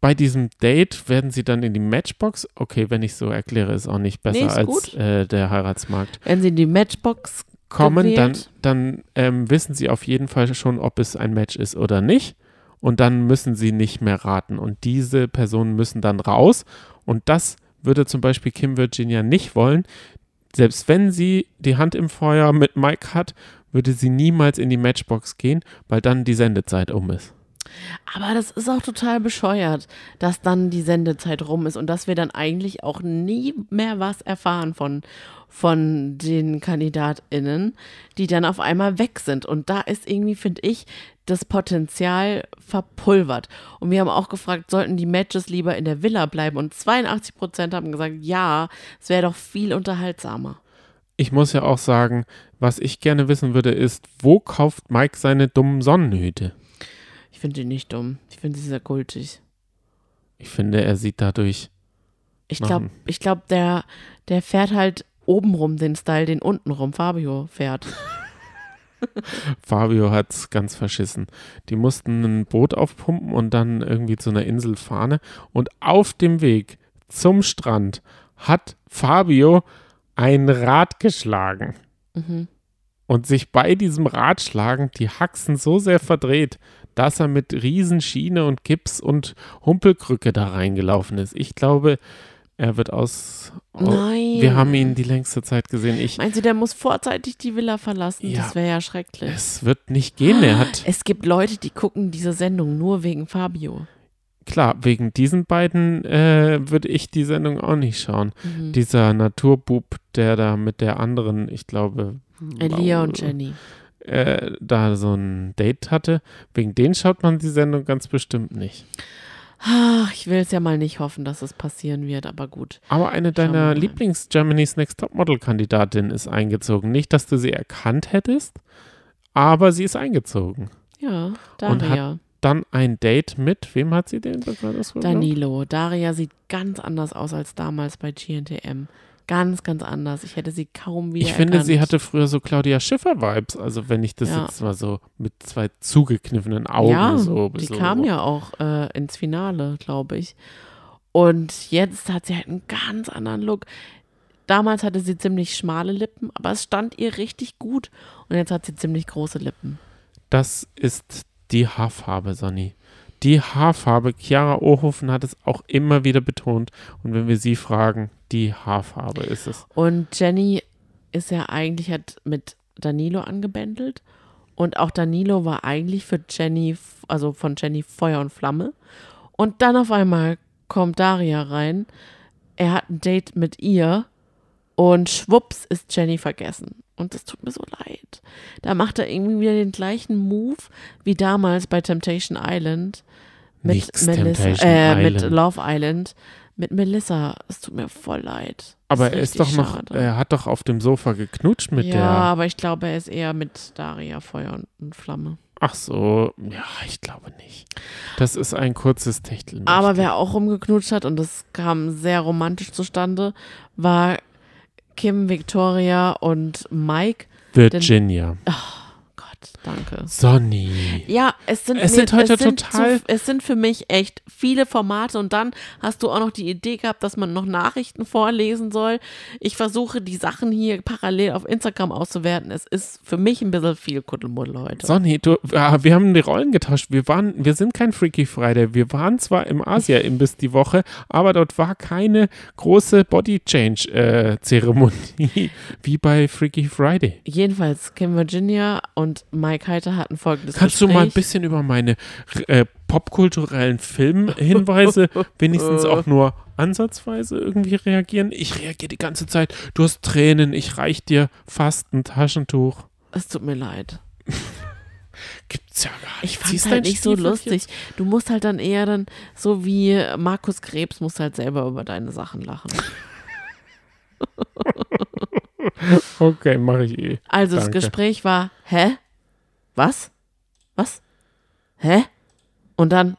Bei diesem Date werden sie dann in die Matchbox. Okay, wenn ich so erkläre, ist auch nicht besser Nee, als äh, der Heiratsmarkt. Wenn sie in die Matchbox Kommen, dann, gewählt. dann ähm, wissen sie auf jeden Fall schon, ob es ein Match ist oder nicht. Und dann müssen sie nicht mehr raten. Und diese Personen müssen dann raus. Und das würde zum Beispiel Kim Virginia nicht wollen. Selbst wenn sie die Hand im Feuer mit Mike hat, würde sie niemals in die Matchbox gehen, weil dann die Sendezeit um ist. Aber das ist auch total bescheuert, dass dann die Sendezeit rum ist und dass wir dann eigentlich auch nie mehr was erfahren von, von den KandidatInnen, die dann auf einmal weg sind. Und da ist irgendwie, finde ich, das Potenzial verpulvert. Und wir haben auch gefragt, sollten die Matches lieber in der Villa bleiben? Und 82 Prozent haben gesagt, ja, es wäre doch viel unterhaltsamer. Ich muss ja auch sagen, was ich gerne wissen würde, ist, wo kauft Mike seine dummen Sonnenhüte? Ich finde die nicht dumm. Ich finde sie sehr kultig. Ich finde, er sieht dadurch Ich glaube, ich glaub, der, der fährt halt obenrum den Style, den untenrum Fabio fährt. Fabio hat's ganz verschissen. Die mussten ein Boot aufpumpen und dann irgendwie zu einer Insel fahren. Und auf dem Weg zum Strand hat Fabio ein Rad geschlagen. Mhm. Und sich bei diesem Radschlagen die Haxen so sehr verdreht, dass er mit Riesenschiene und Gips und Humpelkrücke da reingelaufen ist. Ich glaube, er wird aus. Nein. Wir haben ihn die längste Zeit gesehen. Ich, Meinst du, der muss vorzeitig die Villa verlassen? Ja. Das wäre ja schrecklich. es wird nicht gehen. Er hat, Es gibt Leute, die gucken diese Sendung nur wegen Fabio. klar, wegen diesen beiden äh, würde ich die Sendung auch nicht schauen. Mhm. Dieser Naturbub, der da mit der anderen, ich glaube. Elia und Jenny. Äh, da so ein Date hatte. Wegen denen schaut man die Sendung ganz bestimmt nicht. Ach, ich will es ja mal nicht hoffen, dass es passieren wird, aber gut. Aber eine deiner. Lieblings-Germany's Next Topmodel-Kandidatin ist eingezogen. Nicht, dass du sie erkannt hättest, aber sie ist eingezogen. Ja, Und Daria. Dann ein Date mit, wem hat sie denn das wohl Danilo. Daria sieht ganz anders aus als damals bei GNTM. Ganz, ganz anders. Ich hätte sie kaum wieder Ich finde, sie erkannt. hatte früher so Claudia Schiffer-Vibes. Also, wenn ich das Ja. jetzt mal so mit zwei zugekniffenen Augen ja, so. die so kam ja auch äh, ins Finale, glaube ich. Und jetzt hat sie halt einen ganz anderen Look. Damals hatte sie ziemlich schmale Lippen, aber es stand ihr richtig gut. Und jetzt hat sie ziemlich große Lippen. Das ist die Haarfarbe, Sonny. Die Haarfarbe. Chiara Ohofen hat es auch immer wieder betont. Und wenn wir sie fragen, die Haarfarbe ist es. Und Jenny ist ja eigentlich, hat mit Danilo angebändelt. Und auch Danilo war eigentlich für Jenny, also von Jenny Feuer und Flamme. Und dann auf einmal kommt Daria rein. Er hat ein Date mit ihr. Und schwupps ist Jenny vergessen. Und das tut mir so leid. Da macht er irgendwie wieder den gleichen Move wie damals bei Temptation Island. Mit Nix Melissa, äh, mit Island. Love Island. Mit Melissa. Es tut mir voll leid. Aber Das er ist doch noch, schade. er hat doch auf dem Sofa geknutscht mit ja, der. aber ich glaube, er ist eher mit Daria Feuer und- Flamme. Ach so, ja, ich glaube nicht. Das ist ein kurzes Techteln. Aber wer auch rumgeknutscht hat, und das kam sehr romantisch zustande, war Kim, Victoria und Mike. Virginia. Gott, danke. Sonny. Ja, es sind, Es mir- sind heute es sind total- Zu, es sind für mich echt viele Formate und dann hast du auch noch die Idee gehabt, dass man noch Nachrichten vorlesen soll. Ich versuche die Sachen hier parallel auf Instagram auszuwerten. Es ist für mich ein bisschen viel Kuddelmuddel heute. Sonny, du, ah, wir haben die Rollen getauscht. Wir waren, wir sind kein Freaky Friday. Wir waren zwar im Asia-Imbiss die Woche, aber dort war keine große Body-Change-Zeremonie wie bei Freaky Friday. Jedenfalls, Kim Virginia und Mike Heiter hatten folgendes Kannst du Gespräch. mal ein bisschen über meine äh, popkulturellen Filmhinweise wenigstens auch nur ansatzweise irgendwie reagieren? Ich reagiere die ganze Zeit. Du hast Tränen, ich reich dir fast ein Taschentuch. Es tut mir leid. Gibt's ja gar nicht. Ich fand Siehst es halt nicht so Stiefelchen? lustig. Du musst halt dann eher dann, so wie Markus Krebs, musst halt selber über deine Sachen lachen. Okay, mache ich eh. Also das Danke. Gespräch war, hä? Was? Was? Hä? Und dann,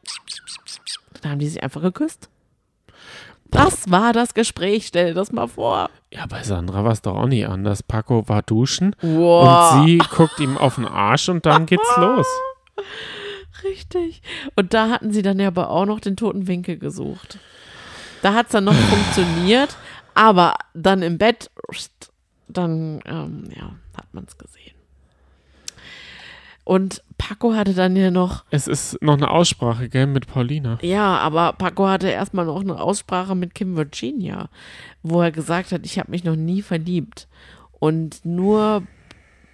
dann haben die sich einfach geküsst. Das war das Gespräch, stell dir das mal vor. Ja, bei Sandra war es doch auch nie anders. Paco war duschen Wow. und sie guckt ihm auf den Arsch und dann geht's los. Richtig. Und da hatten sie dann ja aber auch noch den toten Winkel gesucht. Da hat es dann noch funktioniert, aber dann im Bett, dann ähm, ja, hat man es gesehen. Und Paco hatte dann ja noch, Es ist noch eine Aussprache, gell, mit Paulina. ja, aber Paco hatte erstmal noch eine Aussprache mit Kim Virginia, wo er gesagt hat, ich habe mich noch nie verliebt. Und nur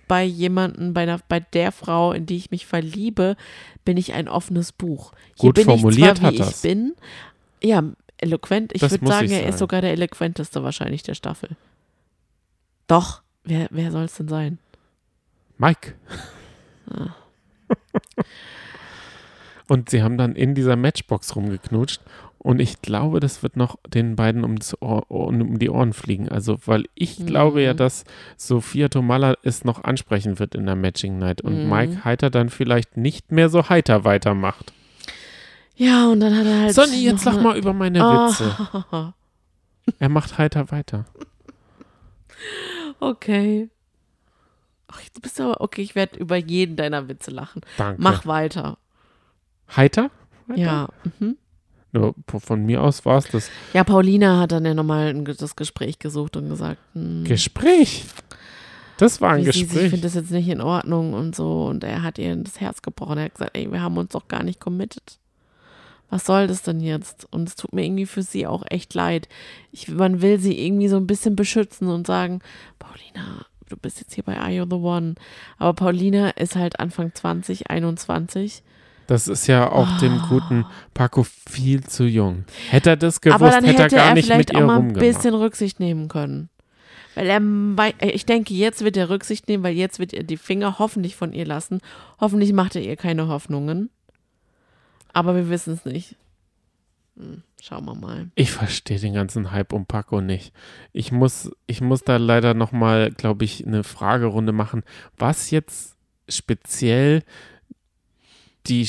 bei jemanden, bei, einer, bei der Frau, in die ich mich verliebe, bin ich ein offenes Buch. Hier Gut bin formuliert ich zwar, hat wie das. ich bin. Ja, eloquent. Ich würde sagen, ich er ist sogar der eloquenteste wahrscheinlich der Staffel. Doch, wer, wer soll es denn sein? Mike. Und sie haben dann in dieser Matchbox rumgeknutscht. Und ich glaube, das wird noch den beiden ums Ohr, um die Ohren fliegen. Also, weil ich Mhm. glaube ja, dass Sophia Tomalla es noch ansprechen wird in der Matching Night. Und Mhm. Mike Heiter dann vielleicht nicht mehr so heiter weitermacht. Ja, und dann hat er halt. Sonny, jetzt lach eine- mal über meine Ah, Witze. Er macht heiter weiter. Okay. Ach, du bist aber, okay, ich werde über jeden deiner Witze lachen. Danke. Mach weiter. Heiter? Weiter? Ja. Mhm. Nur von mir aus war es das Ja, Paulina hat dann ja nochmal das Gespräch gesucht und gesagt, hm, Gespräch. Das war ein wie sie, Gespräch. findet das jetzt nicht in Ordnung und so. Und er hat ihr das Herz gebrochen. Er hat gesagt, ey, wir haben uns doch gar nicht committed. Was soll das denn jetzt? Und es tut mir irgendwie für sie auch echt leid. Ich, man will sie irgendwie so ein bisschen beschützen und sagen, Paulina, du bist jetzt hier bei Are You the One. Aber Paulina ist halt Anfang 20, 21. Das ist ja auch dem Ah. guten Paco viel zu jung. Hätte er das gewusst, Aber dann hätte hätte er gar er nicht vielleicht mit auch ihr mal ein bisschen Rücksicht nehmen können. Weil er, äh, ich denke, jetzt wird er Rücksicht nehmen, weil jetzt wird er die Finger hoffentlich von ihr lassen. Hoffentlich macht er ihr keine Hoffnungen. Aber wir wissen es nicht. Hm, schauen wir mal. Ich verstehe den ganzen Hype um Paco nicht. Ich muss, ich muss da leider nochmal, glaube ich, eine Fragerunde machen, was jetzt speziell die,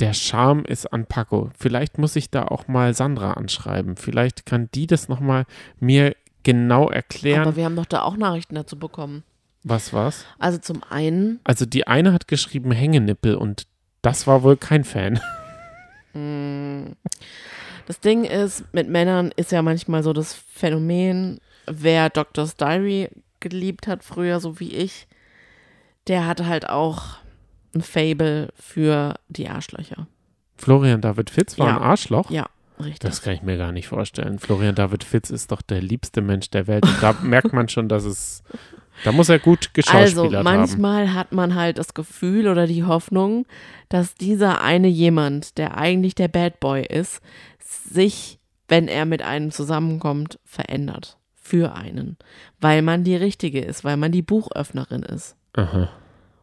der Charme ist an Paco. Vielleicht muss ich da auch mal Sandra anschreiben. Vielleicht kann die das nochmal mir genau erklären. Aber wir haben doch da auch Nachrichten dazu bekommen. was war's? Also zum einen, Also die eine hat geschrieben Hängenippel und das war wohl kein Fan. Das Ding ist, mit Männern ist ja manchmal so das Phänomen, wer Doctor's Diary geliebt hat früher, so wie ich, der hatte halt auch ein Fable für die Arschlöcher. Florian David Fitz war Ja. ein Arschloch. Ja, richtig. Das kann ich mir gar nicht vorstellen. Florian David Fitz ist doch der liebste Mensch der Welt. Und da merkt man schon, dass es. Da muss er gut Also geschauspielert haben. manchmal hat man halt das Gefühl oder die Hoffnung, dass dieser eine jemand, der eigentlich der Bad Boy ist, sich, wenn er mit einem zusammenkommt, verändert. Für einen. Weil man die Richtige ist, weil man die Buchöffnerin ist. Aha.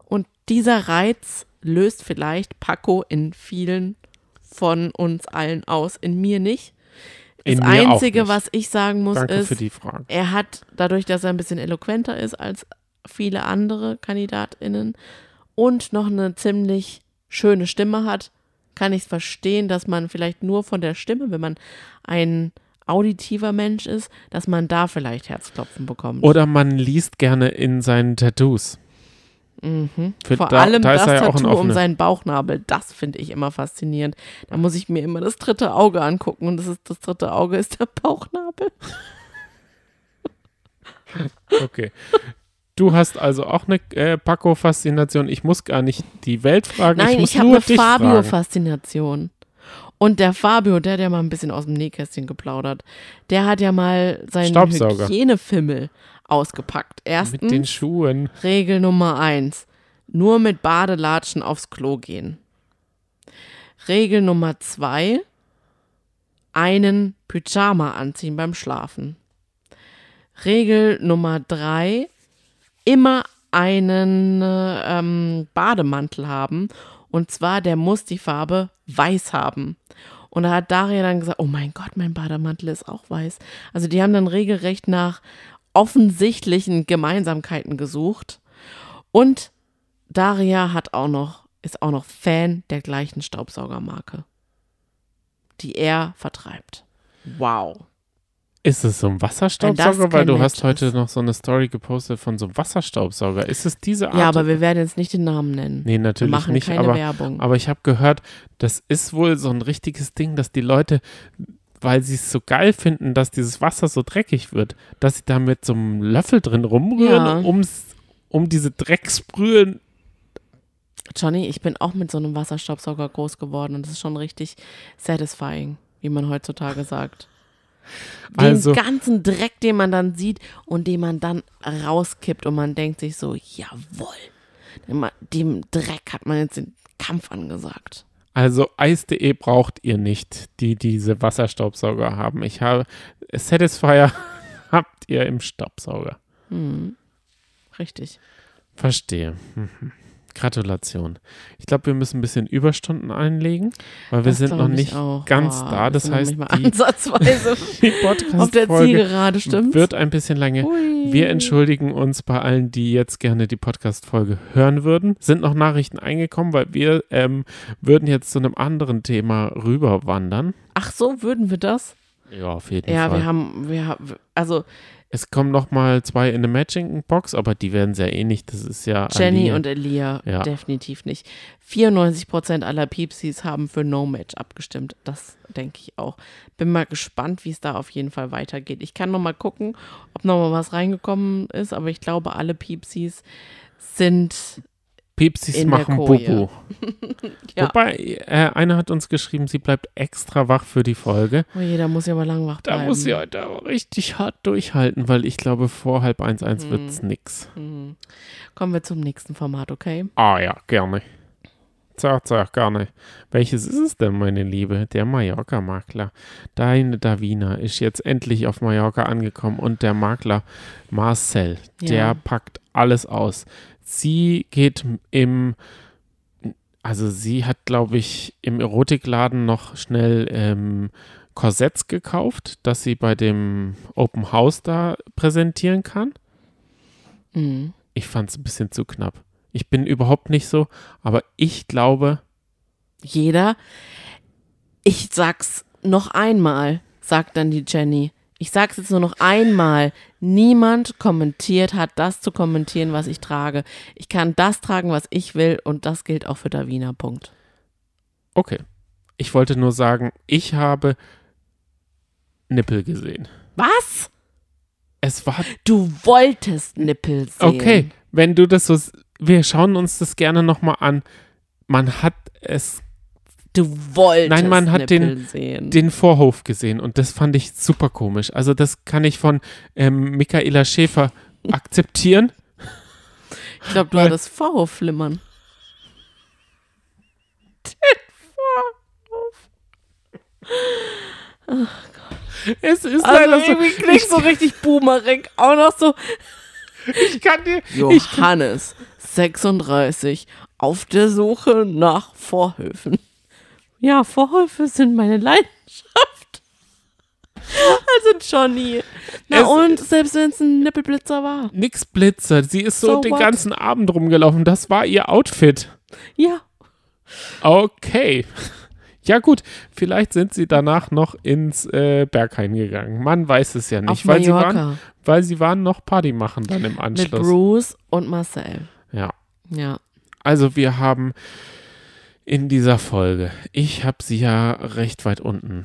Und dieser Reiz löst vielleicht Paco in vielen von uns allen aus, in mir nicht. Das In auch Einzige, was ich sagen muss, Danke ist, er hat dadurch, dass er ein bisschen eloquenter ist als viele andere KandidatInnen und noch eine ziemlich schöne Stimme hat, kann ich es verstehen, dass man vielleicht nur von der Stimme, wenn man ein auditiver Mensch ist, dass man da vielleicht Herzklopfen bekommt. Oder man liest gerne in seinen Tattoos. Mhm. Für- Vor da- allem da das ja Tattoo um seinen Bauchnabel, das finde ich immer faszinierend. Da muss ich mir immer das dritte Auge angucken und das, ist, das dritte Auge ist der Bauchnabel. Okay. Du hast also auch eine äh, Paco-Faszination. Ich muss gar nicht die Welt fragen. Nein, ich muss ich, habe eine. Fabio-Faszination. Und der Fabio, der hat ja mal ein bisschen aus dem Nähkästchen geplaudert. Der hat ja mal seinen. Hygienefimmel ausgepackt. Mit den Erstens, Schuhen. Regel Nummer eins. Nur mit Badelatschen aufs Klo gehen. Regel Nummer zwei. Einen Pyjama anziehen beim Schlafen. Regel Nummer drei. Immer einen äh, ähm, Bademantel haben. Und zwar, der muss die Farbe weiß haben. Und da hat Daria dann gesagt, oh mein Gott, mein Bademantel ist auch weiß. Also die haben dann regelrecht nach offensichtlichen Gemeinsamkeiten gesucht. Und Daria hat auch noch, ist auch noch Fan der gleichen Staubsaugermarke, die er vertreibt. Wow. Ist es so ein Wasserstaubsauger? Weil du Match hast heute ist. noch so eine Story gepostet von so einem Wasserstaubsauger. Ist es diese Art? Ja, aber wir werden jetzt nicht den Namen nennen. Nee, wir natürlich machen nicht. keine Aber, Werbung. aber ich habe gehört, das ist wohl so ein richtiges Ding, dass die Leute, weil sie es so geil finden, dass dieses Wasser so dreckig wird, dass sie da mit so einem Löffel drin rumrühren, Ja. um's, um diese Drecksbrühe. Johnny, ich bin auch mit so einem Wasserstaubsauger groß geworden und das ist schon richtig satisfying, wie man heutzutage sagt. Den Also- ganzen Dreck, den man dann sieht und den man dann rauskippt und man denkt sich so, jawohl, dem, dem Dreck hat man jetzt den Kampf angesagt. Also eis.de braucht ihr nicht, die diese Wasserstaubsauger haben. Ich habe Satisfier habt ihr im Staubsauger. Hm. Richtig. Verstehe. Mhm. Gratulation. Ich glaube, wir müssen ein bisschen Überstunden einlegen, weil wir Das sind noch ich nicht auch. ganz Boah, da. Das heißt, die, ansatzweise die auf der Podcast-Folge Zielgerade, stimmt? wird ein bisschen lange. Ui. Wir entschuldigen uns bei allen, die jetzt gerne die Podcast-Folge hören würden. Sind noch Nachrichten eingekommen, weil wir ähm, würden jetzt zu einem anderen Thema rüberwandern. Ach so, würden wir das? Ja, auf jeden Ja, Fall. wir haben, wir haben, also es kommen noch mal zwei in der Matching-Box, aber die werden sehr ähnlich. Das ist ja Jenny Aline. und Elia Ja. definitiv nicht. 94% aller Piepsis haben für No Match abgestimmt. Das denke ich auch. Bin mal gespannt, wie es da auf jeden Fall weitergeht. Ich kann noch mal gucken, ob noch mal was reingekommen ist, aber ich glaube, alle Piepsis sind In der machen. Bubu. Ja. Wobei, äh, einer hat uns geschrieben, sie bleibt extra wach für die Folge. Oh je, da muss ja aber lang wach Da bleiben. muss sie heute aber richtig hart durchhalten, weil ich glaube, vor halb eins eins Hm. wird's nix. Mhm. Kommen wir zum nächsten Format, okay? Ah ja, gerne. Sag, sag, gerne. Welches ist es denn, meine Liebe? Der Mallorca-Makler. Deine Davina ist jetzt endlich auf Mallorca angekommen und der Makler Marcel, Ja. der packt alles aus. Sie geht im, also sie hat, glaube ich, im Erotikladen noch schnell ähm, Korsetts gekauft, dass sie bei dem Open House da präsentieren kann. Mhm. Ich fand es ein bisschen zu knapp. Ich bin überhaupt nicht so, aber ich glaube, Jeder. Ich sag's noch einmal, sagt dann die Jenny. Ich sag's jetzt nur noch einmal. Niemand kommentiert, hat das zu kommentieren, was ich trage. Ich kann das tragen, was ich will und das gilt auch für Davina. Punkt. okay. Ich wollte nur sagen, ich habe Nippel gesehen. Was? Es war Du wolltest Nippel sehen. okay, wenn du das so, wir schauen uns das gerne nochmal an. Man hat es Du wolltest Nein, man hat Nippel den- sehen. den Vorhof gesehen und das fand ich super komisch. Also das kann ich von ähm, Michaela Schäfer akzeptieren. ich glaube, du hattest Vorhofflimmern. Es ist Also leider so. irgendwie klingt so richtig boomerig. Auch noch so Ich kann dir, ich, Johannes, 36, auf der Suche nach Vorhöfen. Ja, Vorhöfe sind meine Leidenschaft. Also Johnny. Na Es- und, selbst wenn es ein Nippelblitzer war. nix Blitzer. Sie ist so, So den what? ganzen Abend rumgelaufen. Das war ihr Outfit. Ja, Okay. Ja gut, vielleicht sind sie danach noch ins äh, Berghain gegangen. Man weiß es ja nicht, auf weil sie, waren, weil sie waren noch Party machen dann im Mit Anschluss. Bruce und Marcel. Ja, Ja. also wir haben in dieser Folge, ich habe sie ja recht weit unten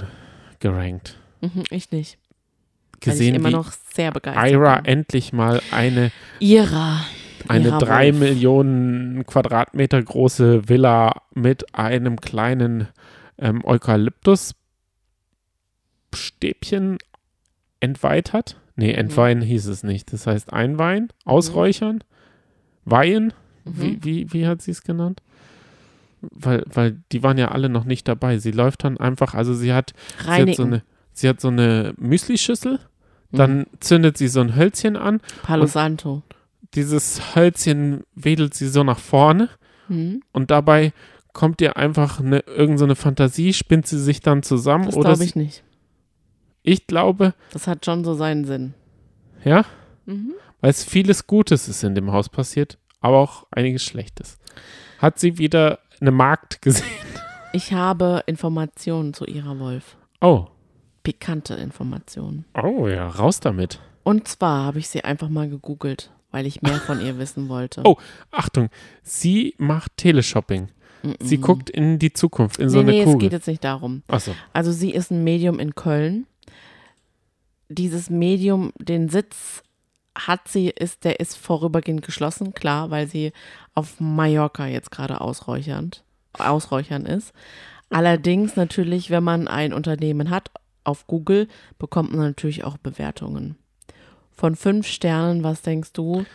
gerankt. Mhm, ich nicht. Weil ich Gesehen, immer wie noch sehr begeistert Ira bin. endlich mal eine, Ira. eine Ira drei Wolf. Millionen Quadratmeter große Villa mit einem kleinen ähm, Eukalyptusstäbchen entweiht hat. Nee, Mhm. entweihen hieß es nicht. Das heißt einweihen, ausräuchern, weihen. Mhm. Wie, wie, wie hat sie es genannt? Weil, weil die waren ja alle noch nicht dabei. Sie läuft dann einfach, also sie hat, sie hat so eine, sie hat so eine Müslischüssel, dann Mhm. zündet sie so ein Hölzchen an, Palo Santo. dieses Hölzchen wedelt sie so nach vorne Mhm. und dabei kommt ihr einfach eine, irgend so eine Fantasie, spinnt sie sich dann zusammen Das glaube ich nicht. ich glaube, Das hat schon so seinen Sinn. ja, Mhm. weil es vieles Gutes ist in dem Haus passiert, aber auch einiges Schlechtes. Hat sie wieder eine Magd gesehen? Ich habe Informationen zu Ira Wolf. Oh, Pikante Informationen. oh ja, raus damit. Und zwar habe ich sie einfach mal gegoogelt, weil ich mehr von ihr wissen wollte. Oh, Achtung, sie macht Teleshopping. Sie guckt in die Zukunft, in so nee, eine nee, es Kugel. geht jetzt nicht darum. Achso, Also sie ist ein Medium in Köln. Dieses Medium, den Sitz hat sie, ist, der ist vorübergehend geschlossen, klar, weil sie auf Mallorca jetzt gerade ausräuchernd, ausräuchern ist. Allerdings natürlich, wenn man ein Unternehmen hat, auf Google bekommt man natürlich auch Bewertungen. Von fünf Sternen, was denkst du,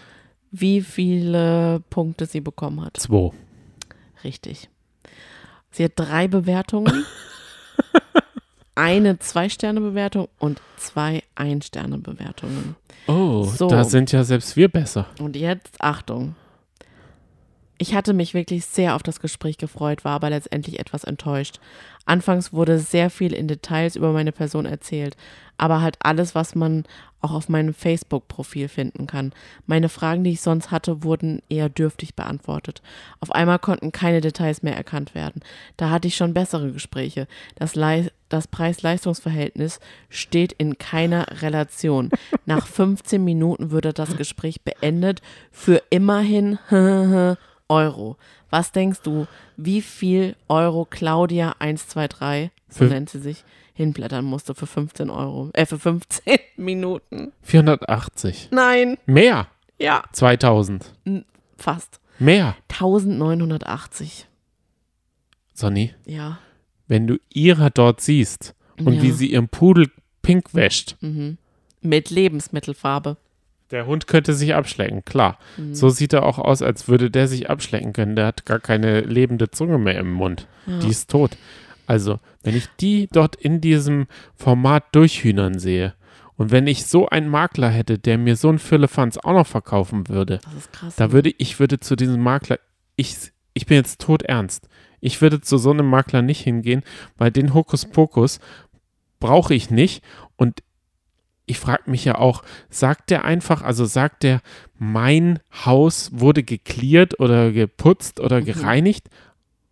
wie viele Punkte sie bekommen hat? zwei. Richtig. Sie hat drei Bewertungen. eine Zwei-Sterne-Bewertung und zwei Ein-Sterne-Bewertungen. Oh, So. da sind ja selbst wir besser. Und jetzt Achtung. Ich hatte mich wirklich sehr auf das Gespräch gefreut, war aber letztendlich etwas enttäuscht. Anfangs wurde sehr viel in Details über meine Person erzählt, aber halt alles, was man auch auf meinem Facebook-Profil finden kann. Meine Fragen, die ich sonst hatte, wurden eher dürftig beantwortet. Auf einmal konnten keine Details mehr erkannt werden. Da hatte ich schon bessere Gespräche. Das, das Preis-Leistungs-Verhältnis steht in keiner Relation. Nach 15 Minuten würde das Gespräch beendet für immerhin Euro. Was denkst du, wie viel Euro Claudia 123, so nennt sie sich, hinblättern musste für 15 Euro, äh, für 15 Minuten? 480. Nein, Mehr. ja, 2000. fast. Mehr. 1980, Sonny, ja. wenn du ihrer dort siehst und Ja. wie sie ihren Pudel pink wäscht, Mit Lebensmittelfarbe. Der Hund könnte sich abschlecken, klar. Mhm. So sieht er auch aus, als würde der sich abschlecken können. Der hat gar keine lebende Zunge mehr im Mund. Die ist tot. Also, wenn ich die dort in diesem Format durchhühnern sehe und wenn ich so einen Makler hätte, der mir so einen Füllefanz auch noch verkaufen würde, krass. da würde ich würde zu diesem Makler, ich, ich bin jetzt todernst. Ich würde zu so einem Makler nicht hingehen, weil den Hokuspokus brauche ich nicht. Und ich frage mich ja auch, sagt der einfach, also sagt der, mein Haus wurde geklärt oder geputzt oder gereinigt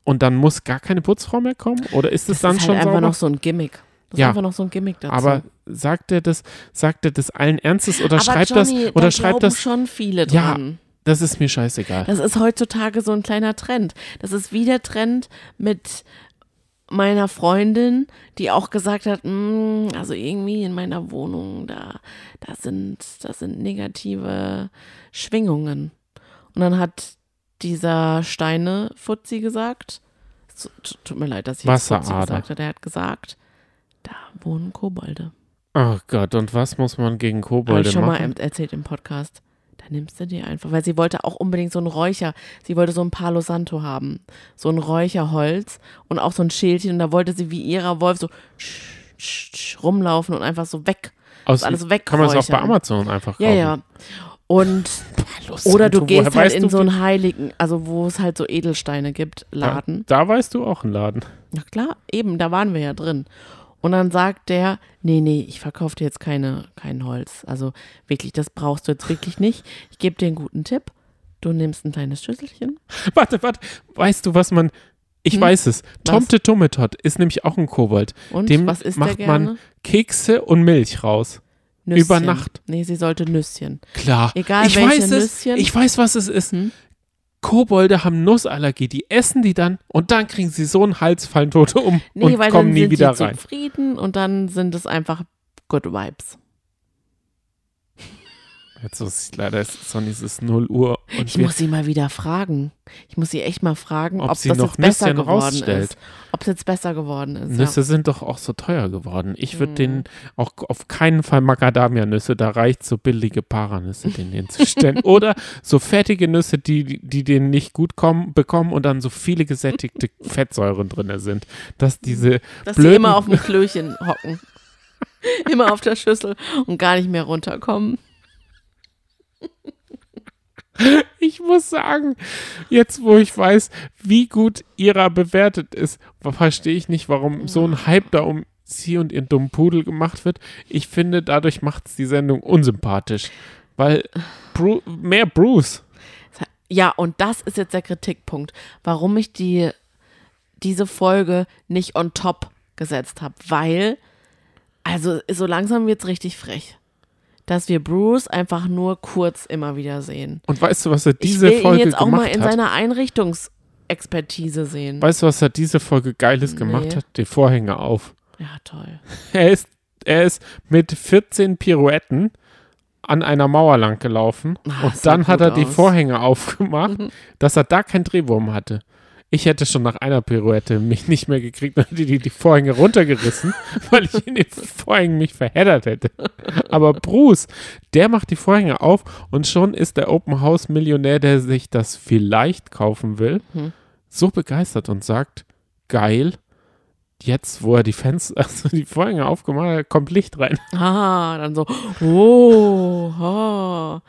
und dann muss gar keine Putzfrau mehr kommen? Oder ist es das dann ist halt schon einfach sauber? noch so ein Gimmick. Das Ja. ist einfach noch so ein Gimmick dazu. Aber sagt er das, sagt er das allen Ernstes oder Aber schreibt Johnny, das, oder da schreibt das, schon viele Ja. dran. das ist mir scheißegal. Das ist heutzutage so ein kleiner Trend. Das ist wie der Trend mit meiner Freundin, die auch gesagt hat, "Mm, also irgendwie in meiner Wohnung, da, da sind, das sind negative Schwingungen. Und dann hat dieser Steine Fuzzi gesagt, es tut- mir leid, dass ich jetzt Fuzzi gesagt habe, der hat gesagt, da wohnen Kobolde. Oh Gott, und was muss man gegen Habe Kobolde ich schon mal machen? em- erzählt im Podcast. Da nimmst du dir einfach, weil sie wollte auch unbedingt so einen Räucher, sie wollte so ein Palo Santo haben, so ein Räucherholz und auch so ein Schildchen und da wollte sie wie ihrer Wolf so rumlaufen und einfach so weg, Aus, alles kann man es auch bei. Amazon einfach kaufen? Ja, ja. Und Palo oder du gehst halt in so einen heiligen, also wo es halt so Edelsteine gibt, Laden. Da, da weißt du auch einen Laden. Ja klar, eben, da waren wir ja drin. Und dann sagt der, nee, nee, ich verkaufe dir jetzt keine, kein Holz. Also wirklich, das brauchst du jetzt wirklich nicht. Ich gebe dir einen guten Tipp. Du nimmst ein kleines Schüsselchen. Warte, warte. Weißt du, was man. Ich Hm? weiß es. Tomte Tummetot ist nämlich auch ein Kobold. Und Dem was isst macht man? Kekse und Milch raus. Nüsschen. über Nacht. Nee, sie sollte Nüsschen. Klar. Egal ich welche weiß Nüsschen. es. Ich weiß, was es ist. Hm? Kobolde haben Nussallergie. Die essen die dann und dann kriegen sie so einen Hals, fallen um Nee, und weil kommen dann nie sind wieder rein. zufrieden und dann sind es einfach Good Vibes. Jetzt ist leider, ist, Sonny, es ist 0 Uhr Ich muss sie mal wieder fragen. Ich muss sie echt mal fragen, Ob ob, sie das noch jetzt besser geworden rausstellt. ist. Ob es jetzt besser geworden ist. Nüsse sind doch auch so teuer geworden. Ich würde Mhm. den auch auf keinen Fall Macadamia-Nüsse, da reicht so billige Paranüsse, den hinzustellen. Oder so fettige Nüsse, die, die denen nicht gut kommen, bekommen und dann so viele gesättigte Fettsäuren drin sind. Dass diese Ja. Dass sie immer auf dem Klöchen hocken. immer auf der Schüssel und gar nicht mehr runterkommen. ich muss sagen, jetzt wo ich weiß, wie gut ihrer bewertet ist, verstehe ich nicht, warum so ein Hype da um sie und ihren dummen Pudel gemacht wird. Ich finde, dadurch macht es die Sendung unsympathisch. Weil Bru mehr Bruce. Ja, und das ist jetzt der Kritikpunkt, warum ich die, diese Folge nicht on top gesetzt habe. Weil, also so langsam wird es richtig frech. Dass wir Bruce einfach nur kurz immer wieder sehen. Und weißt du, was er Ich diese will Folge ihn jetzt auch gemacht mal in hat? seiner Einrichtungsexpertise sehen. Weißt du, was er diese Folge Geiles gemacht Nee. hat? Die Vorhänge auf. Ja, toll. Er ist, er ist mit 14 Pirouetten an einer Mauer lang gelaufen Ah, und dann hat er die aus. Vorhänge aufgemacht, dass er da keinen Drehwurm hatte. Ich hätte schon nach einer Pirouette mich nicht mehr gekriegt und hätte die, die Vorhänge runtergerissen, weil ich in den Vorhängen mich verheddert hätte. Aber Bruce, der macht die Vorhänge auf und schon ist der Open House Millionär, der sich das vielleicht kaufen will, Hm. so begeistert und sagt, geil, jetzt, wo er die Fenster, also die Vorhänge aufgemacht hat, kommt Licht rein. Ah, dann so, oh, oh.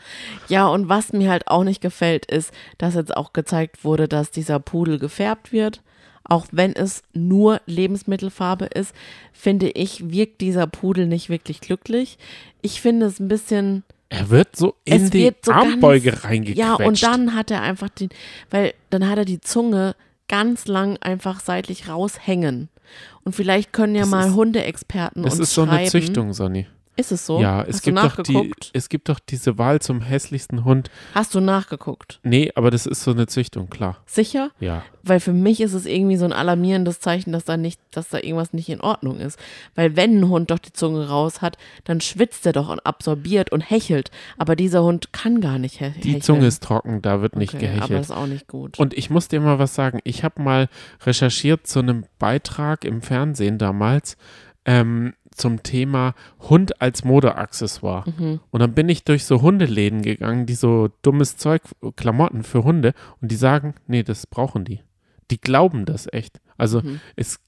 Ja, und was mir halt auch nicht gefällt, ist, dass jetzt auch gezeigt wurde, dass dieser Pudel gefärbt wird. Auch wenn es nur Lebensmittelfarbe ist, finde ich, wirkt dieser Pudel nicht wirklich glücklich. Ich finde es ein bisschen, Er wird so in Es die so Armbeuge ganz- reingequetscht. ja, und dann hat er einfach den, weil dann hat er die Zunge ganz lang einfach seitlich raushängen. Und vielleicht können ja Das mal Hundeexperten Das uns ist so eine schreiben. Züchtung, Sonny. Ist es so? Ja, Hast es du gibt, doch die, nachgeguckt? es gibt doch diese Wahl zum hässlichsten Hund. Hast du nachgeguckt? Nee, aber das ist so eine Züchtung, klar. Sicher? Ja. Weil für mich ist es irgendwie so ein alarmierendes Zeichen, dass da nicht, dass da irgendwas nicht in Ordnung ist. Weil wenn ein Hund doch die Zunge raus hat, dann schwitzt er doch und absorbiert und hechelt. Aber dieser Hund kann gar nicht he hecheln. Die Zunge ist trocken, da wird nicht okay, Aber gehechelt. das ist auch nicht gut. Und ich muss dir mal was sagen. Ich habe mal recherchiert zu einem Beitrag im Fernsehen damals ähm, zum Thema Hund als Modeaccessoire. Mhm. Und dann bin ich durch so Hundeläden gegangen, die so dummes Zeug, Klamotten für Hunde, und die sagen, nee, das brauchen die. Die glauben das echt. Also Mhm. es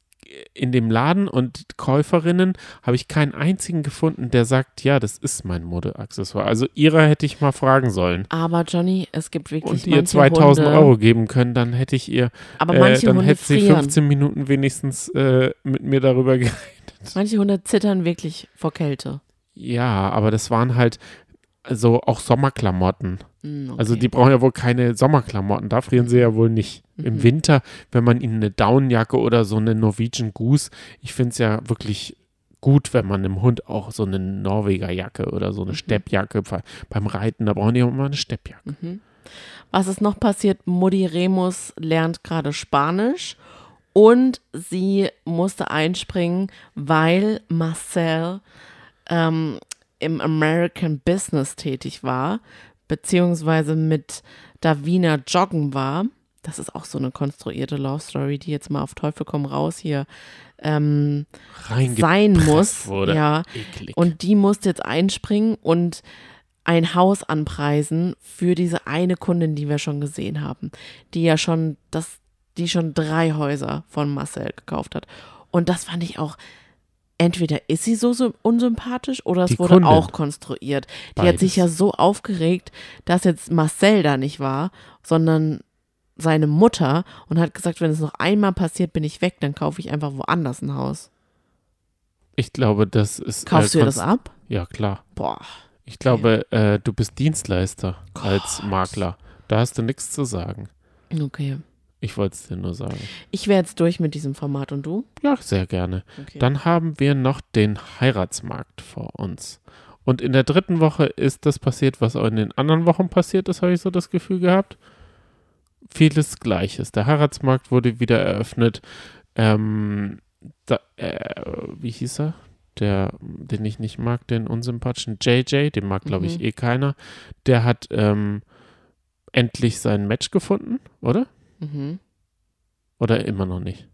in dem Laden und Käuferinnen habe ich keinen einzigen gefunden, der sagt, ja, das ist mein Modeaccessoire. Also ihrer hätte ich mal fragen sollen. aber Johnny, es gibt wirklich Und ihr manche 2000 Hunde, Euro geben können, dann hätte ich ihr Aber äh, manche dann Hunde hätte sie frieren. 15 Minuten wenigstens äh, mit mir darüber geredet. Manche Hunde zittern wirklich vor Kälte. Ja, aber das waren halt so auch Sommerklamotten. Hm, Also okay. die brauchen ja wohl keine Sommerklamotten, da frieren sie ja wohl nicht. Mhm. Im Winter, wenn man ihnen eine Downjacke oder so eine Norwegian Goose, ich finde es ja wirklich gut, wenn man dem Hund auch so eine Norwegerjacke oder Mhm. so eine Steppjacke be- beim Reiten, da brauchen die auch immer eine Steppjacke. Mhm. Was ist noch passiert? Mutti Remus lernt gerade Spanisch und sie musste einspringen, weil Marcel ähm, im American Business tätig war, beziehungsweise mit Davina joggen war. Das ist auch so eine konstruierte Love Story, die jetzt mal auf Teufel komm raus hier ähm, sein muss. wurde. Ja, Eklig. und die musste jetzt einspringen und ein Haus anpreisen für diese eine Kundin, die wir schon gesehen haben, die ja schon das, die schon drei Häuser von Marcel gekauft hat. Und das fand ich auch. Entweder ist sie so, so unsympathisch oder es Die wurde Kundin. auch konstruiert. Die hat sich Beides. ja so aufgeregt, dass jetzt Marcel da nicht war, sondern seine Mutter und hat gesagt, wenn es noch einmal passiert, bin ich weg, dann kaufe ich einfach woanders ein Haus. ich glaube, das ist. Kaufst äh, du dir das ab? Ja, klar. Boah. Ich glaube, äh, du bist Dienstleister als Gott. Makler. Da hast du nichts zu sagen. Okay. Ich wollte es dir nur sagen. Ich wäre jetzt durch mit diesem Format und du? Ja, sehr gerne. Okay. Dann haben wir noch den Heiratsmarkt vor uns. Und in der dritten Woche ist das passiert, was auch in den anderen Wochen passiert ist, habe ich so das Gefühl gehabt. Vieles Gleiches. Der Heiratsmarkt wurde wieder eröffnet. Ähm, da, äh, wie hieß er? Der, den ich nicht mag, den unsympathischen JJ, den mag, glaube ich, Mhm. eh keiner. Der hat ähm, endlich sein Match gefunden, oder? Mhm. Oder immer noch nicht?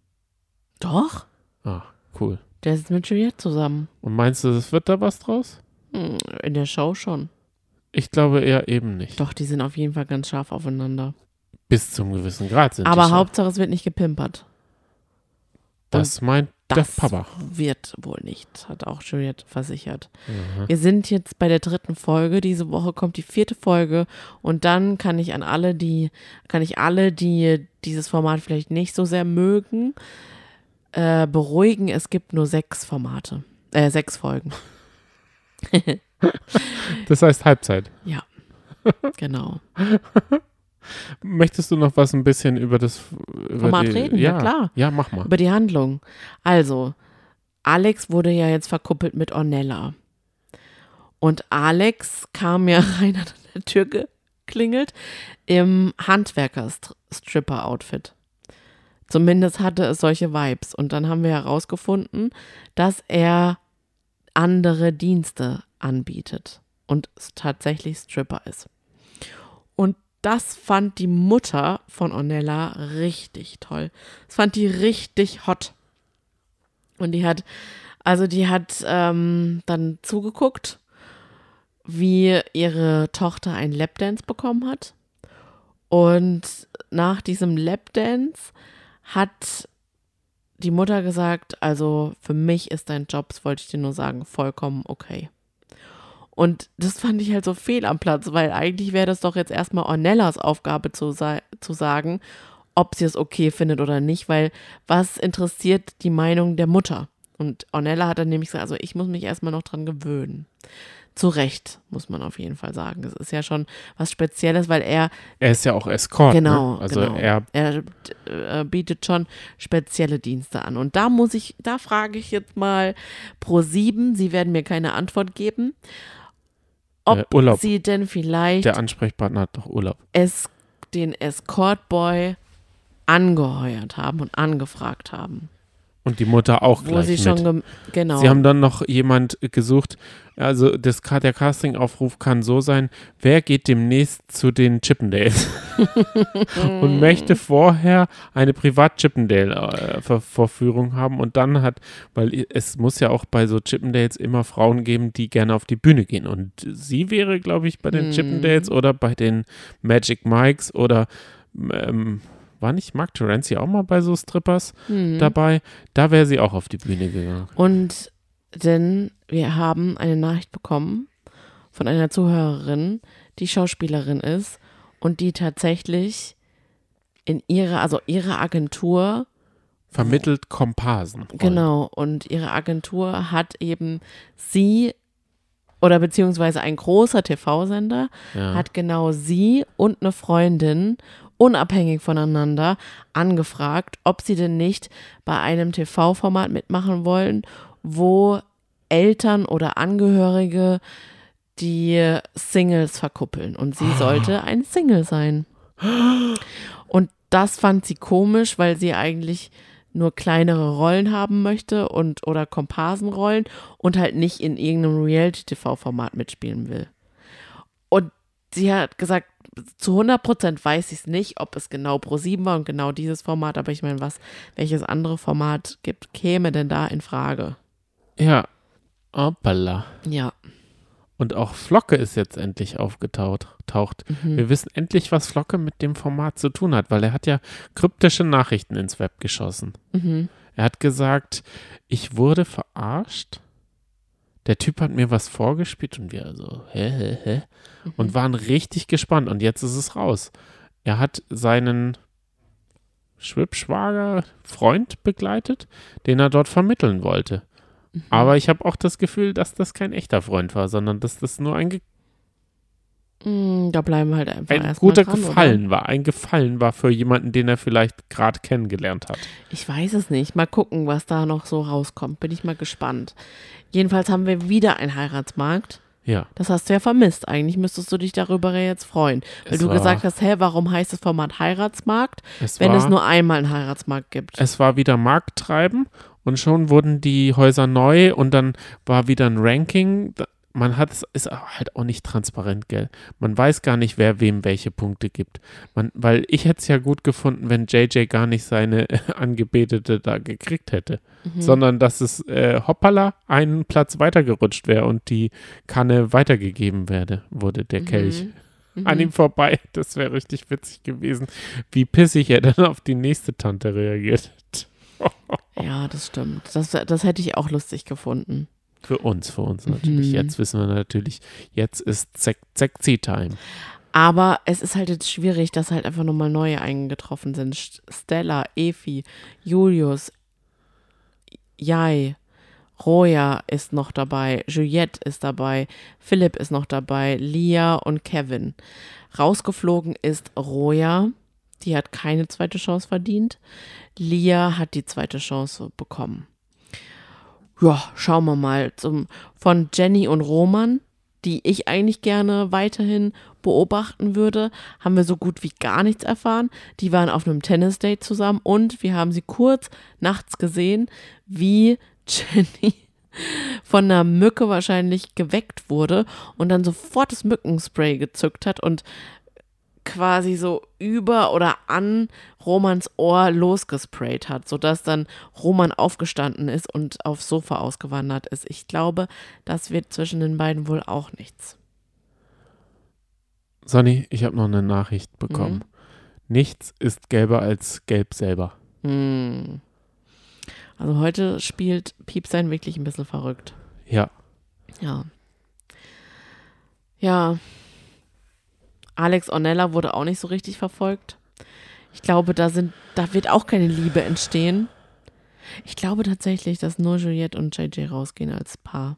Doch, Ah, cool. der ist mit Juliette zusammen. Und meinst du, es wird da was draus? Hm, In der Show schon. Ich glaube eher eben nicht. Doch, die sind auf jeden Fall ganz scharf aufeinander. Bis zum gewissen Grad sind Aber die. Hauptsache, es wird nicht gepimpert. Das meint Das der Papa. wird wohl nicht, hat auch Juliette versichert. Mhm. Wir sind jetzt bei der dritten Folge. Diese Woche kommt die vierte Folge und dann kann ich an alle, die, kann ich alle, die dieses Format vielleicht nicht so sehr mögen, äh, beruhigen. Es gibt nur sechs Formate, äh, sechs Folgen. Das heißt Halbzeit. Ja, genau. Möchtest du noch was ein bisschen über das über Format die, reden? Ja, klar. Ja, mach mal. Über die Handlung. Also, Alex wurde ja jetzt verkuppelt mit Ornella. Und Alex kam ja rein an der Tür geklingelt im Handwerker-Stripper-Outfit. Zumindest hatte es solche Vibes. Und dann haben wir herausgefunden, dass er andere Dienste anbietet und tatsächlich Stripper ist. Und das fand die Mutter von Ornella richtig toll. Das fand die richtig hot. Und die hat, also die hat ähm, dann zugeguckt, wie ihre Tochter einen Lapdance bekommen hat. Und nach diesem Lapdance hat die Mutter gesagt, also für mich ist dein Job, das wollte ich dir nur sagen, vollkommen okay. Und das fand ich halt so fehl am Platz, weil eigentlich wäre das doch jetzt erstmal Ornellas Aufgabe zu, zu sagen, ob sie es okay findet oder nicht, weil was interessiert die Meinung der Mutter? Und Ornella hat dann nämlich gesagt, also ich muss mich erstmal noch dran gewöhnen. Zu Recht, muss man auf jeden Fall sagen. Das ist ja schon was Spezielles, weil er. Er ist ja auch Escort. Genau. Ne? Also genau. er. Er äh, bietet schon spezielle Dienste an. Und da muss ich, da frage ich jetzt mal Pro 7, sie werden mir keine Antwort geben, ob Äh, Urlaub. sie denn vielleicht Der Ansprechpartner hat doch Urlaub. es, den Escort-Boy angeheuert haben und angefragt haben. Und die Mutter auch Wo gleich sie mit. schon, genau. Sie haben dann noch jemand gesucht. Also das, der Casting-Aufruf kann so sein, wer geht demnächst zu den Chippendales und möchte vorher eine Privat-Chippendale-Verführung haben und dann hat, weil es muss ja auch bei so Chippendales immer Frauen geben, die gerne auf die Bühne gehen und sie wäre, glaube ich, bei den Mhm. Chippendales oder bei den Magic Mikes oder ähm, war nicht Mark Terenzi auch mal bei so Strippers Mhm. dabei? Da wäre sie auch auf die Bühne gegangen. Und denn wir haben eine Nachricht bekommen von einer Zuhörerin, die Schauspielerin ist und die tatsächlich in ihrer, also ihre Agentur, Vermittelt Komparsen. genau, und ihre Agentur hat eben sie oder beziehungsweise ein großer TV-Sender Ja. hat genau sie und eine Freundin unabhängig voneinander angefragt, ob sie denn nicht bei einem TV-Format mitmachen wollen, wo Eltern oder Angehörige die Singles verkuppeln. Und sie sollte ein Single sein. Und das fand sie komisch, weil sie eigentlich nur kleinere Rollen haben möchte und oder Komparsenrollen und halt nicht in irgendeinem Reality-TV-Format mitspielen will. Und sie hat gesagt, zu 100 Prozent weiß ich es nicht, ob es genau Pro7 war und genau dieses Format, aber ich meine, was, welches andere Format gibt, käme denn da in Frage? Ja. Hoppala. Ja. Und auch Flocke ist jetzt endlich aufgetaucht. Taucht. Mhm. Wir wissen endlich, was Flocke mit dem Format zu tun hat, weil er hat ja kryptische Nachrichten ins Web geschossen. Mhm. Er hat gesagt, ich wurde verarscht. Der Typ hat mir was vorgespielt und wir so, hä, hä, hä? Und waren richtig gespannt. Und jetzt ist es raus. Er hat seinen Schwibschwager Freund begleitet, den er dort vermitteln wollte. Aber ich habe auch das Gefühl, dass das kein echter Freund war, sondern dass das nur ein, Da bleiben wir halt einfach ein guter dran, Gefallen Oder? war. Ein Gefallen war für jemanden, den er vielleicht gerade kennengelernt hat. Ich weiß es nicht. Mal gucken, was da noch so rauskommt. Bin ich mal gespannt. Jedenfalls haben wir wieder einen Heiratsmarkt. Ja. Das hast du ja vermisst. Eigentlich müsstest du dich darüber ja jetzt freuen. Weil Es du gesagt hast, hä, warum heißt das Format Heiratsmarkt, Es wenn war, es nur einmal einen Heiratsmarkt gibt? es war wieder Markttreiben und schon wurden die Häuser neu und dann war wieder ein Ranking. Man hat es ist halt auch nicht transparent, gell? Man weiß gar nicht, wer wem welche Punkte gibt. Man, weil ich hätte es ja gut gefunden, wenn JJ gar nicht seine Angebetete da gekriegt hätte, Mhm. sondern dass es äh, hoppala einen Platz weitergerutscht wäre und die Kanne weitergegeben werde, wurde der Kelch Mhm. an ihm vorbei. Das wäre richtig witzig gewesen, wie pissig er dann auf die nächste Tante reagiert. Ja, das stimmt. Das, das hätte ich auch lustig gefunden. Für uns, für uns natürlich. Mhm. Jetzt wissen wir natürlich, jetzt ist Sexy-Time. Aber es ist halt jetzt schwierig, dass halt einfach nochmal neue eingetroffen sind. St- Stella, Efi, Julius, Jai, Roja ist noch dabei, Juliette ist dabei, Philipp ist noch dabei, Lia und Kevin. Rausgeflogen ist Roja, die hat keine zweite Chance verdient. Lia hat die zweite Chance bekommen. Ja, schauen wir mal. Zum, von Jenny und Roman, die ich eigentlich gerne weiterhin beobachten würde, haben wir so gut wie gar nichts erfahren. Die waren auf einem Tennis-Date zusammen und wir haben sie kurz nachts gesehen, wie Jenny von einer Mücke wahrscheinlich geweckt wurde und dann sofort das Mückenspray gezückt hat und quasi so über oder an Romans Ohr losgesprayt hat, sodass dann Roman aufgestanden ist und aufs Sofa ausgewandert ist. Ich glaube, das wird zwischen den beiden wohl auch nichts. Sonny, ich habe noch eine Nachricht bekommen. Mhm. Nichts ist gelber als gelb selber. Hm. Also heute spielt Piepsein wirklich ein bisschen verrückt. Ja. Ja. Ja. Alex Ornella wurde auch nicht so richtig verfolgt. Ich glaube, da sind, da wird auch keine Liebe entstehen. Ich glaube tatsächlich, dass nur Juliette und JJ rausgehen als Paar.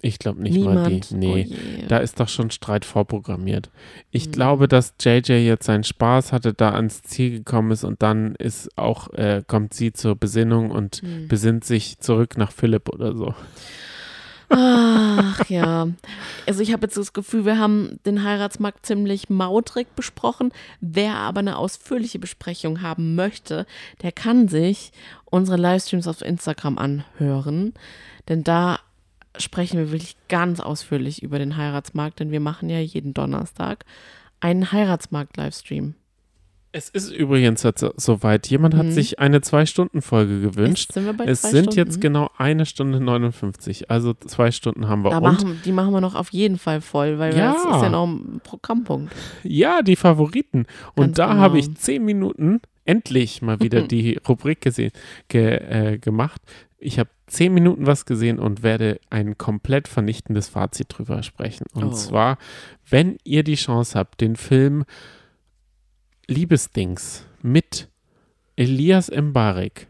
Ich glaube nicht Niemand. mal die. Nee. Oh. Da ist doch schon Streit vorprogrammiert. Ich Hm. glaube, dass JJ jetzt seinen Spaß hatte, da ans Ziel gekommen ist und dann ist auch, äh, kommt sie zur Besinnung und Hm. besinnt sich zurück nach Philipp oder so. Ach ja. Also ich habe jetzt das Gefühl, wir haben den Heiratsmarkt ziemlich mautrig besprochen. Wer aber eine ausführliche Besprechung haben möchte, der kann sich unsere Livestreams auf Instagram anhören. Denn da sprechen wir wirklich ganz ausführlich über den Heiratsmarkt, denn wir machen ja jeden Donnerstag einen Heiratsmarkt-Livestream. Es ist übrigens soweit. Jemand hat Mhm. sich eine Zwei-Stunden-Folge gewünscht. Jetzt sind wir bei Es zwei sind Stunden. jetzt genau eine Stunde 59. Also zwei Stunden haben wir. Da machen, die machen wir noch auf jeden Fall voll, weil Ja. das ist ja noch ein Programmpunkt. ja, die Favoriten. Und Ganz da genau. habe ich zehn Minuten endlich mal wieder die Rubrik gesehen, ge, äh, gemacht. Ich habe zehn Minuten was gesehen und werde ein komplett vernichtendes Fazit drüber sprechen. Und Oh. zwar, wenn ihr die Chance habt, den Film Liebesdings mit Elias Mbarek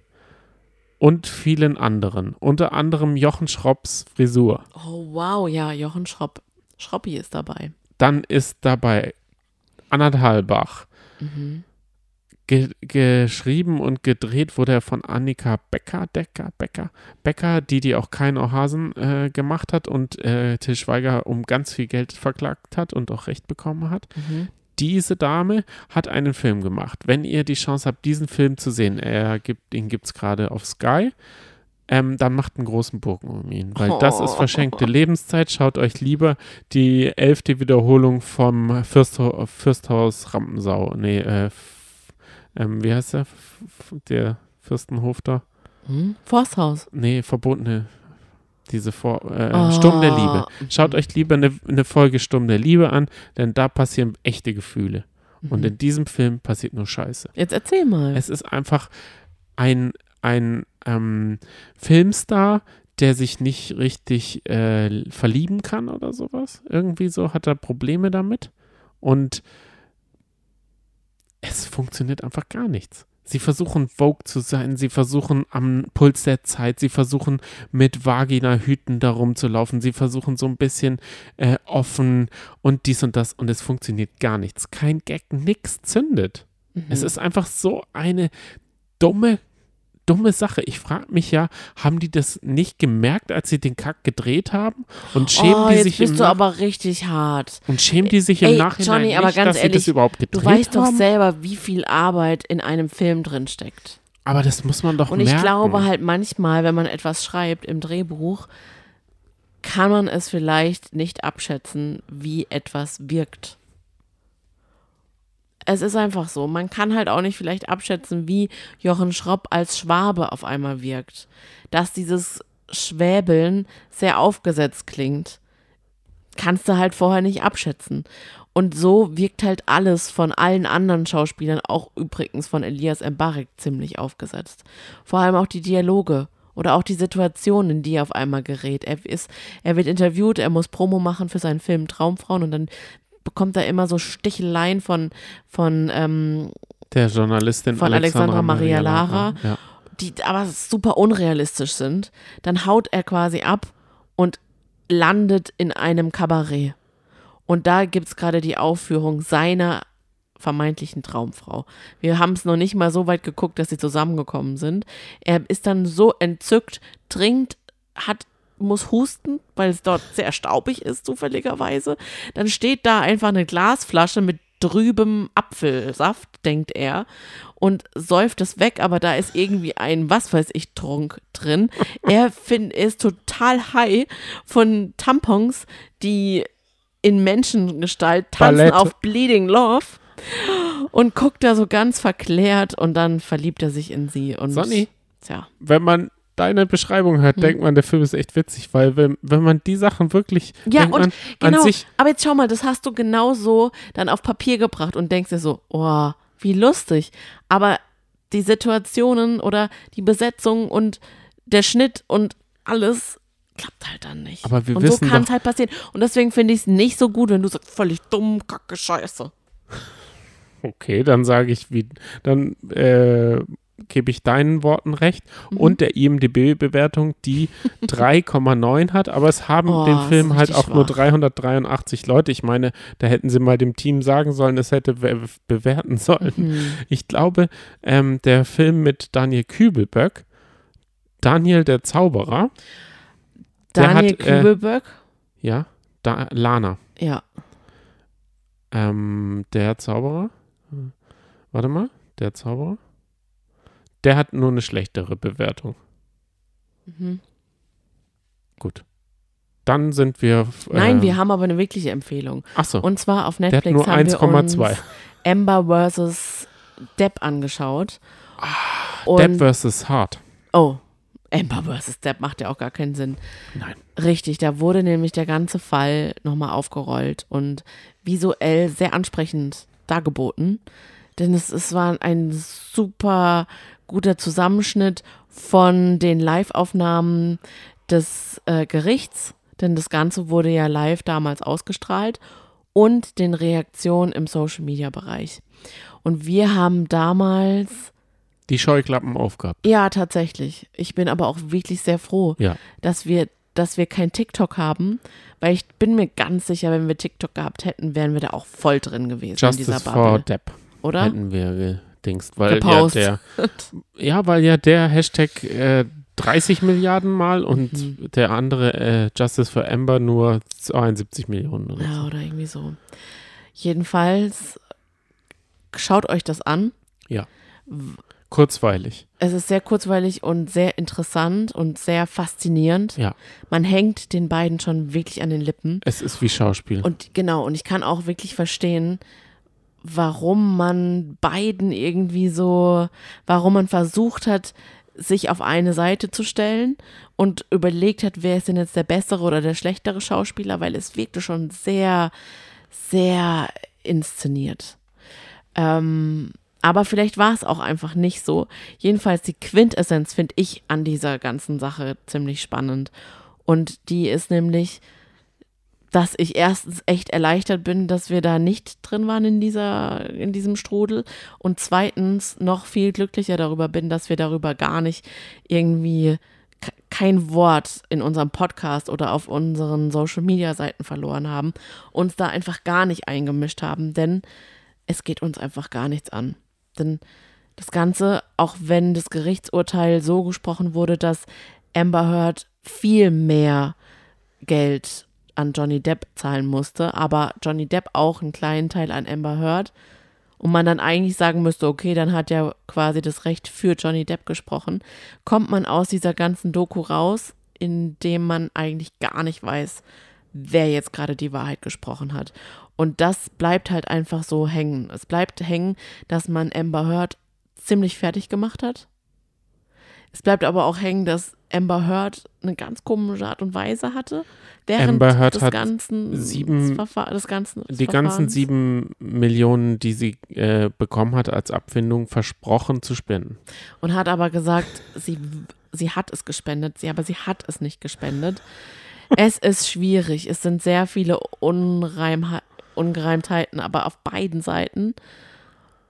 und vielen anderen, unter anderem Jochen Schropps Frisur. Oh wow, ja, Jochen Schropp. Schroppi ist dabei. Dann ist dabei Anna Thalbach. Mhm. Ge geschrieben und gedreht wurde er von Annika Becker, Decker, Becker, Becker, die die auch kein Ohrhasen äh, gemacht hat und äh, Til Schweiger um ganz viel Geld verklagt hat und auch Recht bekommen hat. Mhm. Diese Dame hat einen Film gemacht. Wenn ihr die Chance habt, diesen Film zu sehen, er gibt, den gibt es gerade auf Sky, ähm, dann macht einen großen Bogen um ihn, weil das ist verschenkte Lebenszeit. Schaut euch lieber die elfte Wiederholung vom Fürstho Fürsthaus Rampensau, nee, äh, ähm, wie heißt der? Der Fürstenhof da? Hm? Forsthaus. Nee, verbotene, diese Vor äh, Oh. Sturm der Liebe. Schaut euch lieber eine, eine Folge Sturm der Liebe an, denn da passieren echte Gefühle. Und Mhm. in diesem Film passiert nur Scheiße. Jetzt erzähl mal. Es ist einfach ein, ein ähm, Filmstar, der sich nicht richtig äh, verlieben kann oder sowas. Irgendwie so hat er Probleme damit. Und es funktioniert einfach gar nichts. Sie versuchen Vogue zu sein, sie versuchen am Puls der Zeit, sie versuchen mit Vagina-Hüten darum zu laufen, sie versuchen so ein bisschen äh, offen und dies und das und es funktioniert gar nichts. Kein Gag, nix zündet. Mhm. Es ist einfach so eine dumme, dumme Sache. Ich frage mich ja, haben die das nicht gemerkt, als sie den Kack gedreht haben? Und schämen oh, die jetzt sich bist im du Nach- aber richtig hart. und schämen die sich im Ey, Nachhinein Johnny, aber nicht, ganz dass sie ehrlich, das überhaupt gedreht Du weißt doch haben? selber, wie viel Arbeit in einem Film drin steckt. Aber das muss man doch Und ich merken. glaube halt manchmal, wenn man etwas schreibt im Drehbuch, kann man es vielleicht nicht abschätzen, wie etwas wirkt. Es ist einfach so. Man kann halt auch nicht vielleicht abschätzen, wie Jochen Schropp als Schwabe auf einmal wirkt. Dass dieses Schwäbeln sehr aufgesetzt klingt, kannst du halt vorher nicht abschätzen. Und so wirkt halt alles von allen anderen Schauspielern, auch übrigens von Elias Mbarek, ziemlich aufgesetzt. Vor allem auch die Dialoge oder auch die Situationen, in die er auf einmal gerät. Er, ist, er wird interviewt, er muss Promo machen für seinen Film Traumfrauen und dann bekommt er immer so Sticheleien von, von ähm, Der Journalistin Von Alexandra Maria Lara. Ja. die aber super unrealistisch sind, dann haut er quasi ab und landet in einem Kabarett. Und da gibt es gerade die Aufführung seiner vermeintlichen Traumfrau. Wir haben es noch nicht mal so weit geguckt, dass sie zusammengekommen sind. Er ist dann so entzückt, trinkt, hat muss husten, weil es dort sehr staubig ist, zufälligerweise. Dann steht da einfach eine Glasflasche mit trübem Apfelsaft, denkt er, und säuft es weg, aber da ist irgendwie ein, was weiß ich, Trunk drin. Er find, ist total high von Tampons, die in Menschengestalt tanzen Palette. auf Bleeding Love und guckt da so ganz verklärt und dann verliebt er sich in sie. Und, Sonny? Tja. Wenn man deine Beschreibung hört, Hm. denkt man, der Film ist echt witzig, weil wenn, wenn man die Sachen wirklich Ja, und man genau. sich, Aber jetzt schau mal, das hast du genau so dann auf Papier gebracht und denkst dir so, oh, wie lustig. Aber die Situationen oder die Besetzung und der Schnitt und alles klappt halt dann nicht. Aber wir und so wissen kann es halt passieren. Und deswegen finde ich es nicht so gut, wenn du sagst, völlig dumm, kacke, scheiße. Okay, dann sage ich, wie, dann äh, gebe ich deinen Worten recht Mhm. und der IMDB-Bewertung, die 3,9 hat, aber es haben Oh, den Film halt auch nur schwach. 383 Leute. Ich meine, da hätten sie mal dem Team sagen sollen, es hätte be bewerten sollen. Hm. Ich glaube, ähm, der Film mit Daniel Kübelböck, Daniel der Zauberer, Der Daniel hat, äh, Kübelböck, ja, da, Lana, ja. ähm, der Zauberer, warte mal, der Zauberer, der hat nur eine schlechtere Bewertung. Mhm. Gut. Dann sind wir. Äh, Nein, wir haben aber eine wirkliche Empfehlung. Achso, Und zwar auf der hat Netflix nur haben wir uns 1,2. Amber vs. Depp angeschaut. Depp vs. Hart. Oh, Amber vs. Depp macht ja auch gar keinen Sinn. Nein. Richtig, da wurde nämlich der ganze Fall nochmal aufgerollt und visuell sehr ansprechend dargeboten. Denn es, es war ein super guter Zusammenschnitt von den Live-Aufnahmen des äh, Gerichts, denn das Ganze wurde ja live damals ausgestrahlt, und den Reaktionen im Social-Media-Bereich. Und wir haben damals Die Scheuklappen aufgehabt. ja, tatsächlich. Ich bin aber auch wirklich sehr froh, Ja. dass wir, dass wir kein TikTok haben, weil ich bin mir ganz sicher, wenn wir TikTok gehabt hätten, wären wir da auch voll drin gewesen in Justice dieser for Bubble, Depp oder? hätten wir gedingst, weil ja der, ja, weil ja der Hashtag äh, 30 Milliarden Mal und Mhm. der andere äh, Justice for Amber nur 72 Millionen. Oder Ja, so. oder irgendwie so. Jedenfalls schaut euch das an. Kurzweilig. Es ist sehr kurzweilig und sehr interessant und sehr faszinierend. Ja. Man hängt den beiden schon wirklich an den Lippen. Es ist wie Schauspiel. Und genau, und ich kann auch wirklich verstehen, warum man beiden irgendwie so, warum man versucht hat, sich auf eine Seite zu stellen und überlegt hat, wer ist denn jetzt der bessere oder der schlechtere Schauspieler, weil es wirkte schon sehr, sehr inszeniert. Ähm, aber vielleicht war es auch einfach nicht so. Jedenfalls die Quintessenz finde ich an dieser ganzen Sache ziemlich spannend. Und die ist nämlich, dass ich erstens echt erleichtert bin, dass wir da nicht drin waren in dieser, in diesem Strudel und zweitens noch viel glücklicher darüber bin, dass wir darüber gar nicht irgendwie ke- kein Wort in unserem Podcast oder auf unseren Social Media Seiten verloren haben, uns da einfach gar nicht eingemischt haben, denn es geht uns einfach gar nichts an. Denn das Ganze, auch wenn das Gerichtsurteil so gesprochen wurde, dass Amber Heard viel mehr Geld an Johnny Depp zahlen musste, aber Johnny Depp auch einen kleinen Teil an Amber Heard. Und man dann eigentlich sagen müsste, okay, dann hat ja quasi das Recht für Johnny Depp gesprochen, kommt man aus dieser ganzen Doku raus, indem man eigentlich gar nicht weiß, wer jetzt gerade die Wahrheit gesprochen hat. Und das bleibt halt einfach so hängen. Es bleibt hängen, dass man Amber Heard ziemlich fertig gemacht hat. Es bleibt aber auch hängen, dass Amber Heard eine ganz komische Art und Weise hatte. Während Amber Heard hat ganzen sieben- des ganzen des Die ganzen Verfahrens. sieben Millionen, die sie äh, bekommen hat als Abfindung, versprochen zu spenden. und hat aber gesagt, sie, sie hat es gespendet, sie, aber sie hat es nicht gespendet. Es ist schwierig. Es sind sehr viele Unreimhe Ungereimtheiten, aber auf beiden Seiten.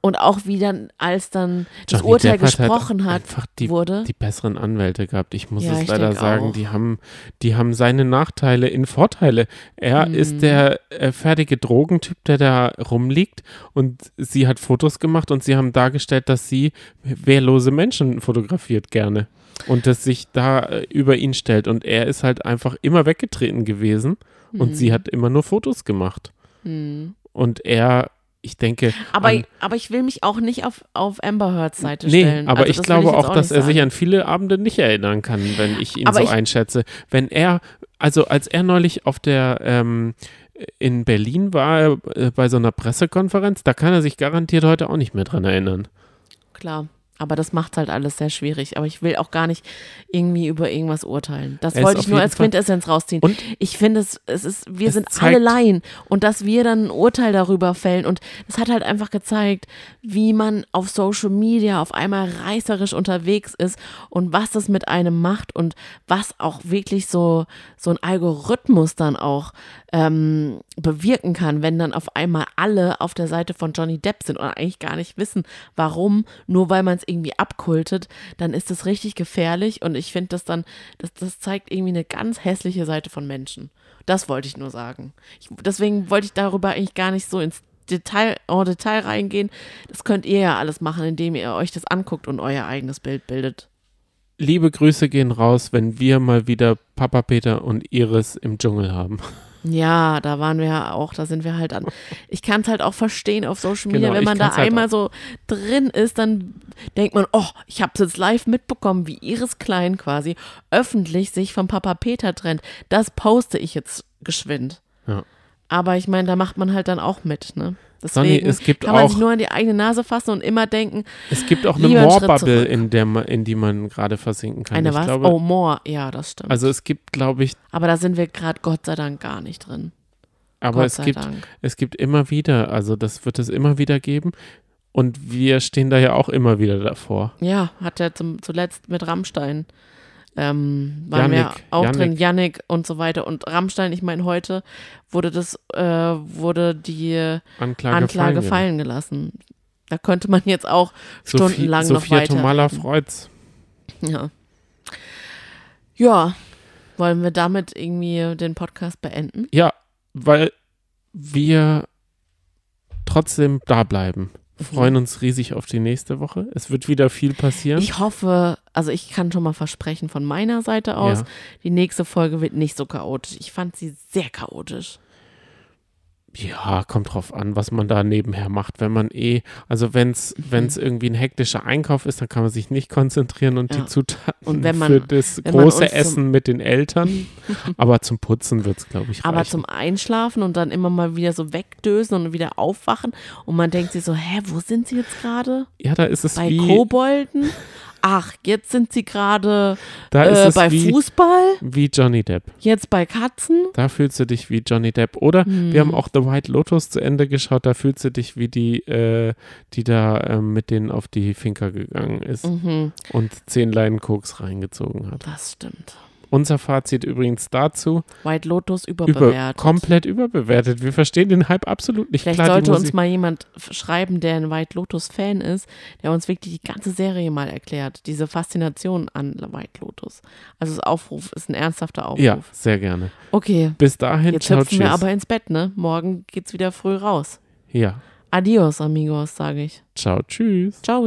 Und auch wie dann, als dann das Johnny Urteil Depp hat halt gesprochen hat, einfach die, wurde. die besseren Anwälte gehabt. Ich muss Ja, es ich leider sagen, auch. die haben, die haben seine Nachteile in Vorteile. Er Mhm. ist der äh, fertige Drogentyp, der da rumliegt und sie hat Fotos gemacht und sie haben dargestellt, dass sie wehrlose Menschen fotografiert gerne und das sich da äh, über ihn stellt und er ist halt einfach immer weggetreten gewesen und sie hat immer nur Fotos gemacht Hm. und er, ich denke, Aber, an, aber ich will mich auch nicht auf, auf Amber Heards Seite Nee, stellen. aber Also ich glaube jetzt auch, dass er sich an viele Abende nicht erinnern kann, wenn ich ihn Aber so ich- einschätze. Wenn er, also als er neulich auf der, ähm, in Berlin war, äh, bei so einer Pressekonferenz, da kann er sich garantiert heute auch nicht mehr dran erinnern. Klar. Aber das macht halt alles sehr schwierig. Aber ich will auch gar nicht irgendwie über irgendwas urteilen. Das ist wollte ich nur als Fall- Quintessenz rausziehen. Und ich finde, es, es ist, wir Es sind alle Laien. Und dass wir dann ein Urteil darüber fällen. Und das hat halt einfach gezeigt, wie man auf Social Media auf einmal reißerisch unterwegs ist und was das mit einem macht und was auch wirklich so, so ein Algorithmus dann auch ähm, bewirken kann, wenn dann auf einmal alle auf der Seite von Johnny Depp sind und eigentlich gar nicht wissen, warum, nur weil man es irgendwie abkultet, dann ist das richtig gefährlich und ich finde das dann, das, das zeigt irgendwie eine ganz hässliche Seite von Menschen. Das wollte ich nur sagen. Ich, deswegen wollte ich darüber eigentlich gar nicht so ins Detail, en Detail reingehen. Das könnt ihr ja alles machen, indem ihr euch das anguckt und euer eigenes Bild bildet. liebe Grüße gehen raus, wenn wir mal wieder Papa Peter und Iris im Dschungel haben. Ja, da waren wir ja auch, da sind wir halt an. Ich kann es halt auch verstehen auf Social Media, Genau, wenn man da halt einmal so drin ist, dann denkt man, oh, ich habe es jetzt live mitbekommen, wie Iris Klein quasi öffentlich sich von Papa Peter trennt. Das poste ich jetzt geschwind. Ja. Aber ich meine, da macht man halt dann auch mit, ne? Sonny, Deswegen es gibt kann man auch- sich nur an die eigene Nase fassen und immer denken, Es gibt auch eine zurück. in, der in die man gerade versinken kann. eine ich was? Glaube, oh, more. Ja, das stimmt. also es gibt, glaube ich, Aber da sind wir gerade Gott sei Dank gar nicht drin. aber Gott es gibt, Dank. es gibt immer wieder, also das wird es immer wieder geben. Und wir stehen da ja auch immer wieder davor. Ja, hat er zum, zuletzt mit Rammstein. Ähm, waren wir Yannick, auch Yannick. drin, Yannick und so weiter. Und Rammstein, ich meine, heute wurde das, äh, wurde die Anklage, Anklage fallen fallen gelassen. Da könnte man jetzt auch Sophie- stundenlang Sophia noch weiter. Tomala freut's. Ja. Ja, wollen wir damit irgendwie den Podcast beenden? Ja, weil wir trotzdem da bleiben. Wir freuen uns riesig auf die nächste Woche. Es wird wieder viel passieren. Ich hoffe, also ich kann schon mal versprechen von meiner Seite aus, Ja. die nächste Folge wird nicht so chaotisch. Ich fand sie sehr chaotisch. Ja, kommt drauf an, was man da nebenher macht. Wenn man eh, also wenn es Mhm. irgendwie ein hektischer Einkauf ist, dann kann man sich nicht konzentrieren und Ja. die Zutaten Und wenn man- für das große Essen mit den Eltern. Aber zum Putzen wird es, glaube ich, Aber reichen. zum Einschlafen und dann immer mal wieder so wegdösen und wieder aufwachen und man denkt sich so, hä, wo sind sie jetzt gerade? ja, da ist es Bei wie, Kobolden? Ach, jetzt sind sie gerade äh, bei wie, Fußball? wie Johnny Depp. Jetzt bei Katzen? Da fühlst du dich wie Johnny Depp. Oder Hm. wir haben auch The White Lotus zu Ende geschaut, da fühlst du dich wie die, äh, die da ähm, mit denen auf die Finker gegangen ist Mhm, und zehn Leinen Koks reingezogen hat. das stimmt. Unser Fazit übrigens dazu, White Lotus über, überbewertet. komplett überbewertet. Wir verstehen den Hype absolut nicht. Vielleicht Klar, sollte uns mal jemand schreiben, der ein White Lotus-Fan ist, der uns wirklich die ganze Serie mal erklärt. Diese Faszination an White Lotus. Also das Aufruf ist ein ernsthafter Aufruf. Ja, sehr gerne. Okay, Bis dahin, jetzt ciao, hüpfen wir tschüss. aber ins Bett, ne? Morgen geht's wieder früh raus. Ja, Adios, amigos, sage ich. ciao, tschüss. Ciao.